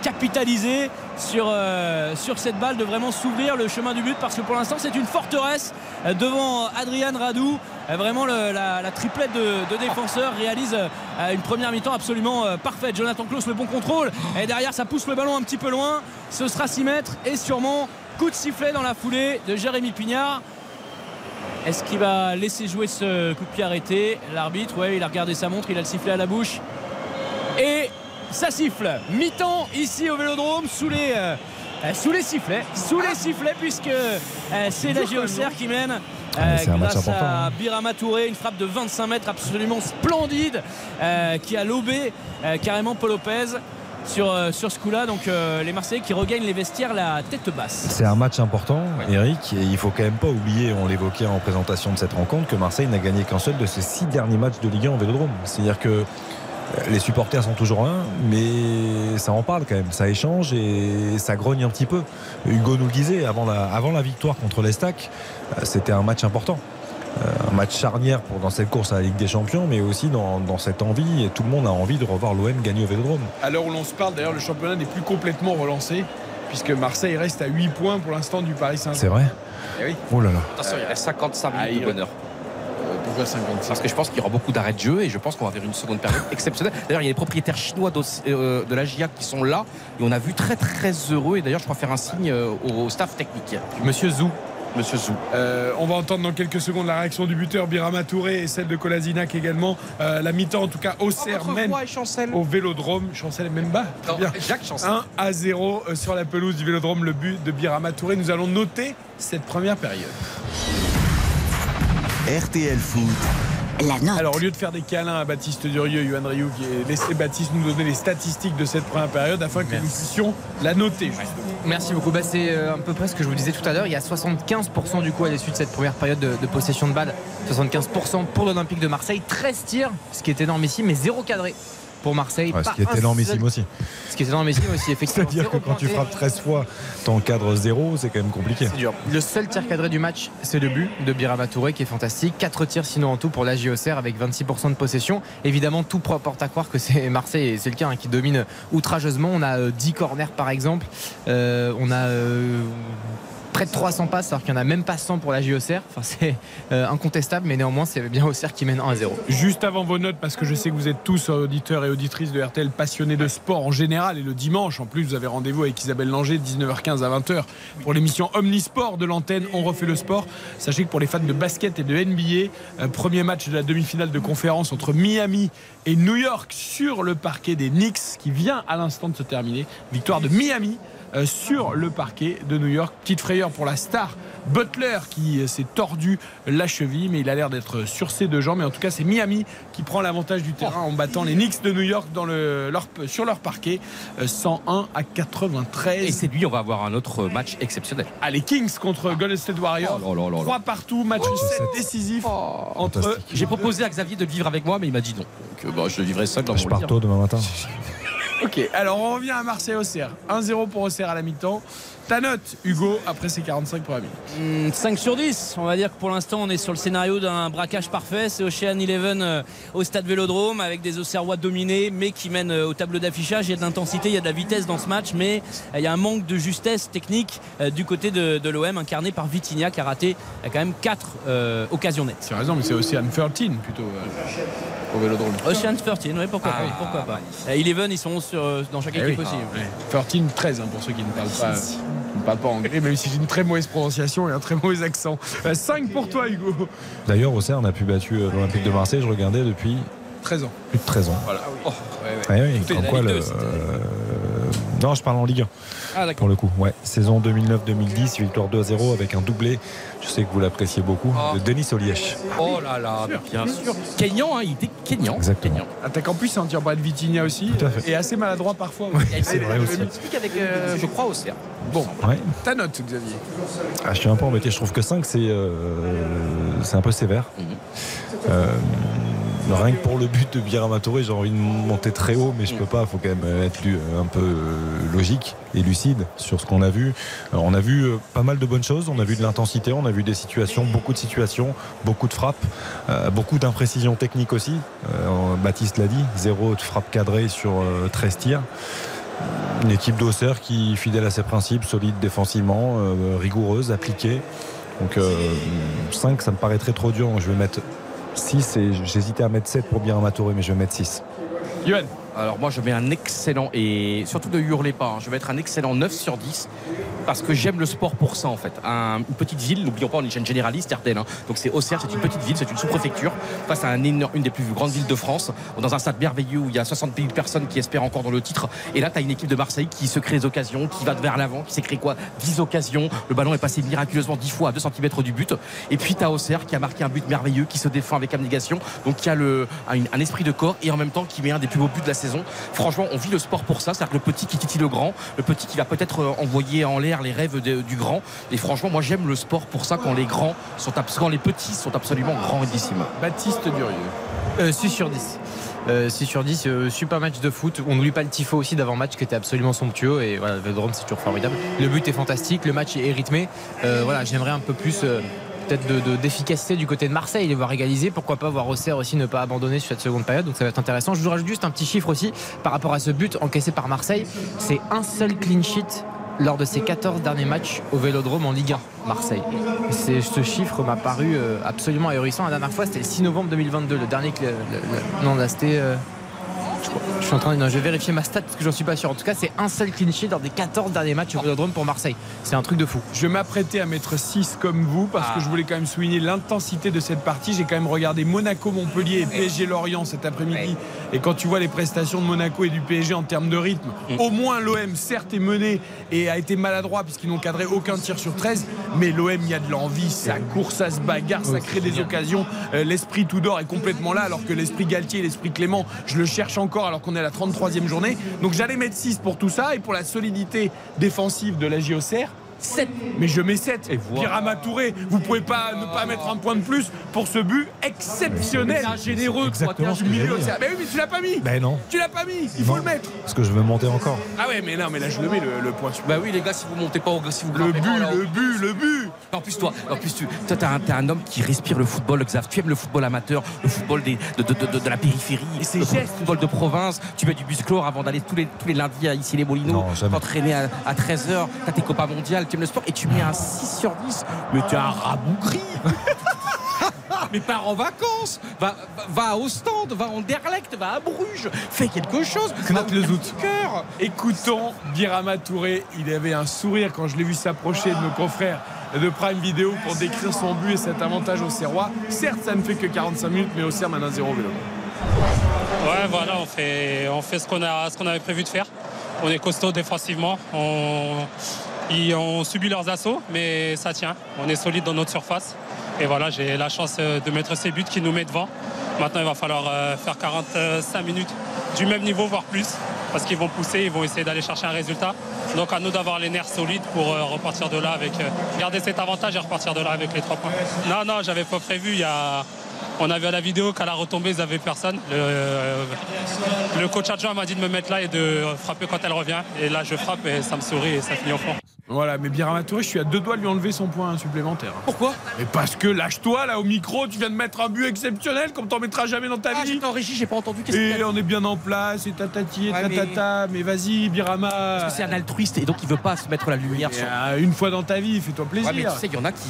capitaliser sur, euh, sur cette balle, de vraiment s'ouvrir le chemin du but parce que pour l'instant c'est une forteresse euh, devant Adrian Radou. Vraiment la, triplette de, de défenseurs réalise une première mi-temps absolument parfaite. Jonathan Klaus le bon contrôle et derrière ça pousse le ballon un petit peu loin. Ce sera 6 mètres et sûrement coup de sifflet dans la foulée de Jérémy Pignard. Est-ce qu'il va laisser jouer ce coup de pied arrêté? L'arbitre, ouais, il a regardé sa montre, il a le sifflet à la bouche. Et ça siffle. Mi-temps ici au Vélodrome sous les, euh, euh, sous les sifflets. Sous les sifflets puisque euh, c'est la JOCR qui mène. euh, match grâce à hein. Birama Touré, une frappe de 25 mètres absolument splendide euh, qui a lobé euh, carrément Paul Lopez sur, euh, sur ce coup-là. Donc euh, les Marseillais qui regagnent les vestiaires la tête basse. C'est un match important, Eric, et il faut quand même pas oublier, on l'évoquait en présentation de cette rencontre, que Marseille n'a gagné qu'un seul de ses six derniers matchs de Ligue 1 en Vélodrome. C'est-à-dire que euh, les supporters sont toujours là, mais ça en parle quand même, ça échange et ça grogne un petit peu. Hugo nous le disait, avant la, avant la victoire contre l'Estac, c'était un match important. Euh, Un match charnière pour, dans cette course à la Ligue des Champions, mais aussi dans, dans cette envie, et tout le monde a envie de revoir l'OM gagner au Vélodrome. À l'heure où l'on se parle, d'ailleurs, le championnat n'est plus complètement relancé, puisque Marseille reste à 8 points pour l'instant du Paris C'est Saint-Germain. vrai Eh oui. Oh là là. Attention, il reste 55 minutes Ah, il- de bonheur. Pourquoi 56 Parce que je pense qu'il y aura beaucoup d'arrêts de jeu et je pense qu'on va vers une seconde période exceptionnelle. D'ailleurs, il y a les propriétaires chinois euh, de la GIA qui sont là et on a vu très très heureux. Et d'ailleurs, je crois faire un signe euh, au au staff technique. Monsieur Zou. Monsieur Zou. Euh, on va entendre dans quelques secondes la réaction du buteur Birama Touré et celle de Kolasinac également. Euh, la mi-temps, en tout cas, mène et Chancel. au Vélodrome. Chancel est même bas. Très bien. Jacques Chancel. 1 à 0 euh, sur la pelouse du Vélodrome, le but de Birama Touré. Nous allons noter cette première période. RTL Foot, La note. Alors, au lieu de faire des câlins à Baptiste Durieux, Yohan Rioux, qui est laissé Baptiste nous donner les statistiques de cette première période afin que nous puissions la noter. justement. Merci beaucoup. Bah, c'est euh, à peu près ce que je vous disais tout à l'heure. Il y a 75% du coup à l'issue de cette première période de, de possession de balle. 75% pour l'Olympique de Marseille. 13 tirs, ce qui est énormissime, mais zéro cadré pour Marseille. Ouais, ce qui est énormissime seul- aussi. Ce qui est énormissime aussi, effectivement. C'est-à-dire que quand tu frappes 13 fois ton cadre zéro, c'est quand même compliqué. C'est dur. Le seul tir cadré du match, c'est le but de Birama Touré qui est fantastique. 4 tirs sinon en tout pour la JOCR avec 26% de possession. Évidemment, tout porte à croire que c'est Marseille et c'est le cas hein, qui domine outrageusement. On a euh, 10 corners par exemple. Euh, on a euh, près de 300 passes alors qu'il n'y en a même pas 100 pour la JOCR. C'est euh, incontestable, mais néanmoins, c'est bien Auxerre qui mène 1 à 0. Juste avant vos notes, parce que je sais que vous êtes tous auditeurs et auditrices de RTL passionnés de sport en général et le dimanche, en plus, vous avez rendez-vous avec Isabelle Langer, 19h15 à 20h, pour l'émission Omnisport de l'antenne On refait le sport. Sachez que pour les fans de basket et de NBA, euh, premier match de la demi-finale de conférence entre Miami et New York sur le parquet des Knicks, qui vient à l'instant de se terminer. Victoire de Miami. Euh, sur le parquet de New York. Petite frayeur pour la star Butler qui euh, s'est tordu la cheville, mais il a l'air d'être sur ses deux jambes. Mais en tout cas, c'est Miami qui prend l'avantage du terrain en battant les Knicks de New York dans le, leur- sur leur parquet, euh, 101 à Et 93. c'est lui, on va avoir un autre match exceptionnel. Ah, les Kings contre Golden State Warriors. Oh là là là là. 3 partout, match 7 décisif entre eux. Fantastique. J'ai proposé à Xavier de le vivre avec moi, mais il m'a dit non. Donc, euh, bah, je le vivrai seul dans Je mon pars tôt demain matin. Ok, alors on revient à Marseille-Auxerre. 1-0 pour Auxerre à la mi-temps. Ta note, Hugo, après ces 45 premières minutes. Hmm, 5 sur 10. On va dire que pour l'instant, on est sur le scénario d'un braquage parfait. C'est Ocean Eleven euh, au stade Vélodrome avec des Auxerrois dominés, mais qui mènent euh, au tableau d'affichage. Il y a de l'intensité, il y a de la vitesse dans ce match, mais euh, il y a un manque de justesse technique euh, du côté de, de l'OM, incarné par Vitinha, qui a raté euh, quand même 4 occasions nettes. Tu as raison, mais c'est aussi Anne 13 plutôt. euh. au Vélodrome. Ocean 13, oui, pourquoi Ah, pas. Pourquoi pas. Euh, Eleven, ils sont sur, euh, dans chaque Eh oui. équipe aussi. Ah, ouais. 13, 13 hein, pour ceux qui ne parlent pas, qui ne parlent pas anglais, même si j'ai une très mauvaise prononciation et un très mauvais accent. 5 pour toi, Hugo. D'ailleurs, au CERN, on a pu battu euh, l'Olympique de Marseille, je regardais depuis 13 ans. plus de 13 ans. Voilà. Oh, Ouais, ouais, quoi, Ligue le, 2, c'était- euh, non, je parle en Ligue 1 Ah, pour le coup. Ouais. Saison 2009-2010, victoire 2 à 0 avec un doublé. Je sais que vous l'appréciez beaucoup. Oh. De Denis Olièche. Oh là là, bien sûr. Kenyan, hein, il était Kenyan. Exactement. Kenyan. Attaquant puissant, pas de Vitinha aussi. Tout à fait. Et assez maladroit parfois. c'est vrai aussi. Avec, euh, je crois, Auxerre. Bon, Ouais. ta note, Xavier. Ah, je suis un peu embêté. Je trouve que 5, c'est euh, c'est un peu sévère. Euh, rien que pour le but de Birama Touré, j'ai envie de monter très haut, mais je peux pas. Il faut quand même être lu- un peu euh, logique et lucide sur ce qu'on a vu. On a vu euh, pas mal de bonnes choses. On a vu de l'intensité, on a vu des situations, beaucoup de situations, beaucoup de frappes, euh, beaucoup d'imprécisions techniques aussi. Euh, Baptiste l'a dit, zéro de frappe cadrée sur euh, 13 tirs. Une équipe d'Auxerre qui, fidèle à ses principes, solide défensivement, euh, rigoureuse, appliquée. Donc 5, ça me paraîtrait trop dur. Je vais mettre 6 et j'hésitais à mettre 7 pour bien Touré, mais je vais mettre 6. Johan. Alors moi je mets un excellent et surtout ne hurlez pas, hein, je vais mettre un excellent 9 sur 10 parce que j'aime le sport pour ça en fait. Un- une petite ville, n'oublions pas on est une généraliste Ardennes, hein. donc c'est Auxerre, c'est une petite ville, c'est une sous-préfecture face à une des plus grandes villes de France, dans un stade merveilleux où il y a 60 000 personnes qui espèrent encore dans le titre. Et là tu as une équipe de Marseille qui se crée des occasions, qui va vers l'avant, qui s'est créé quoi? 10 occasions, le ballon est passé miraculeusement 10 fois à 2 cm du but. Et puis tu as Auxerre qui a marqué un but merveilleux, qui se défend avec abnégation, donc qui a un, un esprit de corps et en même temps qui met un des plus beaux buts de la saison. Franchement, on vit le sport pour ça, c'est-à-dire que le petit qui titille le grand, le petit qui va peut-être euh, envoyer en l'air les rêves de- du grand. Et franchement, moi j'aime le sport pour ça quand les grands sont abs- quand les petits sont absolument grandissimes. Baptiste Durieux. Euh, 6 sur 10. Euh, 6 sur 10, euh, super match de foot. On n'oublie pas le tifo aussi d'avant-match qui était absolument somptueux. Et voilà, le Vélodrome, c'est toujours formidable. Le but est fantastique, le match est rythmé. Euh, voilà, j'aimerais un peu plus. Peut-être de- de- d'efficacité du côté de Marseille, les voir égaliser. Pourquoi pas voir Auxerre aussi ne pas abandonner sur cette seconde période. Donc ça va être intéressant. Je vous rajoute juste un petit chiffre aussi par rapport à ce but encaissé par Marseille. C'est un seul clean sheet lors de ses 14 derniers matchs au Vélodrome en Ligue 1, Marseille. Ce chiffre m'a paru euh, absolument ahurissant. La dernière fois, c'était le 6 novembre 2022. Le dernier. le- non, là, c'était. euh, je, suis en train de. non, je vais vérifier ma stat parce que j'en suis pas sûr. En tout cas, c'est un seul clean sheet lors des 14 derniers matchs au Vélodrome pour Marseille. C'est un truc de fou. Je m'apprêtais à mettre 6 comme vous parce Ah. que je voulais quand même souligner l'intensité de cette partie. J'ai quand même regardé Monaco-Montpellier et PSG Lorient cet après-midi. Et quand tu vois les prestations de Monaco et du PSG en termes de rythme, Mm. au moins l'OM certes est mené et a été maladroit puisqu'ils n'ont cadré aucun tir sur 13. Mais l'OM, il y a de l'envie, ça court, ça se bagarre, ça crée des occasions. Euh, l'esprit Tudor est complètement là alors que l'esprit Galtier et l'esprit Clément, je le cherche encore alors qu'on est à la 33e journée. Donc j'allais mettre 6 pour tout ça et pour la solidité défensive de la JOCR. 7, mais je mets 7. Et Birama Touré, vous pouvez pas ne pas mettre un point de plus pour ce but exceptionnel. C'est généreux. Exactement ce milieu, c'est- Mais oui, mais tu l'as pas mis. Ben non, Tu l'as pas mis. Il faut Non. le mettre. parce que je veux monter encore. Ah ouais, mais non, mais là je le mets le, le point. Bah oui les gars, si vous montez pas au si vous Le but, pas, là, le but, le but. En plus, toi, en plus, tu toi, t'es un, t'es un homme qui respire le football, Xav. Tu aimes le football amateur, le football des- de, de- de- de la périphérie, le gestes. football de province. Tu mets du musclore avant d'aller tous les, tous les lundis à ici les Molinos, t'entraîner à, à 13h, t'as tes copains mondiales, tu aimes le sport et tu mets un 6 sur 10. Mais t'es un rabougri Mais pars en vacances va, va, va à Ostende, va en Derlecht, va à Bruges Fais quelque chose Knote le zout. cœur Écoutons Birama Touré. Il avait un sourire quand je l'ai vu s'approcher de nos confrères de Prime Vidéo pour décrire son but et cet avantage au Serrois. Certes, ça ne fait que 45 minutes, mais au Serre maintenant 0 vélo. Ouais, voilà, on fait, on fait ce qu'on a, ce qu'on avait prévu de faire. On est costaud défensivement. On, ils ont subi leurs assauts, mais ça tient. On est solide dans notre surface. Et voilà, j'ai la chance euh, de mettre ces buts qui nous mettent devant. Maintenant, il va falloir euh, faire 45 minutes du même niveau, voire plus, parce qu'ils vont pousser, ils vont essayer d'aller chercher un résultat. Donc à nous d'avoir les nerfs solides pour euh, repartir de là avec garder cet avantage et repartir de là avec les trois points. Non, non, j'avais pas prévu. On a vu à la vidéo qu'à la retombée, ils n'avaient personne. Le, le coach adjoint m'a dit de me mettre là et de frapper quand elle revient. Et là, je frappe et ça me sourit et ça finit au fond. Voilà, mais Birama Touré, je suis à deux doigts de lui enlever son point supplémentaire. Pourquoi? Mais parce que lâche-toi là au micro, tu viens de mettre un but exceptionnel comme t'en mettras jamais dans ta Ah, vie. j'étais en régie, j'ai pas entendu. Et on est bien en place, et tatati et Ouais, tatata, mais, vas-y Birama. Parce que c'est un altruiste et donc il veut pas se mettre la lumière sur. euh, une fois dans ta vie, fais-toi plaisir. Ouais, mais tu sais, il y en a qui,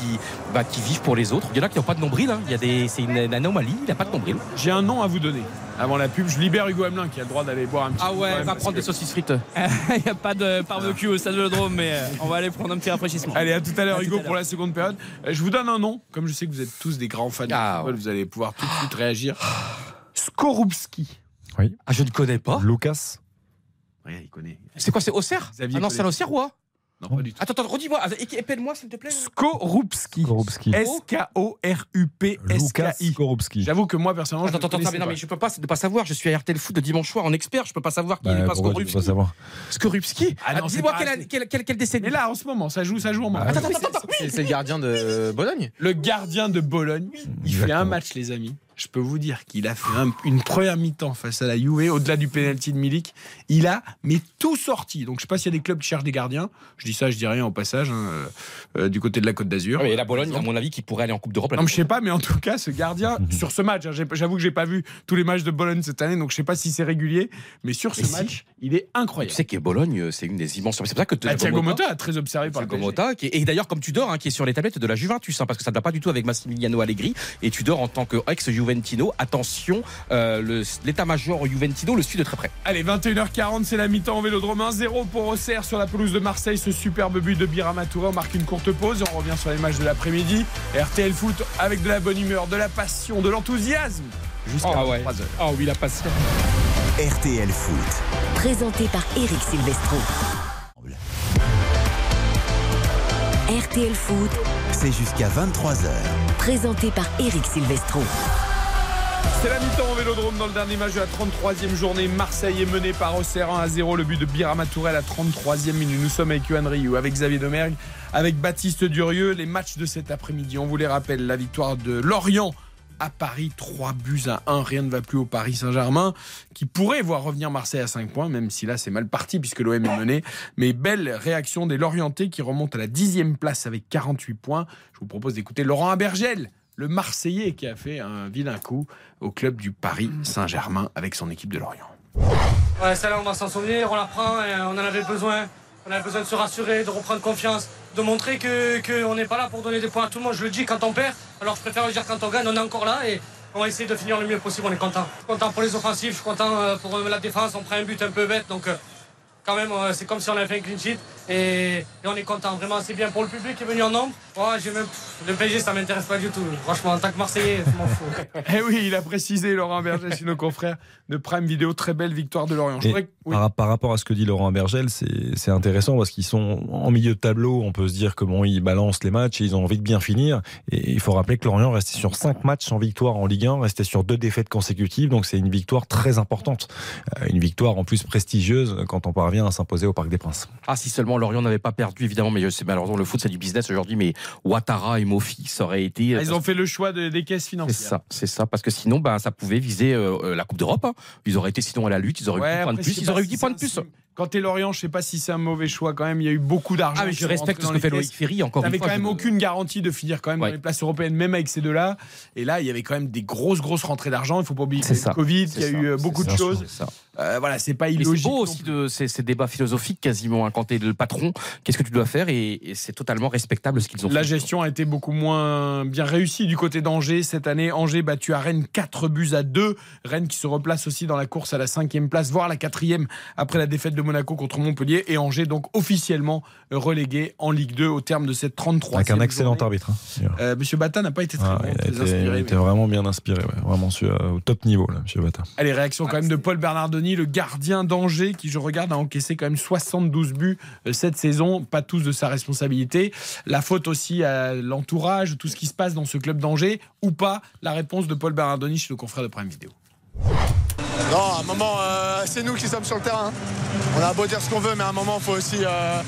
bah, qui vivent pour les autres. Il y en a qui n'ont pas de nombril. hein. Il y a des, c'est une, une anomalie. Il n'a pas de nombril. J'ai un nom à vous donner. Avant la pub, je libère Hugo Hamelin qui a le droit d'aller boire un petit Ah ouais, même, va prendre que- des saucisses frites. Il n'y a pas de barbecue au stade Vélodrome, mais euh, on va aller prendre un petit rafraîchissement. Allez, à tout à l'heure, Hugo, à pour la seconde période. Euh, Je vous donne un nom. Comme je sais que vous êtes tous des grands fans Ah, de football, ouais. vous allez pouvoir tout de suite réagir. Skorupski. Ah, je ne connais pas. Lucas. Ouais, il connaît. C'est quoi C'est Auxerre? Ah non, c'est connaît. Non, pas du tout. Attends, attends, redis-moi. Ah, Épelle-moi, s'il te plaît. Skorupski. Skorupski. S-K-O-R-U-P-S-K-I. Lucas Skorupski. J'avoue que moi, personnellement, je Attends, ne attends, attends, connaissais mais non, pas. mais je peux pas, c'est de pas savoir. Je suis à RTL Foot de dimanche soir en expert. Je peux pas savoir qui Bah, n'est pas tu peux Skorupski. pas savoir Skorupski Ah c'est Dis-moi pas- quelle, quelle, quelle, quelle décennie Mais là, en ce moment, ça joue, ça joue en main. Attends, attends, attends, attends. C'est le gardien de Bologne Le gardien de Bologne, il fait un match, les amis. Je peux vous dire qu'il a fait un- une première mi-temps face à la Juve, au-delà du penalty de Milik. Il a mais tout sorti. Donc je sais pas s'il y a des clubs qui cherchent des gardiens. Je dis ça, je dis rien au passage, hein, euh, euh, du côté de la Côte d'Azur. Ouais, mais la Bologne, à mon avis, qui pourrait aller en Coupe d'Europe. Non, je sais pas, mais en tout cas, ce gardien, sur ce match, hein, j'avoue que j'ai pas vu tous les matchs de Bologne cette année, donc je sais pas si c'est régulier, mais sur ce si. match, il est Tu incroyable. sais que Bologne, c'est une des immenses. C'est pour ça que Ah, Thiago Motta a très observé par le. Motta, qui est- et d'ailleurs comme Tudor, hein, qui est sur les tablettes de la Juventus, parce que ça ne va pas du tout avec Massimiliano Allegri. Et Tudor, en tant attention, euh, l'état-major Juventino le suit de très près. Allez, 21h40, c'est la mi-temps au Vélodrome 1-0 pour Auxerre sur la pelouse de Marseille. Ce superbe but de Birama Touré. On marque une courte pause et on revient sur les matchs de l'après-midi. RTL Foot avec de la bonne humeur, de la passion, de l'enthousiasme. Jusqu'à Ah ouais. 23h. Ah oui, la passion. RTL Foot. Présenté par Eric Silvestro. RTL Foot, C'est jusqu'à 23h. présenté par Eric Silvestro. C'est la mi-temps au Vélodrome dans le dernier match de la 33e journée. Marseille est mené par Auxerre 1 à 0. Le but de Birama Touré à la 33e minute. Nous sommes avec Yohan Ryu, avec Xavier Domergue, avec Baptiste Durieux. Les matchs de cet après-midi, on vous les rappelle. La victoire de Lorient à Paris, 3 buts à 1. Rien ne va plus au Paris Saint-Germain, qui pourrait voir revenir Marseille à 5 points, même si là c'est mal parti puisque l'OM est mené. Mais belle réaction des Lorientais qui remontent à la 10e place avec 48 points. Je vous propose d'écouter Laurent Abergel, le Marseillais qui a fait un vilain coup au club du Paris Saint-Germain avec son équipe de Lorient. Celle-là, on va s'en souvenir, on la prend on en avait besoin. On avait besoin de se rassurer, de reprendre confiance, de montrer que qu'on n'est pas là pour donner des points à tout le monde. Je le dis quand on perd, alors je préfère le dire quand on gagne, on est encore là et on va essayer de finir le mieux possible, on est content. Content pour les offensifs, je suis content euh, pour euh, la défense, on prend un but un peu bête, donc euh, quand même, euh, c'est comme si on avait fait un clean sheet et, et on est content. Vraiment, c'est bien pour le public qui est venu en nombre. Même, le PSG, ça m'intéresse pas du tout. Franchement, en tant que Marseillais, je m'en fous. Eh oui, il a précisé Laurent Berger chez nos confrères de Prime Vidéo. Très belle victoire de Lorient. Je Et voudrais que- oui. par, par rapport à ce que dit Laurent Bergel, c'est c'est intéressant parce qu'ils sont en milieu de tableau. On peut se dire que bon, ils balancent les matchs et ils ont envie de bien finir. Et il faut rappeler que Lorient restait sur 5 matchs sans victoire en Ligue 1, restait sur deux défaites consécutives. Donc c'est une victoire très importante. Euh, Une victoire en plus prestigieuse quand on parvient à s'imposer au Parc des Princes. Ah, si seulement Lorient n'avait pas perdu, évidemment, mais je sais, malheureusement, le foot, c'est du business aujourd'hui, mais Ouattara et Mofi, ça aurait été. Ah, ils ont fait le choix de- des caisses C'est financières. ça, c'est ça, parce que sinon, ben, ça pouvait viser euh, euh, la Coupe d'Europe. hein. Ils auraient été sinon à la lutte, ils auraient eu Ouais, 10 points de plus, ils auraient eu si 10 points de c'est plus. Quand t'es Lorient, je sais pas si c'est un mauvais choix quand même. Il y a eu beaucoup d'argent. Ah, mais je respecte ce que fait Loïc. Ferry, encore T'avais fois. quand même je- aucune garantie de finir quand même Ouais. dans les places européennes, même avec ces deux-là. Et là, il y avait quand même des grosses, grosses rentrées d'argent. Il faut pas oublier qu'il y a C'est eu ça. le Covid, qu'il y a eu euh, beaucoup de ça, choses. Euh, voilà, c'est pas Mais c'est illogique. beau aussi de ces, ces débats philosophiques quasiment. hein. Quand tu es le patron, qu'est-ce que tu dois faire Et, et c'est totalement respectable ce qu'ils ont La fait. gestion a été beaucoup moins bien réussie du côté d'Angers cette année. Angers battu à Rennes 4 buts à 2. Rennes qui se replace aussi dans la course à la cinquième place, voire la quatrième après la défaite de Monaco contre Montpellier. Et Angers donc officiellement relégué en Ligue 2 au terme de cette 33e Avec un excellent journée. arbitre. hein. Euh, Monsieur Bata n'a pas été très Ah, bon, il a très été, inspiré, il mais- était vraiment bien inspiré, ouais, vraiment sur- euh, au top niveau, là, Monsieur Bata. Allez, réaction quand même de Paul Bernardoni, le gardien d'Angers, qui, je regarde, a encaissé quand même 72 buts euh, cette saison, pas tous de sa responsabilité. La faute aussi à l'entourage, tout ce qui se passe dans ce club d'Angers, ou pas La réponse de Paul Bernardoni chez le confrère de Prime Vidéo. Non, à un moment, euh, c'est nous qui sommes sur le terrain. On a beau dire ce qu'on veut, mais à un moment, il faut aussi. euh,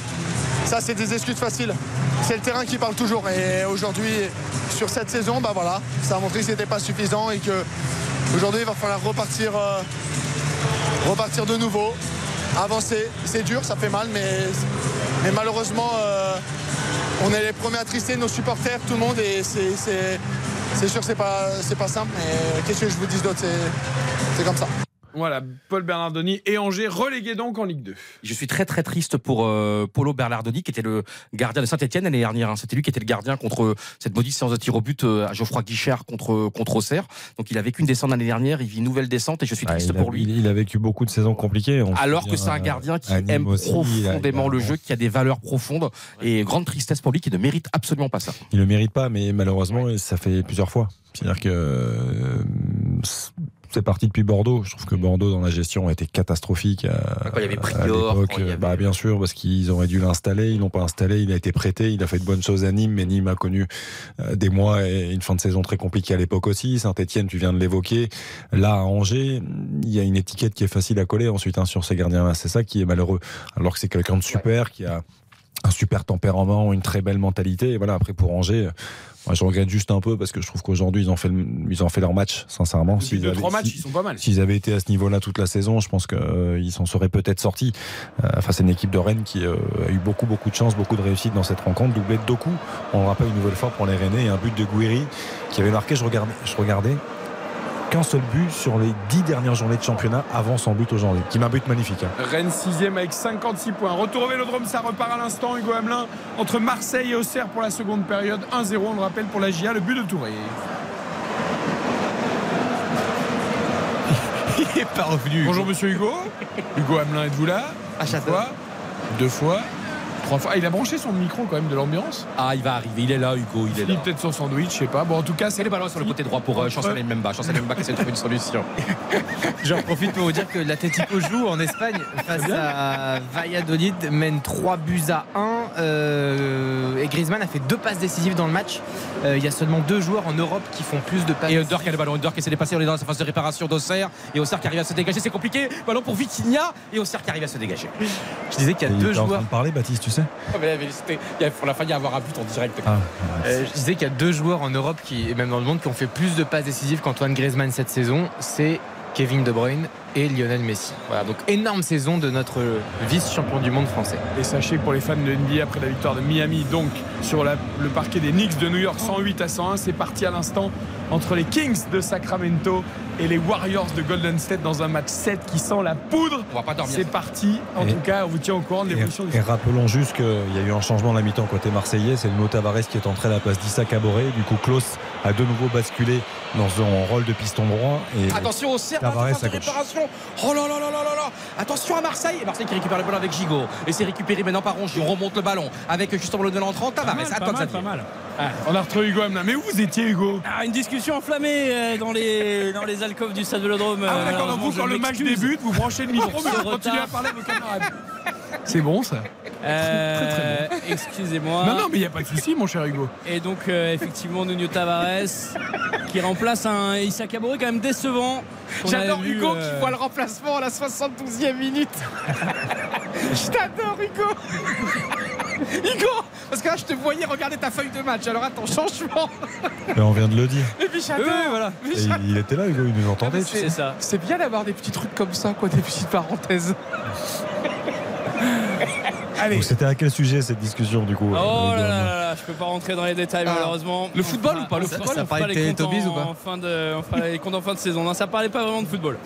ça, c'est des excuses faciles. C'est le terrain qui parle toujours. Et aujourd'hui, sur cette saison, bah voilà, ça a montré que c'était pas suffisant et que aujourd'hui, il va falloir repartir, euh, repartir de nouveau, avancer. C'est dur, ça fait mal, mais mais malheureusement, euh, on est les premiers attristés, nos supporters, tout le monde, et c'est, sûr c'est pas, pas simple, mais qu'est-ce que je vous dis d'autre c'est comme ça. Voilà, Paul Bernardoni et Angers relégués donc en Ligue 2. Je suis très très triste pour euh, Paulo Bernardoni qui était le gardien de Saint-Etienne l'année dernière. hein. C'était lui qui était le gardien contre cette maudite séance de tir au but euh, à Geoffroy Guichard contre, contre Auxerre. Donc il a vécu une descente l'année dernière, il vit une nouvelle descente et je suis Ah, triste il, a, pour lui. il- il a vécu beaucoup de saisons compliquées. Alors que c'est un euh, gardien qui Nîmes aime aussi, il a- profondément il a- le jeu, qui a des valeurs profondes et grande tristesse pour lui qui ne mérite absolument pas ça. Il le mérite pas, mais malheureusement, ça fait plusieurs fois. C'est-à-dire que euh, c'est parti depuis Bordeaux. Je trouve que Bordeaux, dans la gestion, a été catastrophique. À, Quand il y avait Prior, quand il y avait- bah, bien sûr, parce qu'ils auraient dû l'installer. Ils l'ont pas installé. Il a été prêté. Il a fait de bonnes choses à Nîmes, mais Nîmes a connu euh, des mois et une fin de saison très compliquée à l'époque aussi. Saint-Etienne, tu viens de l'évoquer. Là, à Angers, il y a une étiquette qui est facile à coller ensuite hein, sur ces gardiens-là. C'est ça qui est malheureux. Alors que c'est quelqu'un de super qui a un super tempérament, une très belle mentalité. Et voilà, après pour Angers, moi je regrette juste un peu parce que je trouve qu'aujourd'hui ils ont fait le- ils ont fait leur match, sincèrement. Depuis deux, avaient- trois matchs, si- ils sont pas mal. S'ils avaient été à ce niveau-là toute la saison, je pense qu'ils s'en seraient peut-être sortis euh, face à une équipe de Rennes qui euh, a eu beaucoup beaucoup de chance, beaucoup de réussite dans cette rencontre. Doublé de Doku, on le rappelle une nouvelle fois pour les Rennais, et un but de Gouiri qui avait marqué, je regardais, je regardais qu'un seul but sur les dix dernières journées de championnat avant son but aujourd'hui, qui m'a un but magnifique. hein. Rennes 6 avec 56 points. Retour au Vélodrome, ça repart à l'instant. Hugo Hamelin entre Marseille et Auxerre pour la seconde période. 1-0, on le rappelle pour la GIA, le but de Touré. Il est pas revenu. Bonjour monsieur Hugo. Hugo Hamelin, êtes-vous là? À Une fois, deux fois, trois fois. Ah, il a branché son micro quand même de l'ambiance. Ah, il va arriver, il est là, Hugo, il est Il là. peut-être son sandwich, je sais pas. Bon, en tout cas, c'est Et les ballons sur le côté droit pour euh, Chancel Mbemba. Chancel Mbemba qui essaie de trouver une solution. J'en profite pour vous dire que l'Atlético joue en Espagne face à Valladolid, mène 3 buts à 1. euh, et Griezmann a fait deux passes décisives dans le match. Euh, il y a seulement deux joueurs en Europe qui font plus de passes. Et Under qui a le ballon, Under qui essaie de passer, on est dans sa phase de réparation d'Auxerre. Et Auxerre qui arrive à se dégager, c'est compliqué. Ballon pour Vitinha et Auxerre qui arrive à se dégager. Je disais qu'il y a Il deux était en train joueurs. de parler, Baptiste, tu sais Oh, mais là, mais c'était- il y a- on a failli avoir un but en direct. Ah, Euh, je disais qu'il y a deux joueurs en Europe qui, et même dans le monde qui ont fait plus de passes décisives qu'Antoine Griezmann cette saison. C'est Kevin De Bruyne et Lionel Messi. Voilà, donc énorme saison de notre vice-champion du monde français. Et sachez que pour les fans de NBA, après la victoire de Miami, donc sur la- le parquet des Knicks de New York, 108 à 101, c'est parti à l'instant entre les Kings de Sacramento et les Warriors de Golden State dans un match 7 qui sent la poudre. On va pas dormir. C'est parti. En Et- tout cas, on vous tient au courant de l'évolution du Et, et rappelons juste qu'il y a eu un changement de la mi-temps côté marseillais. C'est Nuno Tavares qui est entré à la place d'Issa Caboret. Du coup, Klaus a de nouveau basculé dans son rôle de piston droit. Et Attention au Tavares phase de à Oh là là là là là là. Attention à Marseille. Et Marseille qui récupère le ballon avec Gigot. Et c'est récupéré maintenant par Rongier. On remonte le ballon avec justement le entrant. Tavares. Pas mal, Attends, pas mal, Xavier. pas mal. Ah, on a retrouvé Hugo Hamelin. Mais où vous étiez, Hugo Ah, une discussion enflammée euh, dans les, dans les alcôves du stade Vélodrome. Ah, euh, d'accord, donc malheureusement, vous, quand le match débute, vous branchez le micro, Pour mais vous continuez à parler à vos camarades. C'est bon, ça Euh, Excusez-moi. Non, non, mais il n'y a pas de souci, mon cher Hugo. Et donc, euh, effectivement, Nuno Tavares qui remplace un Issa Caboret quand même décevant. J'adore Hugo euh, qui voit le remplacement à la 72e minute. Je t'adore Hugo. Hugo, parce que là je te voyais regarder ta feuille de match. Alors attends, changement. Mais on vient de le dire. Et puis j'adore. Oui, voilà. Et il était là, Hugo, il nous entendait. sais. C'est ça. C'est bien d'avoir des petits trucs comme ça, quoi, des petites parenthèses. Allez, C'était à quel sujet cette discussion, du coup Oh euh, là là là là, je peux pas rentrer dans les détails Ah. malheureusement. Le football ou pas, le football Ça, Ça parlait les comptes en, ou pas en fin de, on fera les comptes en fin de saison. Non, ça parlait pas vraiment de football.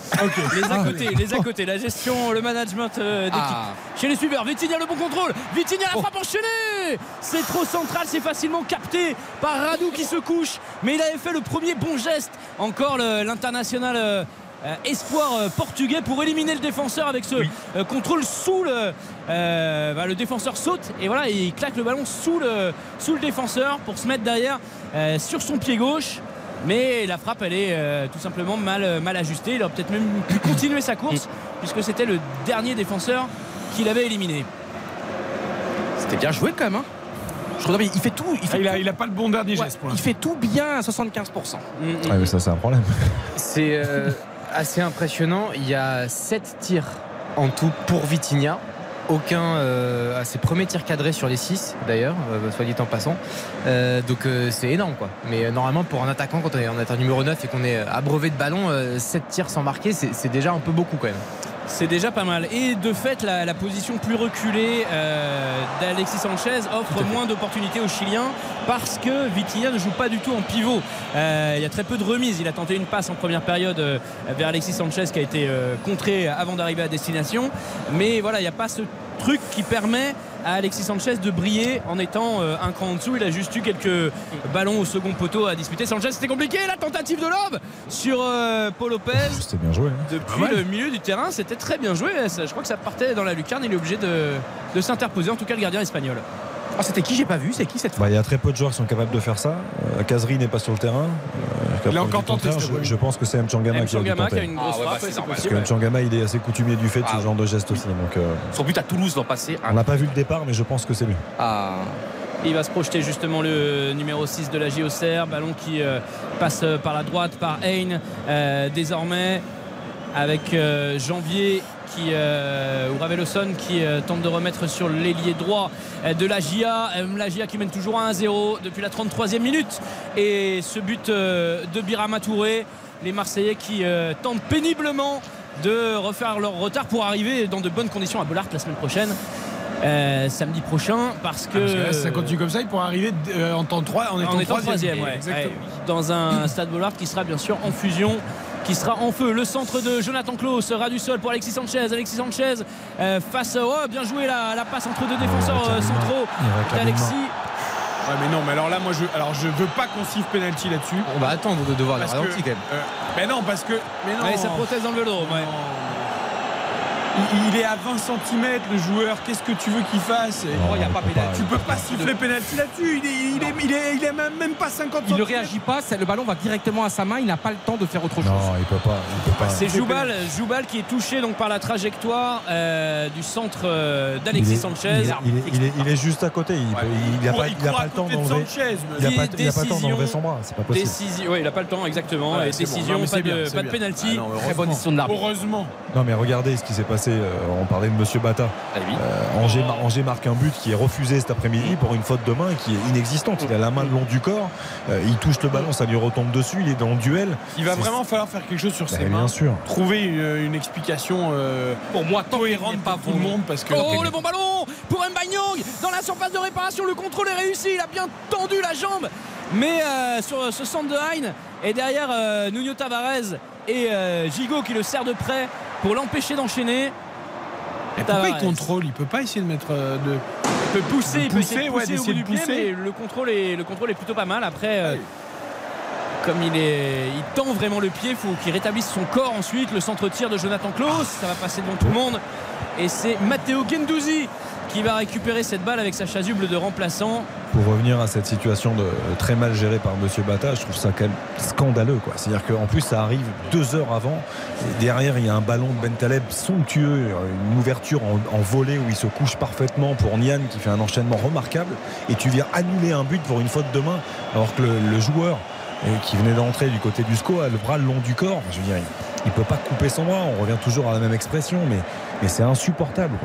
Les à côté, les à côté, la gestion, le management euh, d'équipe. Ah. Chez les suiveurs, Vitinha le bon contrôle, Vitinha la frappe enchaînée C'est trop central, c'est facilement capté par Radou qui se couche, mais il avait fait le premier bon geste. Encore l'international euh, euh, espoir euh, portugais pour éliminer le défenseur avec ce euh, contrôle sous le. Euh, bah, le défenseur saute et voilà, il claque le ballon sous le, sous le défenseur pour se mettre derrière euh, sur son pied gauche. Mais la frappe, elle est euh, tout simplement mal, mal ajustée. Il aurait peut-être même pu continuer sa course, puisque c'était le dernier défenseur qu'il avait éliminé. C'était bien joué quand même. hein. Il fait tout. Il, fait Ah, il, a, tout- il a pas le bon dernier Ouais, geste pour il fait tout bien à 75%. Ouais, mais ça, c'est un problème. C'est euh, assez impressionnant. Il y a 7 tirs en tout pour Vitinha. Aucun euh, à ses premiers tirs cadrés sur les 6 d'ailleurs, euh, soit dit en passant. Euh, donc euh, c'est énorme quoi. Mais euh, normalement pour un attaquant, quand on est en attaque numéro 9 et qu'on est abreuvé de ballons, 7 tirs sans marquer, c'est déjà un peu beaucoup quand même. C'est déjà pas mal. Et de fait, la, la position plus reculée euh, d'Alexis Sanchez offre moins d'opportunités aux Chiliens parce que Vitinha ne joue pas du tout en pivot. Euh, il y a très peu de remises. Il a tenté une passe en première période euh, vers Alexis Sanchez qui a été euh, contré avant d'arriver à destination. Mais voilà, il n'y a pas ce truc qui permet à Alexis Sanchez de briller en étant euh, un cran en dessous. Il a juste eu quelques ballons au second poteau à disputer. Sanchez, c'était compliqué. La tentative de lob sur euh, Paul Lopez. C'était bien joué. hein. Depuis le milieu du terrain, c'était très bien joué. Ça, Je crois que ça partait dans la lucarne. Il est obligé de, de s'interposer. En tout cas, le gardien espagnol. Ah, c'était qui? J'ai pas vu. C'est qui cette Bah, Il y a très peu de joueurs qui sont capables de faire ça. Euh, Kazri n'est pas sur le terrain. Il a encore tenté, ce je, je pense que c'est Mchangama qui a qui a une grosse Ah ouais, bah. Parce que Mchangama, il est assez coutumier du fait de ce Ah. genre de geste aussi. Donc, euh, Son but à Toulouse l'an passé. on n'a pas vu le départ, mais je pense que c'est lui. Ah. Il va se projeter justement le numéro 6 de la JOCR. Ballon qui euh, passe euh, par la droite par Hein euh, désormais avec euh, Janvier qui, euh, ou Raveloson qui euh, tente de remettre sur l'ailier droit euh, de la GIA. La GIA qui mène toujours 1-0 depuis la 33e minute. Et ce but de Birama Touré, les Marseillais qui tentent péniblement de refaire leur retard pour arriver dans de bonnes conditions à Bollard la semaine prochaine. euh, samedi prochain parce que, Ah, parce que là, ça continue comme ça, il pourra arriver en temps 3 en étant en étant troisième. troisième, ouais. Exactement. Ouais, dans un stade Bollard qui sera bien sûr en fusion qui sera en feu. Le centre de Jonathan Klaus, ras du sol pour Alexis Sanchez. Alexis Sanchez euh, face. Oh, bien joué la, la passe entre deux défenseurs réclame euh, centraux d'Alexis. Ouais, mais non, mais alors là, moi, je, alors je veux pas qu'on siffle penalty là-dessus. On va attendre de devoir que, ralenti quand même. euh, mais non, parce que. Mais non. Ouais, ça protège dans le vélodrome. ouais. Il, il est à 20 cm le joueur. Qu'est-ce que tu veux qu'il fasse Oh, il y a pas pénalty. Tu peux pas siffler penalty là-dessus. Il est, il est, il est, il est même, même pas 50 Il ne réagit pas, le ballon va directement à sa main, il n'a pas le temps de faire autre chose. Non, il peut pas. Il peut pas. C'est Joubal, Joubal qui est touché donc par la trajectoire euh, du centre euh, d'Alexis Sanchez. Il est, il est- il est- il est juste à côté. Il n'a pas, le temps d'enlever. Sanchez, Il n'a pas, le temps d'enlever son bras. C'est pas possible. Décision, ouais, il n'a pas le temps exactement. Ouais, bon. décision, Non, pas bien, de, pas penalty. Ah non, Très bonne décision de l'arbitre. Heureusement. Non, mais regardez ce qui s'est passé. Euh, on parlait de Monsieur Bata. Oui. Euh, Angers, mar- Angers marque un but qui est refusé cet après-midi pour une faute de main qui est inexistante. Il a la main le long du corps. euh, il touche le ballon, ça lui retombe dessus. Il est dans le duel. Il va vraiment falloir faire quelque chose sur ses bien mains. sûr. Trouver une, une explication euh, Pour moi, cohérente pas pour tout le monde parce que. Oh le bon ballon pour Mbanyong dans la surface de réparation. Le contrôle est réussi. Il a bien tendu la jambe. Mais euh, sur ce centre de Hein et derrière euh, Nuno Tavares et euh, Gigot qui le sert de près pour l'empêcher d'enchaîner. Pourquoi il contrôle? Il peut pas essayer de mettre euh, de. Il peut pousser, il peut essayer de pousser, ouais, au bout du pied, pousser. mais le contrôle est, le contrôle est plutôt pas mal. Après, euh, comme il est, il tend vraiment le pied, il faut qu'il rétablisse son corps ensuite. Le centre tir de Jonathan Klaus, ça va passer devant tout le monde. Et c'est Matteo Gendouzi qui va récupérer cette balle avec sa chasuble de remplaçant. Pour revenir à cette situation de, très mal gérée par Monsieur Bata, je trouve ça quand même scandaleux. C'est-à-dire qu'en plus, ça arrive deux heures avant. Derrière, il y a un ballon de Bentaleb somptueux, une ouverture en, volée où il se couche parfaitement pour Nian qui fait un enchaînement remarquable. Et tu viens annuler un but pour une faute de main, alors que le, joueur euh, qui venait d'entrer du côté du SCO a le bras le long du corps. Je veux dire, il ne peut pas couper son bras. On revient toujours à la même expression, mais, c'est insupportable.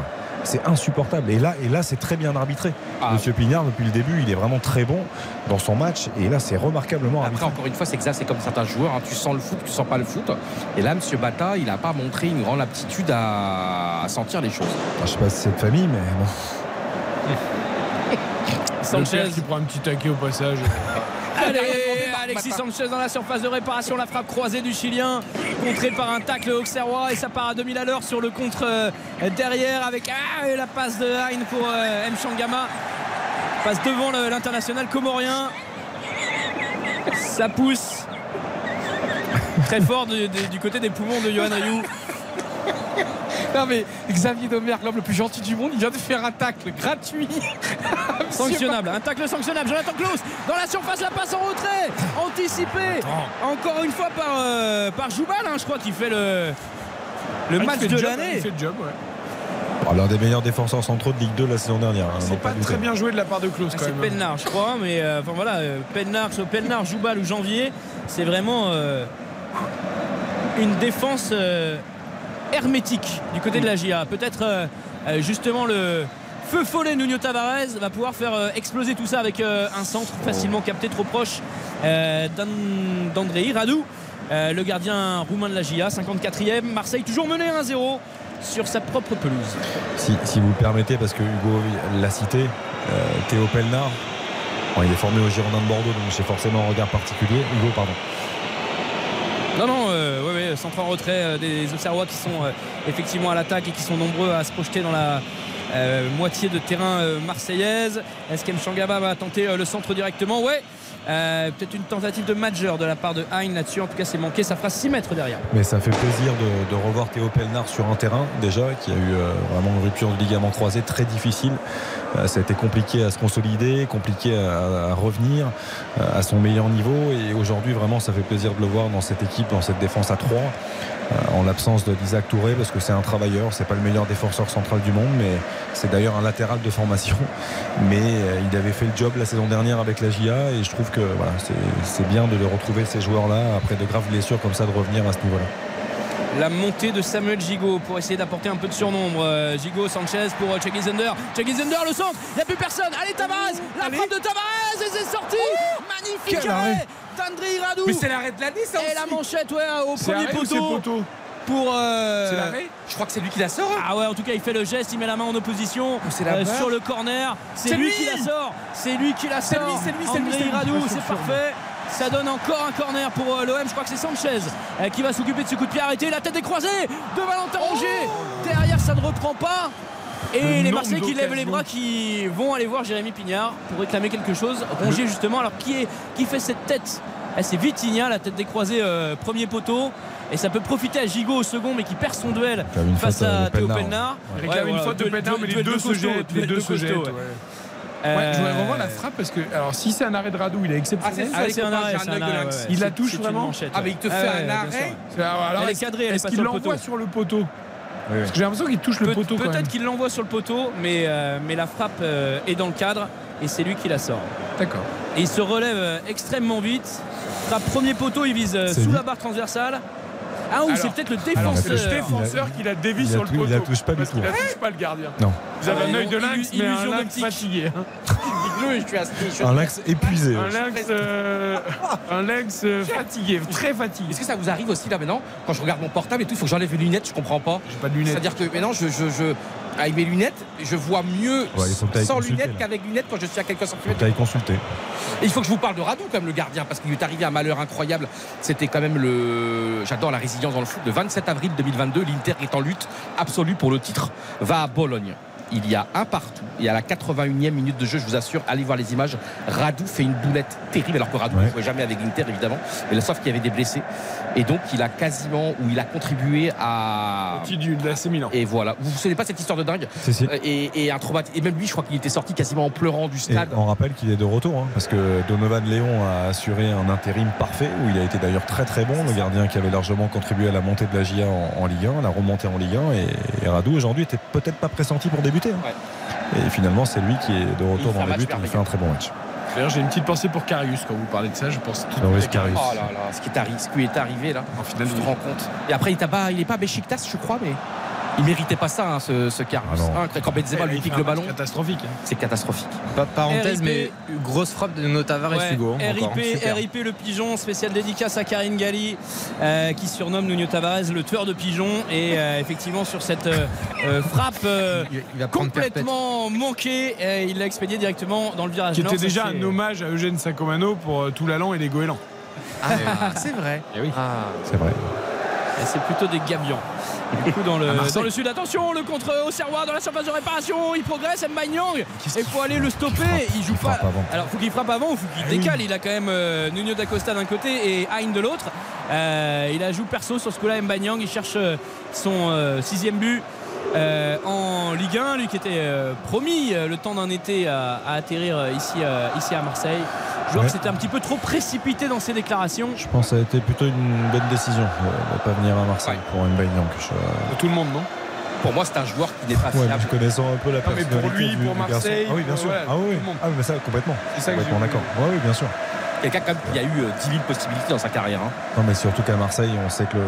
C'est insupportable. Et là, et là c'est très bien arbitré. Ah. Monsieur Pignard, depuis le début, il est vraiment très bon dans son match. Et là, c'est remarquablement Après, arbitré. encore une fois, c'est que ça, c'est comme certains joueurs. hein. Tu sens le foot, tu sens pas le foot. Et là, Monsieur Bata, il n'a pas montré une grande aptitude à, à sentir les choses. Enfin, je sais pas si c'est de famille, mais bon. Sanchez. père qui prend un petit taquet au passage. Allez, Alexis Sanchez dans la surface de réparation, la frappe croisée du Chilien, contrée par un tacle auxerrois et ça part à 2000 à l'heure sur le contre euh, derrière avec ah, la passe de Hein pour euh, M. Shangama. Passe devant l'international comorien. Ça pousse très fort du côté des poumons de Johan Rioux. Non mais Xavier Domergue, l'homme le plus gentil du monde, il vient de faire un tacle gratuit. Sanctionnable, un tacle sanctionnable. Jonathan Klaus dans la surface, la passe en retrait, anticipé. Encore une fois par, euh, par Joubal, hein, je crois qu'il fait le, le Ah, match fait de l'année. Il fait le job, ouais. Oh, L'un des meilleurs défenseurs centraux de Ligue 2 la saison dernière. hein, C'est pas très bien joué de la part de Klaus Ah, c'est même. Pennar, je crois, mais euh, enfin voilà, euh, Pennar, soit Pennar, Joubal ou Janvier, c'est vraiment euh, une défense euh, hermétique du côté de la GIA. Peut-être euh, euh, justement le feu follet Nuno Tavares va pouvoir faire euh, exploser tout ça avec un centre facilement capté trop proche d'An- d'Andrei Radou. le gardien roumain de la GIA, 54e. Marseille toujours mené 1-0 sur sa propre pelouse. Si, vous le permettez, parce que Hugo l'a cité, Théo Pelnard, bon, il est formé au Girondin de Bordeaux, donc j'ai forcément un regard particulier. Hugo, pardon. Non, non, euh, ouais, centre en retrait euh, des Auxerrois qui sont euh, effectivement à l'attaque et qui sont nombreux à se projeter dans la euh, moitié de terrain marseillaise. Est-ce qu'Emchangaba va tenter le centre directement Ouais. Euh, Peut-être une tentative de majeur de la part de Hein là-dessus. En tout cas, c'est manqué. Ça fera 6 mètres derrière. Mais ça fait plaisir de, revoir Théo Pelnard sur un terrain déjà qui a eu euh, vraiment une rupture de ligament croisé très difficile. Euh, ça a été compliqué à se consolider, compliqué à, revenir à son meilleur niveau et aujourd'hui vraiment ça fait plaisir de le voir dans cette équipe, dans cette défense à 3 en l'absence d'Isaac Touré parce que c'est un travailleur, c'est pas le meilleur défenseur central du monde mais c'est d'ailleurs un latéral de formation mais il avait fait le job la saison dernière avec la GIA et je trouve que voilà, c'est- c'est bien de les retrouver ces joueurs là après de graves blessures comme ça de revenir à ce niveau là. La montée de Samuel Gigot pour essayer d'apporter un peu de surnombre. Euh, Gigot, Sanchez pour euh, Chucky Zender. Chucky Zender, le centre. Il n'y a plus personne. Allez, Tavares. La frappe de Tavares. Et c'est sorti. Magnifique arrêt d'André Radou. Mais c'est l'arrêt de l'année, ça Et la manchette, ouais, au C'est premier arrêt ou c'est poteau. Pour. euh, C'est Je crois que c'est lui qui la sort. hein. Ah ouais, en tout cas, il fait le geste, il met la main en opposition c'est la euh, sur le corner. C'est lui, lui qui la sort. C'est lui qui la C'est sort. lui, c'est lui, c'est lui, c'est lui. C'est parfait. Ça donne encore un corner pour euh, l'OM. Je crois que c'est Sanchez euh, qui va s'occuper de ce coup de pied arrêté. La tête est croisée de Valentin Rongier. Derrière, ça ne reprend pas. Et Le les Marseillais qui lèvent les bras qui vont aller voir Jérémy Pignard pour réclamer quelque chose. Rongier justement, alors qui, est, qui fait cette tête C'est Vitinha, la tête décroisée, euh, premier poteau. Et ça peut profiter à Gigot au second, mais qui perd son duel face à Théo Pelnard. Il réclame une faute de Pelnard, mais les deux de se jettent. Les deux de se jettent. ouais. je voudrais revoir la frappe parce que alors si c'est un arrêt de Radou, il est exceptionnel. Ah, c'est un arrêt, c'est un arrêt, ouais, ouais. Il la touche vraiment. Ah, mais il te ouais. fait Ouais, un ouais, bien arrêt. alors, alors, Elle est est-ce- cadrée, elle est Est-ce pas qu'il le l'envoie sur le poteau Oui, oui. Parce que j'ai l'impression qu'il touche le Peut- poteau. Peut-être qu'il l'envoie sur le poteau, mais, euh, mais la frappe euh, est dans le cadre et c'est lui qui la sort. D'accord. Et il se relève euh, extrêmement vite. Frappe premier poteau, il vise euh, sous lui. la barre transversale. Ah oui, c'est peut-être le c'est défenseur. le défenseur qui la dévie il sur le poteau. il la touche pas du tout. qu'il la touche pas le gardien. Non. Vous avez un œil de lynx, mais un illusion lynx fatigué. je suis assis. Un lynx épuisé. Un ouais. lynx, euh, un lynx euh, fatigué, très fatigué. Est-ce que ça vous arrive aussi là maintenant Quand je regarde mon portable et tout, il faut que j'enlève les lunettes, je comprends pas. J'ai pas de lunettes. C'est-à-dire que maintenant, je, je, je- avec mes lunettes, je vois mieux Ouais, il sans lunettes qu'avec lunettes quand je suis à quelques centimètres. consulter. Et il faut que je vous parle de Radou comme le gardien parce qu'il lui est arrivé un malheur incroyable. C'était quand même le. J'adore la résilience dans le foot. Le 27 avril 2022, l'Inter est en lutte absolue pour le titre. Va à Bologne. Il y a un partout. Et à la 81e minute de jeu, je vous assure, allez voir les images. Radou fait une boulette terrible, alors que Radou Ouais. ne jouait jamais avec l'Inter, évidemment. Mais là, sauf qu'il y avait des blessés. Et donc, il a quasiment, ou il a contribué à. Petit du de l'AC Milan. Et voilà. Vous vous souvenez pas cette histoire de dingue Si, si. et, et un traumatisme. Et même lui, je crois qu'il était sorti quasiment en pleurant du Et stade. on rappelle qu'il est de retour, hein, parce que Donovan Léon a assuré un intérim parfait, où il a été d'ailleurs très très bon, le gardien qui avait largement contribué à la montée de la GIA en, en Ligue 1, la remontée en Ligue 1, et, et Radou aujourd'hui était peut-être pas pressenti pour débuter. hein. Et finalement, c'est lui qui est de retour dans les buts, et il merveilleux. fait un très bon match. D'ailleurs, j'ai une petite pensée pour Carius quand vous parlez de ça. Je pense tout Loris Karius. Oh là là, ce qui est arri- ce qui lui est arrivé là, En finale, tu te rends compte. Et après, il n'est pas, il est pas à je crois, mais il méritait pas ça, hein, ce, ce. Ah. Hein, quand Benzema lui pique le ballon, Catastrophique. hein. c'est catastrophique. Pa- Parenthèse, mais grosse frappe de Nuno Tavares Ouais, Hugo. hein, encore, RIP. RIP le pigeon, spécial dédicace à Karine Galli euh, qui surnomme Nuno Tavares le tueur de pigeons et euh, effectivement sur cette euh, frappe euh, Il- il va prendre perpète. complètement manquée, euh, il l'a expédié directement dans le virage Qui était déjà c'est- un hommage à Eugène Sacomano pour euh, tout l'allant et les goélands. Ah, c'est vrai. Eh oui. Ah. C'est vrai. C'est plutôt des gabions. Du coup, dans le, dans le sud, attention, le contre au serroir dans la surface de réparation, il progresse, Mbanyang. Il faut aller le stopper. Il joue pas. frappe avant. Alors, faut qu'il frappe avant, faut qu'il Ah oui. décale. Il a quand même euh, Nuno d'Acosta d'un côté et Hein de l'autre. Euh, il a joué perso sur ce coup-là, Mbanyang. Il cherche euh, son euh, sixième but. Euh, en Ligue 1, lui qui était euh, promis euh, le temps d'un été à, à atterrir ici, euh, ici à Marseille. Joueur Ouais. qui s'était un petit peu trop précipité dans ses déclarations. Je pense que ça a été plutôt une bonne décision de ne pas venir à Marseille pour une Nyang. Je... Tout le monde, non? Pour moi, c'est un joueur qui n'est pas Ouais, fiable. connaissant un peu la Non, mais personnalité pour lui, du- pour du. Marseille, Ah oui, bien sûr. voilà, ah oui. Ah oui, mais ça complètement. C'est ça que complètement d'accord. Oui, bien sûr. Quelqu'un quand même qui a eu euh, 10 000 possibilités dans sa carrière. hein. Non, mais surtout qu'à Marseille, on sait que le,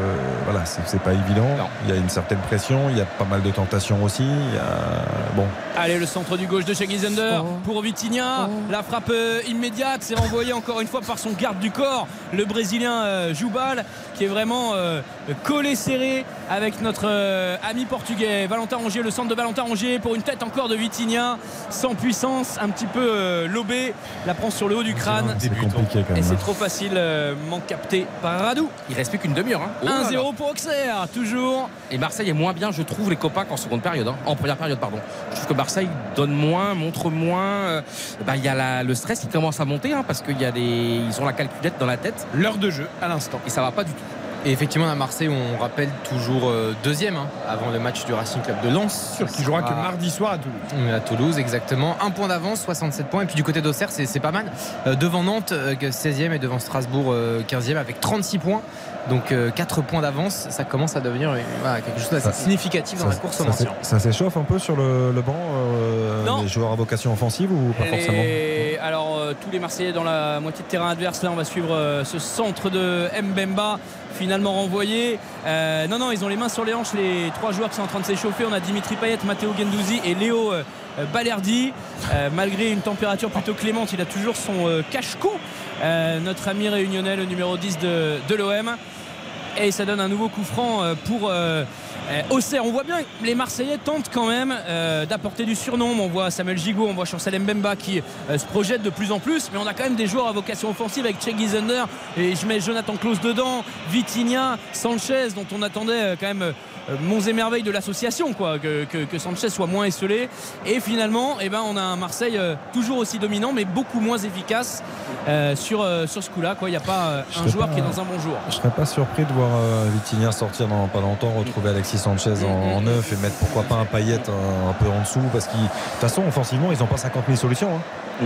voilà, c'est pas évident. Il y a une certaine pression, il y a pas mal de tentations aussi. Il y a, bon, Allez, le centre du gauche de Zender pour Vitinha. La frappe euh, immédiate, c'est renvoyé encore une fois par son garde du corps, le Brésilien euh, Joubal, qui est vraiment euh, collé serré avec notre euh, ami portugais Valentin Rongier. Le centre de Valentin Rongier pour une tête encore de Vitinha, sans puissance, un petit peu euh, lobé. La prend sur le haut du crâne. c'est compliqué quand Et c'est hein. trop facile, euh, manque capté par Radou. Il reste plus qu'une demi-heure. hein. Oh là là. 1-0 pour Auxerre, toujours. Et Marseille est moins bien, je trouve, les copains qu'en seconde période. hein. En première période, pardon. Je trouve que Marseille donne moins, montre moins. euh, bah, Il y a la- le stress qui commence à monter hein, parce qu'il y a des, ils ont la calculette dans la tête. L'heure de jeu à l'instant. Et ça va pas du tout. Et effectivement, à Marseille, on rappelle toujours euh, deuxième hein, avant le match du Racing Club de Lens. Sûr qu'il jouera que mardi soir à Toulouse. À Toulouse, exactement. Un point d'avance, 67 points. Et puis du côté d'Auxerre, c'est c'est pas mal. Euh, devant Nantes, euh, 16e et devant Strasbourg, euh, 15e avec 36 points. Donc 4 points d'avance, ça commence à devenir euh, voilà, quelque chose d'assez significatif dans ça, la course au ça maintien. ça s'échauffe un peu sur le, le banc, euh, Non. les joueurs à vocation offensive ou pas forcément alors euh, tous les Marseillais dans la moitié de terrain adverse là on va suivre euh, ce centre de Mbemba finalement renvoyé. Euh, non non ils ont les mains sur les hanches les trois joueurs qui sont en train de s'échauffer. On a Dimitri Payet Matteo Gendouzi et Léo Balerdi. Malgré une température plutôt clémente il a toujours son cache-cou. Notre ami réunionnais le numéro 10 de, de l'OM et ça donne un nouveau coup franc euh, pour euh, euh, Auxerre. On voit bien que les Marseillais tentent quand même d'apporter du surnombre. On voit Samuel Gigot, on voit Chancel Mbemba qui se projette de plus en plus, mais on a quand même des joueurs à vocation offensive avec Che Gizander et je mets Jonathan Klaus dedans, Vitinha, Sanchez dont on attendait quand même monts et merveilles de l'association quoi que, que- que Sanchez soit moins esselé et finalement eh ben, on a un Marseille euh, toujours aussi dominant mais beaucoup moins efficace euh, sur, euh, sur ce coup là il n'y a pas euh, Je un joueur pas- qui est dans un bon jour Je serais pas surpris de voir euh, Vitinha sortir dans pas longtemps, retrouver Alexis Sanchez en, en neuf et mettre pourquoi pas un Payet un, un peu en dessous parce qu'ils de toute façon offensivement ils n'ont pas 50 000 solutions. hein.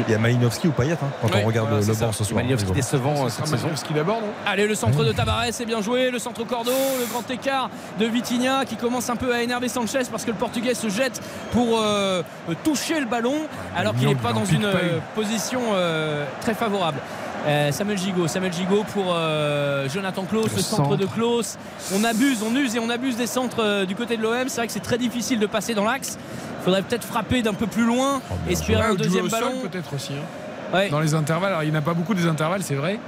Il y a Malinowski ou Payet hein, quand on regarde voilà, le, c'est banc ce soir. Malinowski décevant euh, cette saison. Ce qu'il d'abord, non Allez, le centre de Tavares est bien joué. Le centre Cordo, le grand écart de Vitinha qui commence un peu à énerver Sanchez parce que le Portugais se jette pour euh, toucher le ballon alors qu'il n'est pas dans une pas, euh, position euh, très favorable. Euh, Samuel Gigot, Samuel Gigot pour Jonathan Klaus, le, Le centre, centre. de Klaus. On abuse, on use et on abuse des centres du côté de l'OM. C'est vrai que c'est très difficile de passer dans l'axe. Il faudrait peut-être frapper d'un peu plus loin, espérer Ouais, un deuxième ballon. peut-être aussi. hein. Ouais. Dans les intervalles, alors il n'y en a pas beaucoup des intervalles, c'est vrai.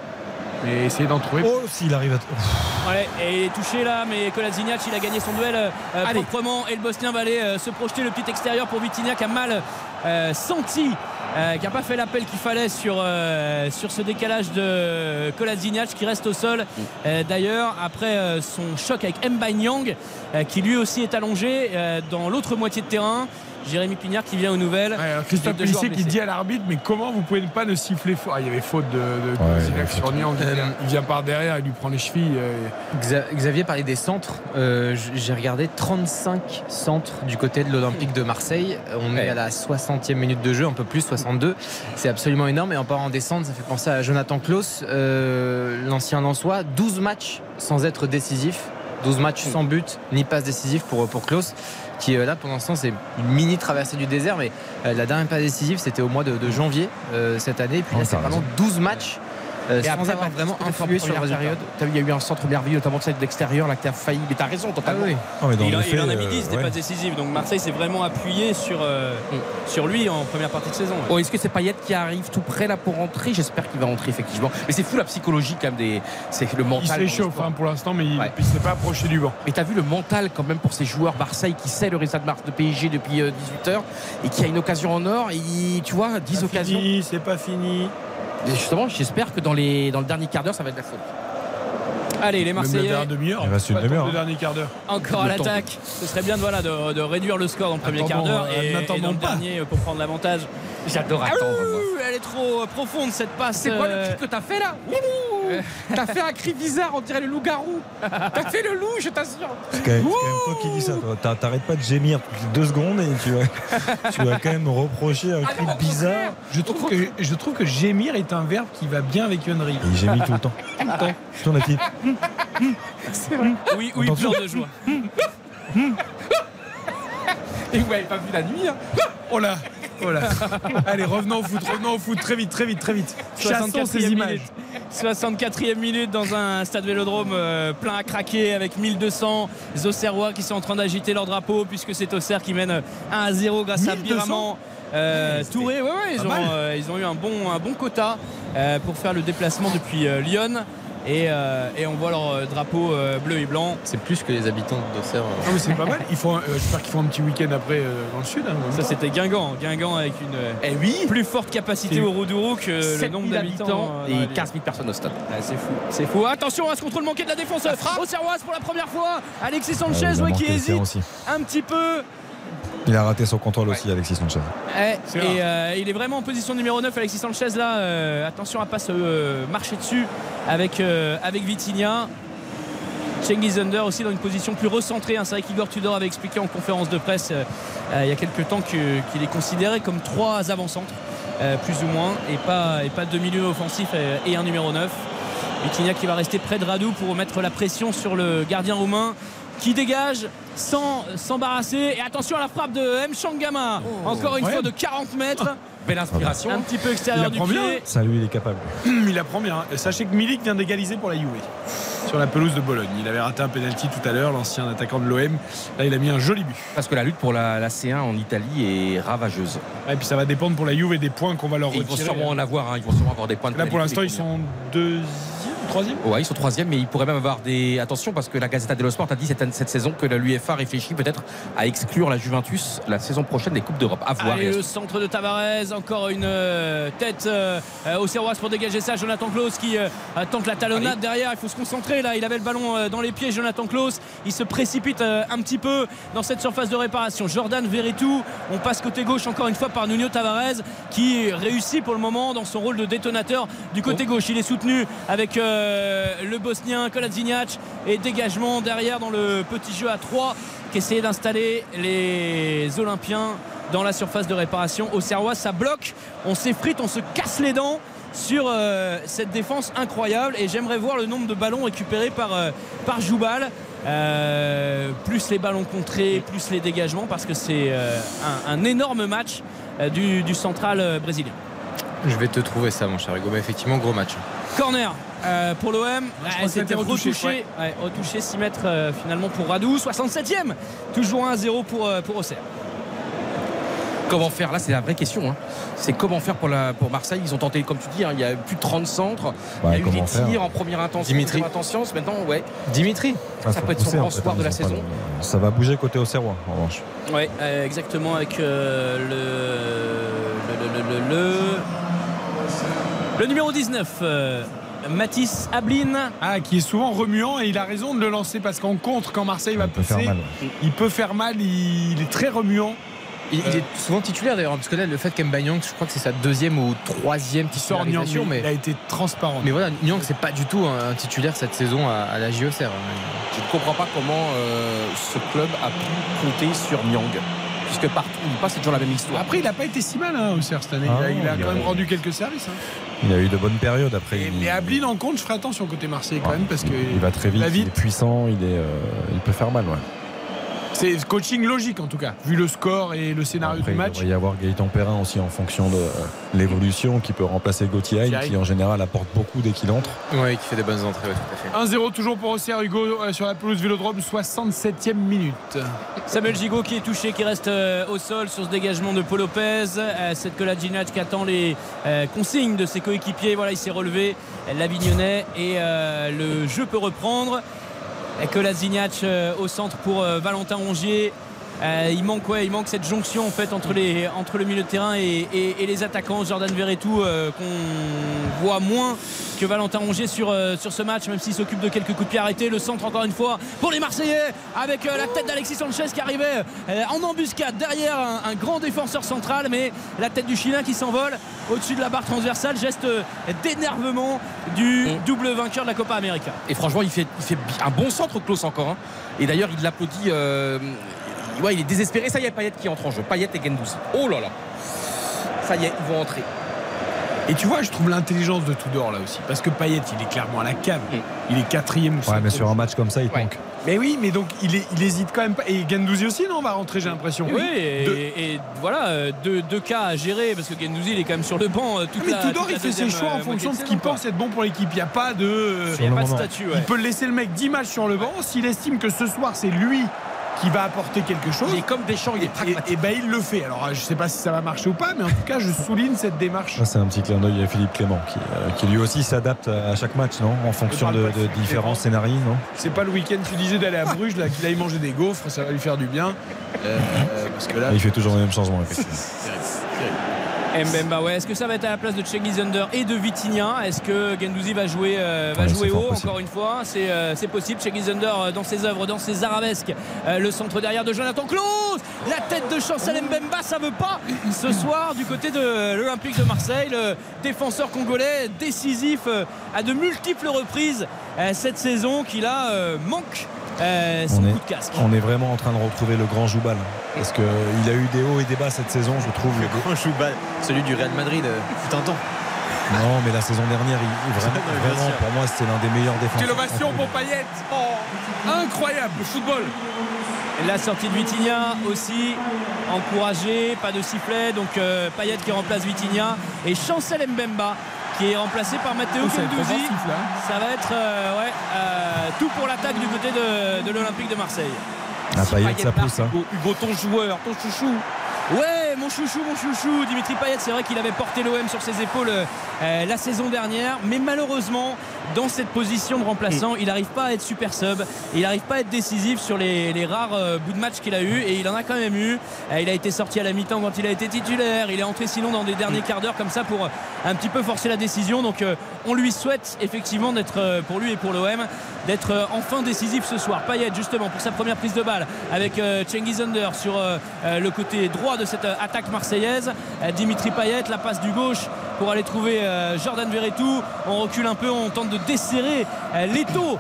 Mais essayez d'en trouver. Oh, s'il arrive à. Ouais, et il est touché là, mais Kolasinac il a gagné son duel euh, proprement et le Bosnien va aller euh, se projeter le petit extérieur pour Vitinha qui a mal euh, senti, euh, qui n'a pas fait l'appel qu'il fallait sur, euh, sur ce décalage de Kolasinac qui reste au sol. Euh, D'ailleurs, après euh, son choc avec Mbanyang euh, qui lui aussi est allongé euh, dans l'autre moitié de terrain. Jérémy Pignard qui vient aux nouvelles. Ouais, Christophe Pellissier qui dit à l'arbitre mais comment vous pouvez pas ne siffler fort? Ah, il y avait faute de, de Ouais, Kolasinac il y avait sur faute. Nyang. Il Euh, vient- il vient par derrière il lui prend les chevilles euh, Xa- Xavier parlait des centres. Euh, J'ai regardé 35 centres du côté de l'Olympique de Marseille. On est à la 60e minute de jeu, un peu plus, 62. C'est absolument énorme. Et en parlant des centres, ça fait penser à Jonathan Klaus, euh, l'ancien Lançois. 12 matchs sans être décisif. 12 matchs sans but, ni passe décisif pour, pour Klaus. Qui euh, là, pour l'instant, c'est une mini traversée du désert. Mais euh, la dernière passe décisive, c'était au mois de, de janvier euh, cette année. Et puis là, c'est vraiment raison. 12 matchs. Euh, Et sans après, avoir vraiment influé sur résultat. période, t'as vu, il y a eu un centre merveilleux, notamment celle de l'extérieur, là, qui a failli. Mais t'as raison, Ah totalement. oui. Non, mais dans Il, les en- il a mis euh, 10 des ouais. passes décisives. Donc Marseille s'est vraiment appuyé sur, euh, sur lui en première partie de saison. ouais. Oh, Est-ce que c'est Payet qui arrive tout près là pour rentrer? J'espère qu'il va rentrer effectivement. Mais c'est fou la psychologie quand même des. C'est le il mental. le s'échauffe hein, pour l'instant mais il Ouais. ne s'est pas approché du banc. Mais t'as vu le mental quand même pour ces joueurs Marseille qui sait le résultat de Mars de PSG depuis 18h et qui a une occasion en or et tu vois 10 occasions. Fini, c'est pas fini. Justement, j'espère que dans, les, dans le dernier quart d'heure, ça va être la faute. Allez, les Marseillais demi-heure. Il reste une demi-heure, Le hein. dernier quart d'heure. encore à l'attaque. Ce serait bien de, voilà, de, de réduire le score dans le premier quart d'heure euh, et, et n'attendons dans le pas. dernier euh, pour prendre l'avantage. J'adore Ah attendre. elle est trop euh, profonde cette passe. C'est quoi le euh, cri que t'as fait là? T'as fait un cri bizarre, on dirait le loup-garou. T'as fait le loup, je t'assure. C'est quand, même- c'est quand même toi qui dis ça. T'arrêtes pas de gémir toutes les deux secondes et tu vas, tu vas quand même me reprocher un Ah cri bizarre. Je trouve, que, je trouve que gémir est un verbe qui va bien avec Henry. Et il gémit tout le temps. Tout le temps. Ton appétit. Oui, oui, pleure de joie. Et vous m'avez pas vu la nuit. hein. Oh là Voilà. Allez, revenons au foot, revenons au foot, très vite, très vite, très vite. Chassons ces 64e images. minute. 64e minute dans un stade vélodrome euh, plein à craquer avec 1200 Auxerrois qui sont en train d'agiter leur drapeau puisque c'est Auxerre qui mène 1 à 0 grâce à 1200? Biramant. Euh, Touré, ouais, ouais, ils, ont, mal. euh, ils ont eu un bon, un bon quota euh, pour faire le déplacement depuis euh, Lyon et, euh, et on voit leur euh, drapeau euh, bleu et blanc. C'est plus que les habitants d'Auxerre. Non, mais c'est pas mal. Euh, J'espère qu'ils font un petit week-end après euh, dans le sud. hein, Ça c'était Guingamp, Guingamp avec une euh, Eh oui plus forte capacité C'est- au Roudourou que le 7 nombre 000 d'habitants euh, et ville. 15 000 personnes au stade. Ah, c'est fou, c'est fou. Attention à ce contrôle manqué de la défense Auxerroise pour la première fois. Alexis Sanchez Ah, ouais, qui hésite aussi. un petit peu. Il a raté son contrôle aussi, Alexis Sanchez. Et euh, il est vraiment en position numéro 9 Alexis Sanchez là. euh, attention à pas se euh, marcher dessus avec, euh, avec Vitinha. Cengiz Under aussi dans une position plus recentrée. hein. C'est vrai qu'Igor Tudor avait expliqué en conférence de presse il y a quelques temps que- qu'il est considéré comme trois avant-centres, euh, plus ou moins, et pas, et pas deux milieux offensifs et un numéro 9. Vitinha qui va rester près de Radou pour mettre la pression sur le gardien roumain qui dégage sans s'embarrasser. Et attention à la frappe de M. Shangama, encore une Ouais. fois de 40 mètres. Belle inspiration. Un petit peu extérieur du pied. bien. Ça, lui, il est capable. Il la prend bien. Et Sachez que Milik vient d'égaliser pour la Juve sur la pelouse de Bologne. Il avait raté un penalty tout à l'heure, l'ancien attaquant de l'OM. Là, il a mis un joli but. Parce que la lutte pour la, la C1 en Italie est ravageuse. Et puis ça va dépendre pour la Juve et des points qu'on va leur Et ils vont retirer. sûrement en avoir, hein, ils vont sûrement avoir des points de Là, pour l'instant, ils sont deuxième, troisième? Ouais, ils sont troisième, mais ils pourraient même avoir des. Attention, parce que la Gazzetta dello Sport a dit cette, cette saison que l'UEFA réfléchit peut-être à exclure la Juventus la saison prochaine des Coupes d'Europe. À voir. Allez, le centre de Tavares, encore une euh, tête euh, au Serroise pour dégager ça. Jonathan Klaus qui euh, tente la talonnade derrière. Il faut se concentrer là. Il avait le ballon euh, dans les pieds, Jonathan Klaus. Il se précipite euh, un petit peu dans cette surface de réparation. Jordan Veretout, on passe côté gauche encore une fois par Nuno Tavares qui réussit pour le moment dans son rôle de détonateur du côté gauche. Il est soutenu avec euh, le Bosnien Kolasinac et dégagement derrière dans le petit jeu à 3 qui essayait d'installer les Olympiens dans la surface de réparation. Au Serrois, ça bloque, on s'effrite, on se casse les dents sur euh, cette défense incroyable et j'aimerais voir le nombre de ballons récupérés par, euh, par Joubal. Euh, plus les ballons contrés, plus les dégagements, parce que c'est euh, un, un énorme match euh, du, du central euh, brésilien. Je vais te trouver ça, mon cher Hugo. Mais effectivement, gros match. Corner euh, pour l'OM. que C'était retouché, retouché, ouais, retouché 6 mètres euh, finalement pour Radou. 67e. Toujours 1-0 pour, euh, pour Auxerre. Comment faire? Là, c'est la vraie question. hein. C'est comment faire pour, la, pour Marseille? Ils ont tenté, comme tu dis, hein, il y a plus de 30 centres. il y a eu des comment faire? tirs en première intention. Dimitri. deuxième intention. Maintenant, ouais. Dimitri Ah, Ça faut peut être son grand soir de la saison. Ça va bouger côté Auxerrois, en revanche. Oui, exactement avec euh, le, le, le, le, le- le numéro 19. euh, Mathis Ablin. Ah, qui est souvent remuant et il a raison de le lancer parce qu'en contre, quand Marseille va faire pousser, mal, il peut faire mal. Il est très remuant. Il, il est souvent titulaire d'ailleurs, parce que là, le fait qu'Emba Nyang, je crois que c'est sa deuxième ou troisième Sort Nyang, titularisation. mais Mais, il a été transparent. mais voilà, Nyang, c'est pas du tout un titulaire cette saison à, à la JOCR. Je ne comprends pas comment euh, ce club a pu compter sur Nyang. Puisque partout où il passe, c'est toujours la même histoire. Après, il n'a pas été si mal hein, Auxerre cette année. Ah il a, non, il a il quand a- même rendu quelques services. hein. Il a eu de bonnes périodes après. Et- il, mais Ablin en compte, je ferai attention côté Marseille quand même parce que il va très vite, il est puissant, il, est, euh, il peut faire mal. Ouais. C'est coaching logique en tout cas, vu le score et le scénario Après, du il match. devrait y avoir Gaëtan Perrin aussi en fonction de euh, l'évolution qui peut remplacer Gauthier Hain, qui en général apporte beaucoup dès qu'il entre. Oui, qui fait des bonnes entrées, ouais, tout à fait. 1-0 toujours pour Auxerre Hugo euh, sur la pelouse Vélodrome, 67e minute. Samuel Gigot qui est touché, qui reste euh, au sol sur ce dégagement de Paul Lopez. Cette Koladjinac qui attend les consignes de ses coéquipiers. Voilà, il s'est relevé, l'Avignonnais, et le jeu peut reprendre. Koladjinac euh, au centre pour euh, Valentin Rongier. Euh, il manque ouais, il manque cette jonction en fait entre les entre le milieu de terrain et, et- et les attaquants Jordan Verretou euh, qu'on voit moins que Valentin Rongier sur, euh, sur ce match même s'il s'occupe de quelques coups de pied arrêtés le centre encore une fois pour les Marseillais avec la tête d'Alexis Sanchez qui arrivait en embuscade derrière un, un grand défenseur central mais la tête du Chilien qui s'envole au-dessus de la barre transversale geste d'énervement du double vainqueur de la Copa América Et franchement, il fait, il fait un bon centre, Klaus, encore. hein. Et d'ailleurs, il l'applaudit. Ouais, il est désespéré. Ça y est, Payet qui entre en jeu. Payet et Gendouzi. Oh là là. Ça y est, ils vont entrer. Et tu vois, je trouve l'intelligence de Tudor là aussi. Parce que Payet, il est clairement à la cave. Il est quatrième ou Ouais, mais sur un match comme ça, il Ouais. manque. Mais oui, mais donc il, est- il hésite quand même pas. Et Gendouzi aussi, non, va rentrer, j'ai l'impression. Oui, et, De- et voilà, euh, deux, deux cas à gérer parce que Gendouzi il est quand même sur le banc euh, toute mais la Tudor, toute la il fait ses choix en euh, fonction de ce qu'il pense être bon pour l'équipe. Il n'y a pas de. Il y a pas de statut, ouais. Il peut laisser le mec 10 matchs sur le banc. S'il estime que ce soir, c'est lui qui va apporter quelque chose. Il est comme Deschamps, il est Et, pragmatique. et ben il le fait. Alors je sais pas si ça va marcher ou pas, mais en tout cas je souligne cette démarche. C'est un petit clin d'œil à Philippe Clément qui, euh, qui lui aussi s'adapte à chaque match, non En fonction de, différents scénarios, non? C'est pas le week-end, tu disais d'aller à Bruges, là, qu'il aille manger des gaufres, ça va lui faire du bien. Euh, parce que là, Il fait toujours les mêmes changements, effectivement. Mbemba, ouais. Est-ce que ça va être à la place de Cengiz Under et de Vitinha? Est-ce que Gendouzi va jouer, euh, va Ouais, jouer haut possible. encore une fois? C'est euh, c'est possible. Cengiz Under euh, dans ses œuvres, dans ses arabesques. Euh, le centre derrière de Jonathan Klaus. La tête de Chancel Mbemba, ça veut pas. Ce soir, du côté de l'Olympique de Marseille, le défenseur congolais décisif à de multiples reprises cette saison qui là euh, manque euh, son on est, coup de casque. on est vraiment en train de retrouver le grand Joubal. Parce qu'il a eu des hauts et des bas cette saison, je trouve. Le grand Choubal, celui du Real Madrid, fut un temps. Non, mais la saison dernière, il, vraiment, vraiment, pour moi, c'était l'un des meilleurs défenseurs. quelle ovation pour Payet Oh, Incroyable, le football La sortie de Vitinha aussi encouragée, pas de sifflet, donc euh, Payet qui remplace Vitinha et Chancel Mbemba qui est remplacé par Matteo Oh, ça va être être euh, ouais, euh, tout pour l'attaque du côté de, de l'Olympique de Marseille. Ah, Payet ça pousse. hein. Hugo, Hugo, ton joueur, ton chouchou. Ouais, mon chouchou, mon chouchou, Dimitri Payet, c'est vrai qu'il avait porté l'OM sur ses épaules euh, la saison dernière, mais malheureusement, dans cette position de remplaçant, il n'arrive pas à être super sub, il n'arrive pas à être décisif sur les, les rares euh, bouts de match qu'il a eu, et il en a quand même eu. Euh, il a été sorti à la mi-temps quand il a été titulaire, il est entré sinon dans des derniers quarts d'heure comme ça pour un petit peu forcer la décision. Donc on lui souhaite effectivement d'être, pour lui et pour l'OM, d'être enfin décisif ce soir. Payet justement pour sa première prise de balle avec Cengiz Under sur le côté droit de cette euh, marseillaise. Euh, Dimitri Payet, la passe du gauche pour aller trouver euh, Jordan Verretou. On recule un peu, on tente de desserrer euh, l'étau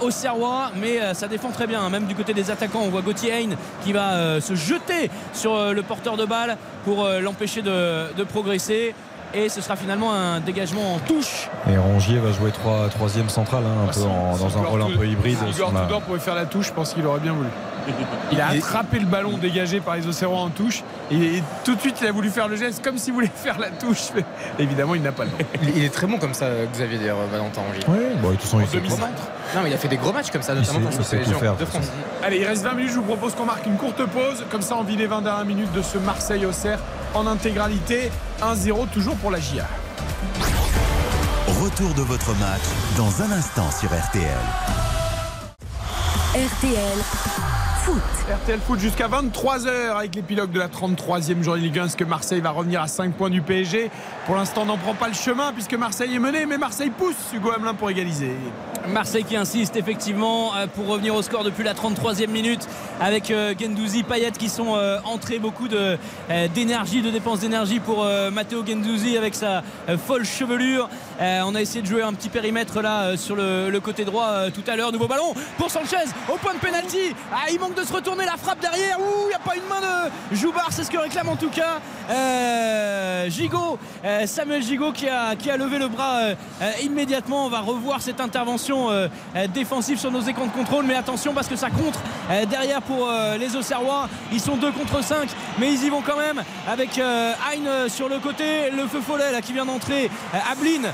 au Serrois, mais ça défend très bien. hein. Même du côté des attaquants, on voit Gauthier Hein qui va se jeter sur le porteur de balle pour l'empêcher de, de progresser. Et ce sera finalement un dégagement en touche. Et Rongier va jouer trois, troisième central, hein, un Ah, peu en- dans un rôle un peu hybride. si Igor Tudor pouvait faire la touche, je pense qu'il aurait bien voulu. Il a attrapé le ballon dégagé par les Océans en touche et, tout de suite il a voulu faire le geste comme s'il voulait faire la touche. Mais évidemment, il n'a pas le temps. Il, est très bon comme ça, Xavier, d'ailleurs, Valentin Angier. Ouais, bon, de toute façon, il. Non, mais il a fait des gros matchs comme ça, notamment contre faire, Coupe de France. Allez, il reste 20 minutes, je vous propose qu'on marque une courte pause. Comme ça, on vit les 20 dernières minutes de ce Marseille-Auxerre en intégralité. 1-0 toujours pour la GIA. Retour de votre match dans un instant sur RTL. RTL Foot. RTL Foot jusqu'à 23h avec l'épilogue de la 33e journée Ligue 1. Est-ce que Marseille va revenir à 5 points du PSG Pour l'instant, on n'en prend pas le chemin puisque Marseille est mené, mais Marseille pousse Hugo Hamelin pour égaliser. Marseille qui insiste effectivement euh, pour revenir au score depuis la 33e minute avec euh, Gendouzi, Payet qui sont euh, entrés beaucoup de, d'énergie, de dépenses d'énergie pour Matteo Gendouzi avec sa folle chevelure. Euh, on a essayé de jouer un petit périmètre là euh, sur le, côté droit euh, tout à l'heure. Nouveau ballon pour Sanchez au point de pénalty. Ah, il manque de se retourner la frappe derrière. Ouh, il n'y a pas une main de Joubar, c'est ce que réclame en tout cas Gigot, Samuel Gigot qui a, levé le bras immédiatement. On va revoir cette intervention défensive sur nos écrans de contrôle. Mais attention parce que ça contre derrière pour les Auxerrois. Ils sont 2 contre 5, mais ils y vont quand même avec Hein sur le côté. Le feu follet là, qui vient d'entrer. Ablin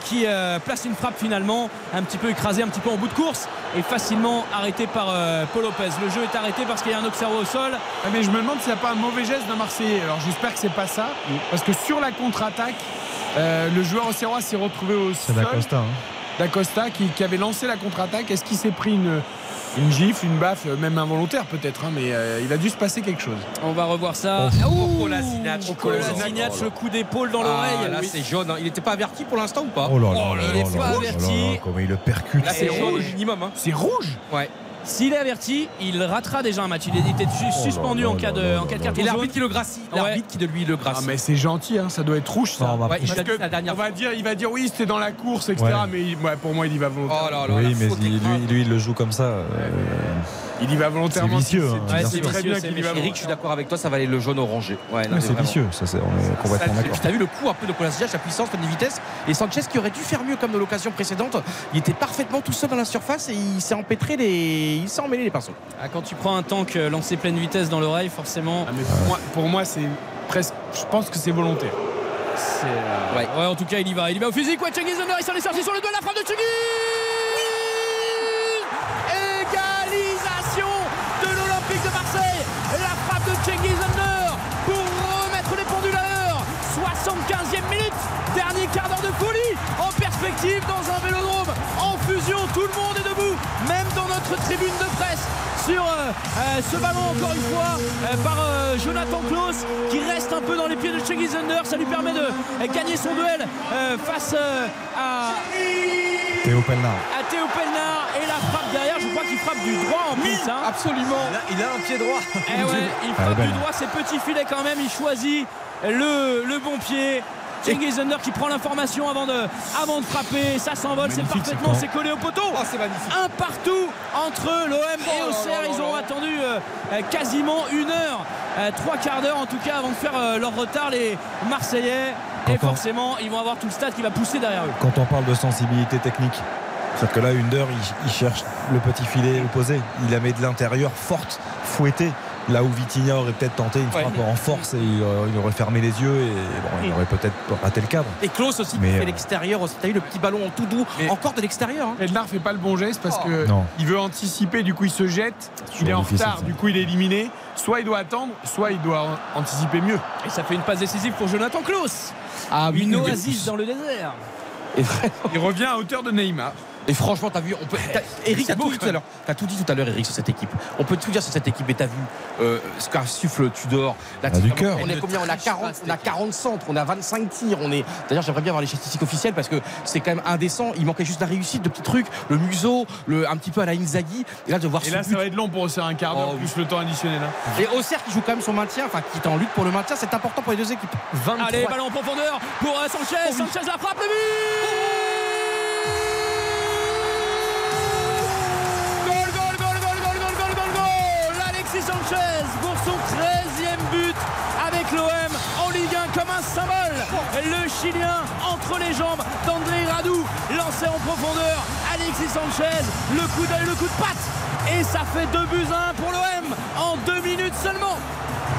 qui euh, place une frappe finalement un petit peu écrasé, un petit peu en bout de course et facilement arrêté par euh, Paul Lopez. Le jeu est arrêté parce qu'il y a un Auxerrois au sol. Ah, mais je me demande s'il n'y a pas un mauvais geste d'un Marseillais. Alors j'espère que c'est pas ça. Parce que sur la contre-attaque, euh, le joueur auxerrois s'est retrouvé au C'est sol. d'Acosta. hein. D'Acosta qui, qui avait lancé la contre-attaque. Est-ce qu'il s'est pris une, une gifle, une baffe, euh, même involontaire peut-être, hein, mais euh, il a dû se passer quelque chose. On va revoir ça. Oh, Kolasinac. Kolasinac, le coup d'épaule dans Ah, l'oreille. là, Oui. c'est jaune. hein. Il n'était pas averti pour l'instant ou pas? Oh là là là il est là pas là là averti. là là, Comment il le percute. Là, c'est rouge. minimum. hein. C'est rouge? Ouais. S'il est averti, il ratera déjà un match. Il était Oh suspendu en cas de, en cas de carton Et l'arbitre qui le gracie. Ouais. L'arbitre qui de lui le Ah gracie. mais c'est gentil, hein, ça doit être rouge ça. Non, on va- Ouais, il Parce dit que la dernière on va dire, il va dire oui, c'était dans la course, etc. Ouais. Mais il- ouais, pour moi, il y va volontairement. Oh là là, Oui, mais lui, lui, il le joue comme ça. euh, Il y va volontairement. C'est vicieux, hein, C'est- sûr. très bien qu'il y va. Eric, je suis d'accord avec toi, ça va aller le jaune orangé. Ouais, non, Ouais, mais c'est vicieux, ça, c'est- on est complètement d'accord. puis t'as vu le coup un peu de Kolasinac, la puissance, la vitesse. Et Sanchez qui aurait dû faire mieux comme de l'occasion précédente. Il était parfaitement tout seul dans la surface et il s'est empêtré les. Il s'est emmêlé les pinceaux. Ah, quand tu prends un tank euh, lancé pleine vitesse dans l'oreille, forcément. Ah, mais pour moi, pour moi, c'est presque. Je pense que c'est volontaire. C'est, euh, ouais. en tout cas, il y va. Il y va au physique. Ouais, Under, il s'en est sorti sur le doigt. La frappe de Cengiz Dans un vélodrome. En fusion, tout le monde est debout. Même dans notre tribune de presse. Sur euh, euh, ce ballon, encore une fois, euh, par euh, Jonathan Klaus, qui reste un peu dans les pieds de Cengiz Under. Ça lui permet de euh, gagner son duel euh, face euh, à Théo Pelnard. à Théo Pelnard et la frappe derrière. Je crois qu'il frappe du droit en plus. hein. Absolument. Il a un pied droit. Eh ouais, il Ah, frappe du droit, ses petits filets quand même. Il choisit le, le bon pied. Cengiz Under qui prend l'information avant de, avant de frapper. Ça s'envole, c'est parfaitement, ce c'est collé au poteau. Oh, c'est magnifique. Un partout entre l'OM et Auxerre. Ils ont attendu euh, euh, quasiment une heure, euh, trois quarts d'heure en tout cas, avant de faire euh, leur retard, les Marseillais. Et on- forcément, ils vont avoir tout le stade qui va pousser derrière eux. Quand on parle de sensibilité technique, c'est-à-dire que là, Under, il, il cherche le petit filet opposé. Il la met de l'intérieur, forte, fouettée. Là où Vitinha aurait peut-être tenté une Ouais. frappe en force et il, aurait- il aurait fermé les yeux et bon, il aurait peut-être raté le cadre. Et Klaus aussi qui Mais, fait euh, l'extérieur aussi. T'as eu le petit ballon en tout doux, Mais- encore de l'extérieur. hein. Pelnard fait pas le bon geste parce que Non. il veut anticiper, du coup il se jette, il est en retard, ça. du coup il est éliminé. Soit il doit attendre, soit il doit anticiper mieux. Et ça fait une passe décisive pour Jonathan Klaus. Ah Une oasis dans le désert. Et. Il revient à hauteur de Neymar. Et franchement, t'as vu, on peut. t'as- Eric, t'as tout dit tout à l'heure. T'as tout dit tout à l'heure, Eric, sur cette équipe. On peut tout dire sur cette équipe. Et t'as vu euh, ce qu'a souffle Tudor. Là, Ah, tu- du cœur. On est combien? On a 40, on a 40 centres, on a 25 tirs. On est. D'ailleurs, j'aimerais bien avoir les statistiques officielles parce que c'est quand même indécent. Il manquait juste la réussite, de petits trucs, le museau, le un petit peu à la Inzaghi. Et là, de voir Et ce là but. ça va être long pour Auxerre un quart d'heure, Oh, plus le temps additionnel. hein. Et Auxerre qui joue quand même son maintien, enfin qui est en lutte pour le maintien, c'est important pour les deux équipes. 23. Allez, ballon en profondeur pour euh, Sanchez. Sanchez la frappe, le but Sanchez pour son 13e but avec l'OM en Ligue 1 comme un symbole. Le Chilien entre les jambes d'André Radou, lancé en profondeur. Alexis Sanchez, le coup d'œil, le coup de patte. Et ça fait 2 buts à 1 pour l'OM en 2 minutes seulement.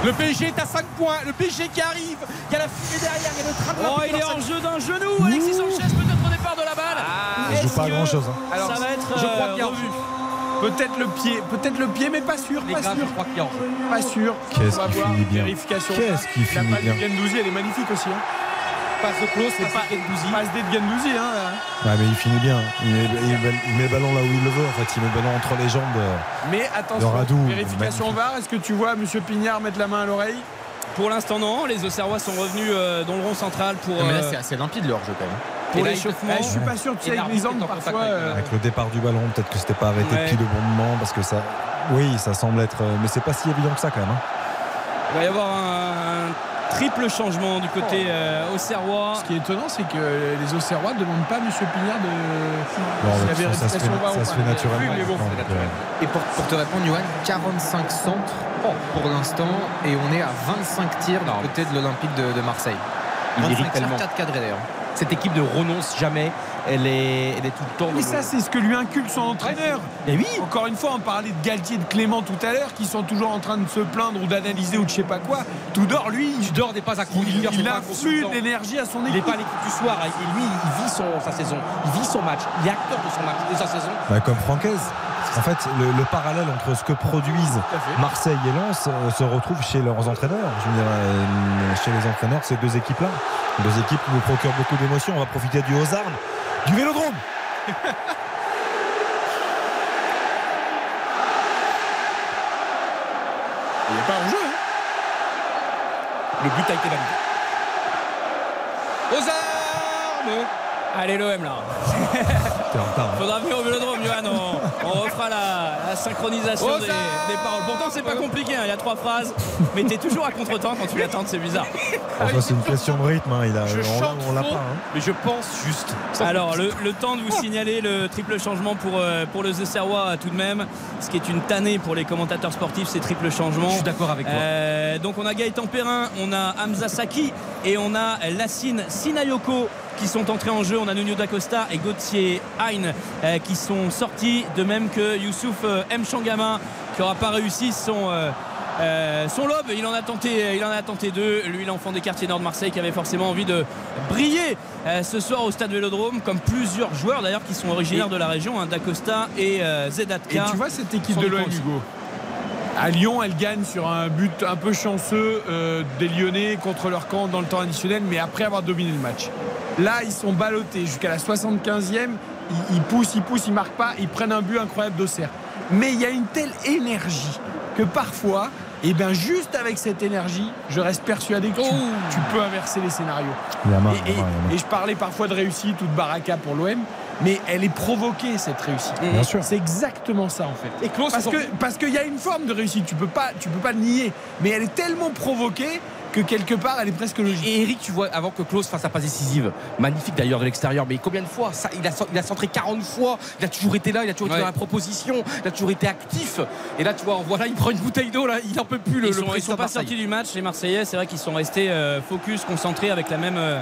Le PSG est à 5 points, le PSG qui arrive, il y a la fumée derrière, il y a le train de Oh, il est en jeu d'un genou, Alexis Sanchez peut-être au départ de la balle. Il joue Est-ce pas que grand-chose. hein. Alors, ça va être je crois qu'il y a revu. Peut-être le pied, peut-être le pied, mais pas sûr, Les pas sûr, je crois qu'il y a en jeu. pas sûr. Qu'est-ce On va qu'il voir. finit bien. Vérification. Qu'est-ce qu'il La finit passe bien. de Gendouzi, elle est magnifique aussi. Hein. Passe de Klaus, c'est pas Passe des de Gendouzi. Hein. Ouais, mais il finit bien. Il met, il met- il met le ballon là où il le veut. En fait, il met le ballon entre les jambes. de- Mais attention, Radou, vérification VAR. Est-ce que tu vois Monsieur Pignard mettre la main à l'oreille? Pour l'instant, non. Les Auxerrois sont revenus euh, dans le rond central pour, Mais là, euh, c'est assez limpide leur jeu quand même. pour Et là, l'échauffement. Eh, Je suis pas sûr, est en contact parfois. avec euh, Avec le départ du ballon, peut-être que c'était pas arrêté Ouais. depuis le bon moment parce que ça. Oui, ça semble être. Mais c'est pas si évident que ça quand même. hein. Il va y avoir un, triple changement du côté euh, Auxerrois. Ce qui est étonnant, c'est que les Auxerrois ne demandent pas Monsieur Pignard de. S'il y de a toute façon, ça se vérification fait- ou ça se fait naturellement. Bon. Donc, euh, Et pour, pour te répondre, Johan, 45 centres pour l'instant et on est à 25 tirs du côté de l'Olympique de, de Marseille. Il 25 mérite tirs, tellement. 4 cadrés d'ailleurs. Cette équipe ne renonce jamais. Elle est, elle est tout le temps. Mais ça, c'est ce que lui inculque son entraîneur. Et oui. Encore une fois, on parlait de Galtier et de Clément tout à l'heure, qui sont toujours en train de se plaindre ou d'analyser ou de je sais pas quoi. Tudor, lui, Tudor n'est pas un il, chroniqueur, il pas un influe consultant. l'énergie à son Il n'est équipe. pas à l'équipe du soir. Et lui, il vit son, sa saison. Il vit son match. Il est acteur de son match, de sa saison. bah, comme Francaise. En fait, le, le parallèle entre ce que produisent Marseille et Lens euh, se retrouve chez leurs entraîneurs. Je veux dire, euh, chez les entraîneurs, ces deux équipes-là. Deux équipes qui nous procurent beaucoup d'émotions. On va profiter du Hausarn, du Vélodrome. Il n'est pas en jeu. hein. Le but a été validé. Aux armes Allez l'OM là. Faudra venir au Vélodrome, Johan. On, on refera la, la synchronisation des, des paroles. Pourtant, c'est pas compliqué. hein, Il y a trois phrases, mais t'es toujours à contre-temps quand tu l'attends. C'est bizarre. Enfin, c'est une question de rythme. hein, il a, Je on l'a- chante on l'a faux. pas. hein. Mais je pense juste. Alors, le, le temps de vous signaler le triple changement pour, euh, pour le Zesserrois tout de même. Ce qui est une tannée pour les commentateurs sportifs, ces triples changements. Je suis d'accord avec toi. Euh, donc, on a Gaëtan Perrin, on a Hamza Saki et on a Lassine Sinayoko qui sont entrés en jeu. On a Nuno Dacosta et Gauthier Hein euh, qui sont sortis, de même que Youssouf euh, M. Changama qui n'aura pas réussi son. euh, euh, son lob, il en a tenté, il en a tenté deux. Lui, l'enfant des quartiers nord de Marseille, qui avait forcément envie de briller euh, ce soir au Stade Vélodrome, comme plusieurs joueurs d'ailleurs qui sont originaires de la région, hein, Dacosta et euh, Zedatka. Et tu vois cette équipe de l'OM. Hugo? À Lyon, elle gagne sur un but un peu chanceux des Lyonnais contre leur camp dans le temps additionnel, mais après avoir dominé le match. Là, ils sont ballottés jusqu'à la 75e. Ils, ils poussent, ils poussent, ils marquent pas. Ils prennent un but incroyable d'Auxerre. Mais il y a une telle énergie que parfois, et bien juste avec cette énergie, je reste persuadé que tu, tu peux inverser les scénarios. Et, je parlais parfois de réussite ou de baraka pour l'OM, mais elle est provoquée cette réussite. Bien sûr. C'est exactement ça en fait. Et Klaus, parce que parce qu'il y a une forme de réussite, tu peux pas tu peux pas le nier, mais elle est tellement provoquée que quelque part elle est presque logique. Et Eric, tu vois, avant que Klaus fasse sa passe décisive, magnifique d'ailleurs de l'extérieur, mais combien de fois ça, il, a, il a centré 40 fois, il a toujours été là, il a toujours Ouais. été dans la proposition, il a toujours été actif. Et là, tu vois, voilà, il prend une bouteille d'eau, là, il en peut plus le, ils le sont, ils président sont pas sortis du match, les Marseillais. C'est vrai qu'ils sont restés euh, focus, concentrés avec la même. euh,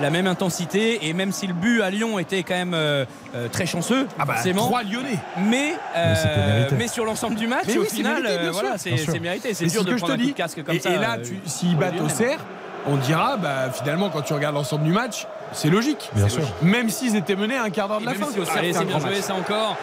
la même intensité et même si le but à Lyon était quand même euh, euh, très chanceux Ah bah, forcément trois Lyonnais. mais, euh, Mais mais sur l'ensemble du match Mais au oui, c'est final mérité, bien sûr. voilà c'est mérité c'est dur ce de que je te prendre un coup dis. de casque comme et, ça et là, s'ils battent Lyonnais. Auxerre, on dira bah, finalement quand tu regardes l'ensemble du match, c'est logique. Bien sûr. logique. Même s'ils étaient menés à un quart d'heure de Et la fin. si Allez, fait c'est bien joué ça encore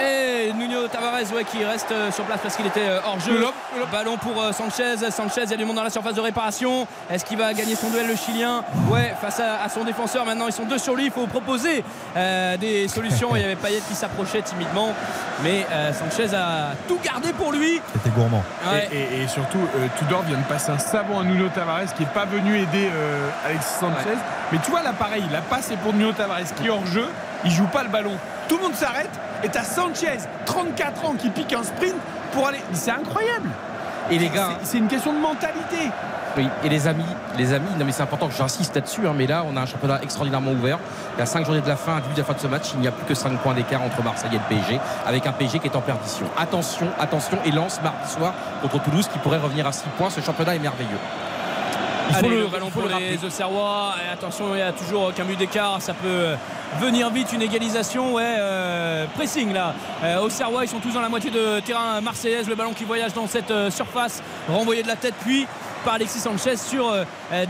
et Nuno Tavares ouais, qui reste euh, sur place parce qu'il était euh, hors jeu ballon pour euh, Sanchez Sanchez il y a du monde dans la surface de réparation est-ce qu'il va gagner son duel le Chilien? Ouais face à, à son défenseur maintenant ils sont deux sur lui il faut proposer euh, des solutions il y avait Payet qui s'approchait timidement mais euh, Sanchez a tout gardé pour lui C'était gourmand. Ouais. Et, et- et surtout, euh, Tudor vient de passer un savon à Nuno Tavares qui n'est pas venu aider euh, Alexis Sanchez. Ouais. Mais tu vois, là, pareil, la passe est pour Nuno Tavares qui est hors jeu. Il joue pas le ballon. Tout le monde s'arrête. Et t'as Sanchez, 34 ans, qui pique un sprint pour aller. C'est incroyable. Et les gars, C'est- C'est une question de mentalité. Oui, et les amis, les amis, non mais c'est important que j'insiste là-dessus, hein, mais là on a un championnat extraordinairement ouvert. Il y a 5 journées de la fin, à début de la fin de ce match, il n'y a plus que 5 points d'écart entre Marseille et le PSG, avec un PSG qui est en perdition. Attention, attention, et lance mardi soir contre Toulouse qui pourrait revenir à 6 points. Ce championnat est merveilleux. Il faut Allez, le, le ballon faut pour le les Auxerrois. Et attention, il y a toujours qu'un but d'écart. Ça peut euh, venir vite. Une égalisation. Ouais, euh, pressing là. Euh, Auxerrois, ils sont tous dans la moitié de terrain marseillaise. Le ballon qui voyage dans cette euh, surface. Renvoyé de la tête, puis par Alexis Sanchez sur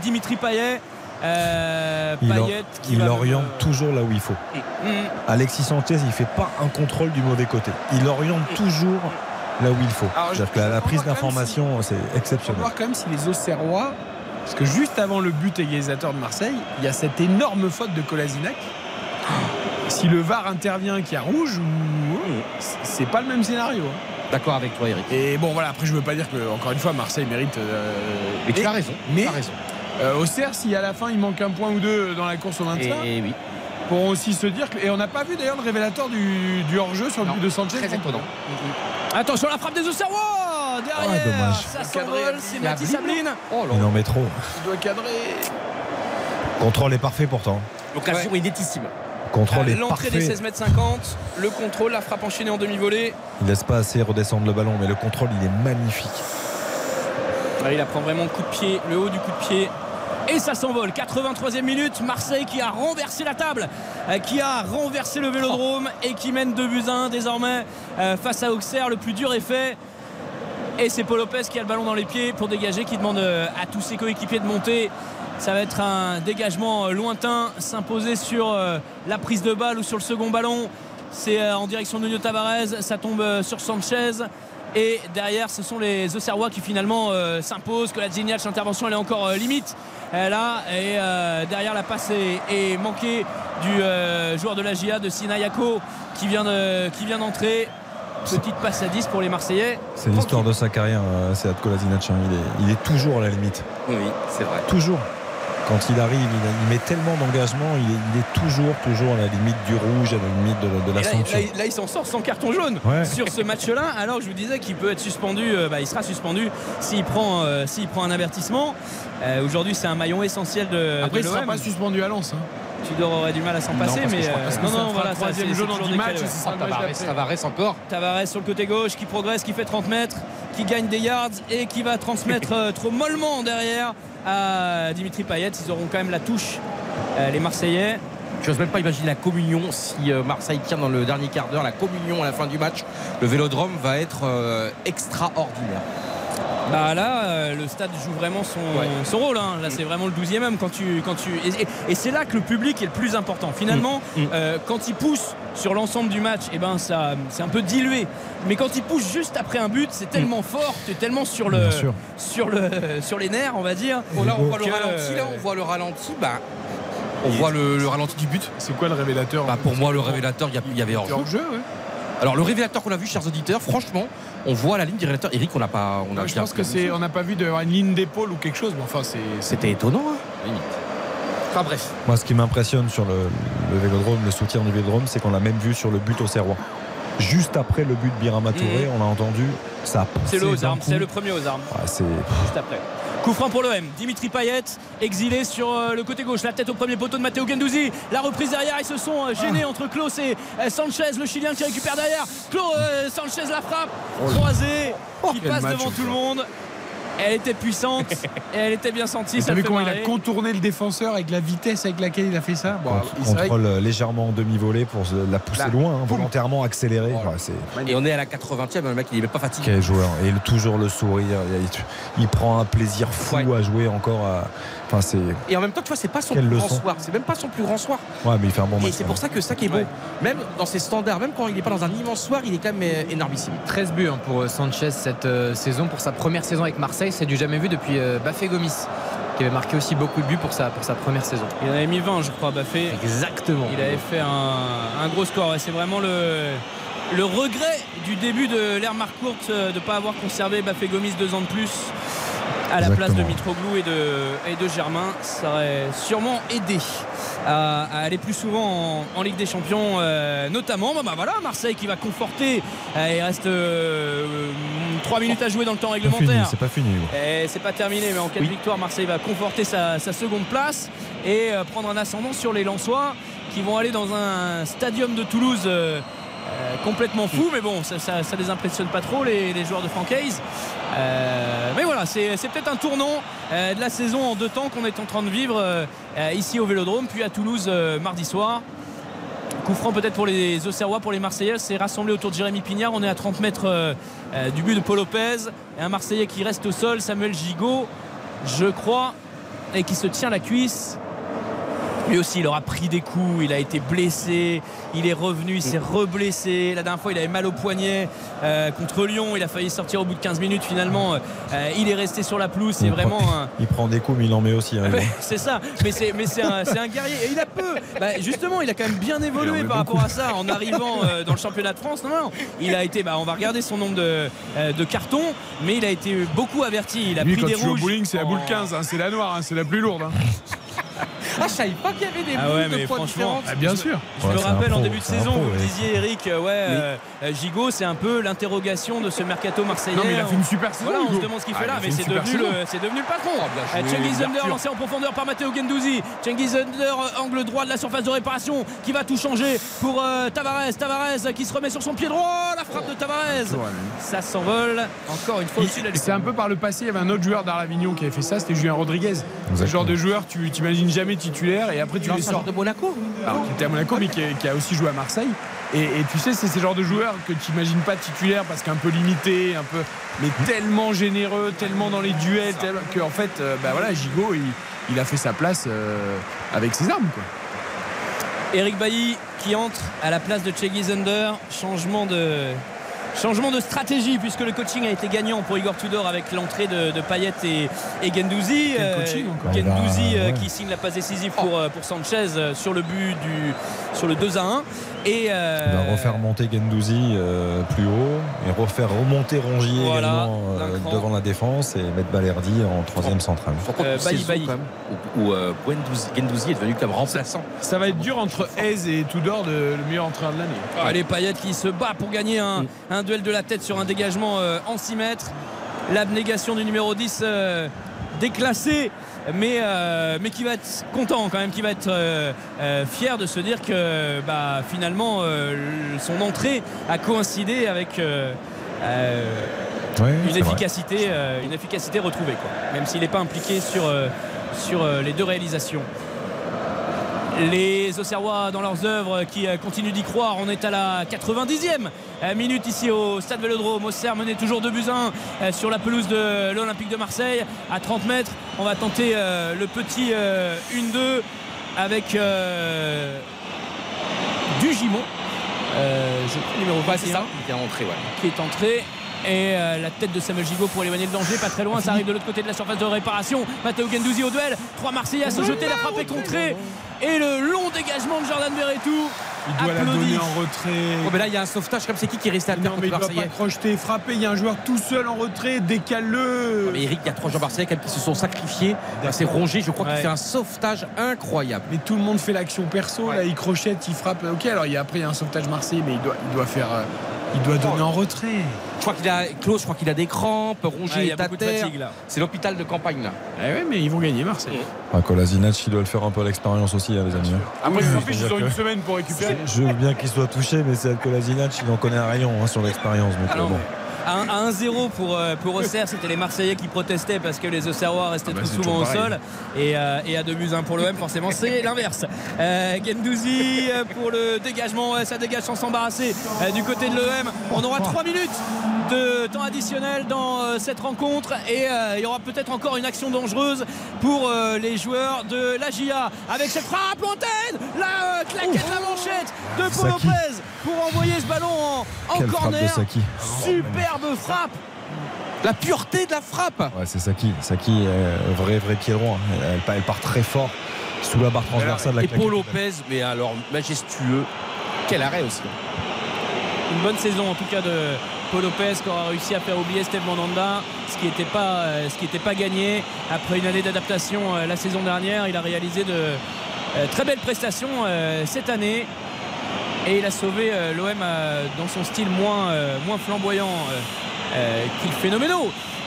Dimitri Payet. Euh, Il, Payet qui il va- oriente toujours là où il faut. Mm. Alexis Sanchez, il fait pas un contrôle du mauvais côté. Il oriente toujours là où il faut. Alors, je- C'est-à-dire que la, prise d'information, c'est Il faut exceptionnel. voir quand même si les Auxerrois. Parce que juste avant le but égalisateur de Marseille, il y a cette énorme faute de Kolasinac. Si le VAR intervient qu'il y a rouge, ou- c'est pas le même scénario. hein. D'accord avec toi, Eric. Et bon, voilà, après, je veux pas dire que, encore une fois, Marseille mérite. euh, Mais tu as raison. Mais tu as raison. euh, Auxerre, si à la fin il manque un point ou deux dans la course au Et, maintien, et oui, pourront aussi se dire. Que, et on n'a pas vu d'ailleurs le révélateur du, du hors-jeu sur le Non, but de Sanchez. très étonnant. Attention, la frappe des Auxerrois Derrière, Ah, dommage. ça s'envole. C'est Mathis Sabline. Oh là Il en met trop. Il doit cadrer. Contrôle est parfait pourtant. L'occasion est nétissime. Contrôle est L'entrée des parfait. 16 mètres 50, le contrôle, la frappe enchaînée en demi-volée. Il laisse pas assez redescendre le ballon, mais le contrôle, il est magnifique. Allez, il apprend vraiment le coup de pied, le haut du coup de pied. Et ça s'envole. 83e minute. Marseille qui a renversé la table, euh, qui a renversé le vélodrome et qui mène 2 buts à 1 désormais euh, face à Auxerre. Le plus dur est fait. Et c'est Paul Lopez qui a le ballon dans les pieds pour dégager, qui demande euh, à tous ses coéquipiers de monter. Ça va être un dégagement euh, lointain, s'imposer sur euh, la prise de balle ou sur le second ballon. C'est en direction de Nuno Tavares, ça tombe sur Sanchez. Et derrière, ce sont les Auxerrois qui finalement s'imposent. Que la Gignac, l'intervention, elle est encore limite. Et derrière, la passe est, manquée du joueur de la GIA, de Sinayako, qui vient d'entrer. Petite passe à 10 pour les Marseillais. C'est l'histoire de sa carrière, euh, c'est Kolasinac. hein. Il est, il est toujours à la limite. Oui, c'est vrai. Toujours. quand il arrive, il, il met tellement d'engagement, il est, il est toujours, toujours à la limite du rouge, à la limite de, de la Et là, il- là, il s'en sort sans carton jaune Ouais. sur ce match-là. Alors je vous disais qu'il peut être suspendu, euh, bah, il sera suspendu s'il prend, euh, s'il prend un avertissement. Euh, Aujourd'hui, c'est un maillon essentiel de. Après, de il sera l'OM. pas suspendu à Lens. hein. Tudor aurait du mal à s'en Non, passer, parce que mais euh, non, non, voilà, troisième c'est- jaune c'est en toujours 10 matchs, décalé, et ouais. ce sera le match Tavares, d'après. Tavares encore. Tavares sur le côté gauche qui progresse, qui fait 30 mètres, qui gagne des yards et qui va transmettre euh, trop mollement derrière à Dimitri Payet. Ils auront quand même la touche, euh, les Marseillais. Je n'ose même pas imaginer la communion si euh, Marseille tient dans le dernier quart d'heure. La communion à la fin du match, le vélodrome va être euh, extraordinaire. Bah là, euh, le stade joue vraiment son, son rôle. hein. Là, c'est vraiment le 12e homme quand tu, quand tu et, et- et c'est là que le public est le plus important. Finalement, Mm. euh, quand il pousse sur l'ensemble du match, et ben ça, c'est un peu dilué. Mais quand il pousse juste après un but, c'est tellement fort, tu es tellement sur le, sur le, sur les nerfs, on va dire. Bon, là, on voit le ralenti. Là, on voit le ralenti. Bah, on voit le, le ralenti du but. C'est quoi le révélateur Bah, pour moi, le révélateur, il y avait hors hors jeu, ouais. Alors, le révélateur qu'on a vu, chers auditeurs, franchement, on voit la ligne du révélateur. Eric, on n'a pas. On a Ouais, je pense que c'est, on n'a pas vu d'avoir une ligne d'épaule ou quelque chose, mais enfin, c'est. C'était étonnant, hein, limite. Enfin, bref. Moi, ce qui m'impressionne sur le, le vélodrome, le soutien du vélodrome, c'est qu'on l'a même vu sur le but au Serrois. Juste après le but de Birama Touré, on l'a entendu, ça a poussé C'est le aux armes, c'est le premier aux armes. Ah, c'est Juste après. Coup franc pour l'OM. Dimitri Payet, exilé sur euh, le côté gauche. La tête au premier poteau de Matteo Gendouzi. La reprise derrière. Ils se sont euh, gênés entre Klaus et euh, Sanchez, le Chilien qui récupère derrière. Klaus, Sanchez la frappe. Croisé. qui quel passe devant tout le monde. Elle était puissante et elle était bien sentie. Vu fait comment il a contourné le défenseur avec la vitesse avec laquelle il a fait ça Bon, que- contrôle légèrement en demi-volée pour la pousser Là, loin, hein, volontairement accéléré. Voilà. Ouais, c'est Et on est à la 80e, le mec, il est même pas fatigué. quel joueur. Et toujours le sourire. Il, il prend un plaisir fou Ouais. à jouer encore. à- Enfin, c'est. Et en même temps, tu vois, c'est pas son Quelle plus grand soir. C'est même pas son plus grand soir. Ouais, mais il fait un bon match. Et c'est pour ça que ça qui est beau. Même dans ses standards, même quand il n'est pas dans un immense soir, il est quand même euh, énormissime. 13 buts hein, pour euh, Sanchez cette euh, saison, pour sa première saison avec Marseille. C'est du jamais vu depuis euh, Bafé Gomis, qui avait marqué aussi beaucoup de buts pour sa, pour sa première saison. Il en avait mis 20, je crois, Baffé. Exactement. Il avait fait un, un gros score. Et c'est vraiment le, le regret du début de l'ère Marcourte euh, de ne pas avoir conservé Bafé Gomis deux ans de plus à la place de. Mitroglou et de, et de Germain. Ça aurait sûrement aidé à, à aller plus souvent en, en Ligue des Champions, euh, notamment. Bah, bah, voilà, Marseille qui va conforter. Euh, il reste 3 minutes à jouer dans le temps réglementaire. c'est pas fini. C'est pas terminé, mais en cas de victoire, Marseille va conforter sa, sa seconde place et euh, prendre un ascendant sur les Lensois qui vont aller dans un stadium de Toulouse euh, euh, complètement fou. Mais bon, ça, ça, les impressionne pas trop, les, joueurs de Francaise. Euh, mais voilà, c'est peut-être un tournant euh, de la saison en deux temps qu'on est en train de vivre ici au Vélodrome, puis à Toulouse mardi soir. Coup franc peut-être pour les Auxerrois, pour les Marseillais, c'est rassemblé autour de Jérémy Pignard. On est à 30 mètres du but de Paul Lopez. Et un Marseillais qui reste au sol, Samuel Gigot, je crois, et qui se tient la cuisse. Lui aussi, il aura pris des coups, il a été blessé, il est revenu, il s'est reblessé. La dernière fois, il avait mal au poignet euh, contre Lyon, il a failli sortir au bout de 15 minutes. Finalement, euh, il est resté sur la pelouse. C'est vraiment prend- un, Il prend des coups, mais il en met aussi. hein, c'est ça, mais c'est mais c'est un, un guerrier et il a peu. Bah, justement, il a quand même bien évolué par rapport à ça en arrivant euh, dans le championnat de France. Non, non, il a été. Bah, on va regarder son nombre de, euh, de cartons, mais il a été beaucoup averti. Il a Lui, pris quand des tu joues au rouges. bowling, c'est la boule en- 15, hein, c'est la noire, hein, c'est la plus lourde. Ah, je savais pas qu'il y avait des Ah ouais, de mais poids franchement, différentes. Ah, bien sûr. Je Ouais, me c'est un rappelle en début de saison, pro, vous ouais. disiez Eric, euh, ouais, euh, euh, Gigot, c'est un peu l'interrogation de ce mercato marseillais. Non, mais il a fait une super saison. Voilà, on se demande ce qu'il Ah, fait là, mais c'est devenu, le, c'est devenu le patron. bien Euh, joué, Cengiz Under lancé en profondeur par Matteo Gendouzi. Cengiz Under, euh, angle droit de la surface de réparation, qui va tout changer pour euh, Tavares. Tavares euh, qui se remet sur son pied droit. La frappe de Tavares. Ça s'envole. Encore une fois au-dessus de la Il- C'est un peu par le passé, il y avait un autre joueur d'Arlavignon qui avait fait ça, c'était Julien Rodriguez. Exactement. genre de joueur, tu t'imagines jamais titulaire et après tu les sors. joueur de Monaco. Alors, qui était à Monaco, mais qui, a- qui a aussi joué à Marseille. Et, et tu sais, c'est ces genres de joueurs que tu n'imagines pas titulaire parce qu'un peu limité, un peu, mais tellement généreux, tellement dans les duels, que en fait, euh, bah voilà, Gigot, il, il a fait sa place euh, avec ses armes. Quoi. Eric Bailly qui entre à la place de Cheggy Zunder. Changement de, changement de stratégie puisque le coaching a été gagnant pour Igor Tudor avec l'entrée de, de Payet et, et Gendouzi. Euh. Gendouzi Bah, euh, ouais. qui signe la passe décisive pour, euh, pour Sanchez sur le but du sur le 2 à 1. Et Il euh, va refaire monter Gendouzi euh, plus haut et refaire remonter Rongier Voilà, également euh, devant la défense et mettre Balerdi en troisième centrale. Où, où, Guendouzi est devenu comme remplaçant. Ça va être dur entre Hez et Tudor, de, le meilleur entraîneur de l'année. Allez, Payet qui se bat pour gagner un, un duel de la tête sur un dégagement euh, en 6 mètres. L'abnégation du numéro 10 euh, déclassé, mais, euh, mais qui va être content quand même, qui va être euh, euh, fier de se dire que bah, finalement le- son entrée a coïncidé avec. une efficacité, une efficacité retrouvée, quoi. même s'il n'est pas impliqué sur, sur les deux réalisations. Les Auxerrois dans leurs œuvres qui euh, continuent d'y croire. On est à la 90e euh, minute ici au stade Vélodrome. Auxerre menait toujours 2 buts 1 euh, sur la pelouse de l'Olympique de Marseille à 30 mètres. On va tenter le petit euh, 1-2 avec euh, Dugimon. Euh, je crois, numéro 21 c'est ça, qui est entré, ouais. qui est entré. Et euh, la tête de Samuel Gigot pour éloigner le danger, pas très loin, ça arrive de l'autre côté de la surface de réparation. Matteo Gendouzi au duel, trois Marseillais à se jeter, la frappe est contrée. Et le long dégagement de Jordan Verretou. Il doit la donner en retrait. Oh, mais là, il y a un sauvetage comme c'est qui qui est resté à terre Non, mais il doit pas Marseillais crocheter, frapper. Il y a un joueur tout seul en retrait. Décale-le. Mais Eric, il y a trois joueurs marseillais quand même qui se sont sacrifiés. C'est Rongier, je crois qu'il Ouais. fait un sauvetage incroyable. Mais tout le monde fait l'action perso. Là, il crochette, il frappe. Ok, alors il y a, après, il y a un sauvetage Marseille, mais il doit, il doit faire. euh, il doit donner en retrait. Je crois qu'il a Klaus, je crois qu'il a des crampes. Rongier Ouais, il y a est à beaucoup de terre. fatigue, là. C'est l'hôpital de campagne là. Eh ouais, mais ils vont gagner Marseille. Ah, Kolasinac, il doit le faire un peu à l'expérience aussi, hein, les amis. hein. Après, Oui, en plus, ils ont c'est-à-dire une que- semaine pour récupérer. Je veux bien qu'il soit touché, mais c'est Kolasinac, il en connaît un rayon hein, sur l'expérience. donc, Alors, euh, bon. À un- à 1-0 pour, euh, pour Auxerre, c'était les Marseillais qui protestaient parce que les Auxerrois restaient bah, trop souvent au pareil. sol. Et, euh, et à 2 buts 1 pour l'OM, forcément, c'est l'inverse. Euh, Gendouzi euh, pour le dégagement, ça dégage sans s'embarrasser euh, du côté de l'OM. On aura 3 minutes de temps additionnel dans euh, cette rencontre et euh, il y aura peut-être encore une action dangereuse pour euh, les joueurs de la GIA avec cette frappe lointaine, la euh, claquette, la manchette de Paul. Lopez pour envoyer ce ballon en, en corner. Saki. Superbe frappe. La pureté de la frappe. Ouais, c'est Saki. Saki, euh, vrai, vrai pied droit. Elle, elle part très fort sous la barre transversale. de la Et Paul. Lopez, mais alors majestueux. Quel arrêt aussi. Une bonne saison en tout cas de Paul Lopez qui aura réussi à faire oublier Steve Mandanda, ce qui n'était pas, euh, ce qui était pas gagné. Après une année d'adaptation euh, la saison dernière, il a réalisé de euh, très belles prestations cette année. Et il a sauvé euh, l'OM euh, dans son style moins, euh, flamboyant qu'il phénoménal.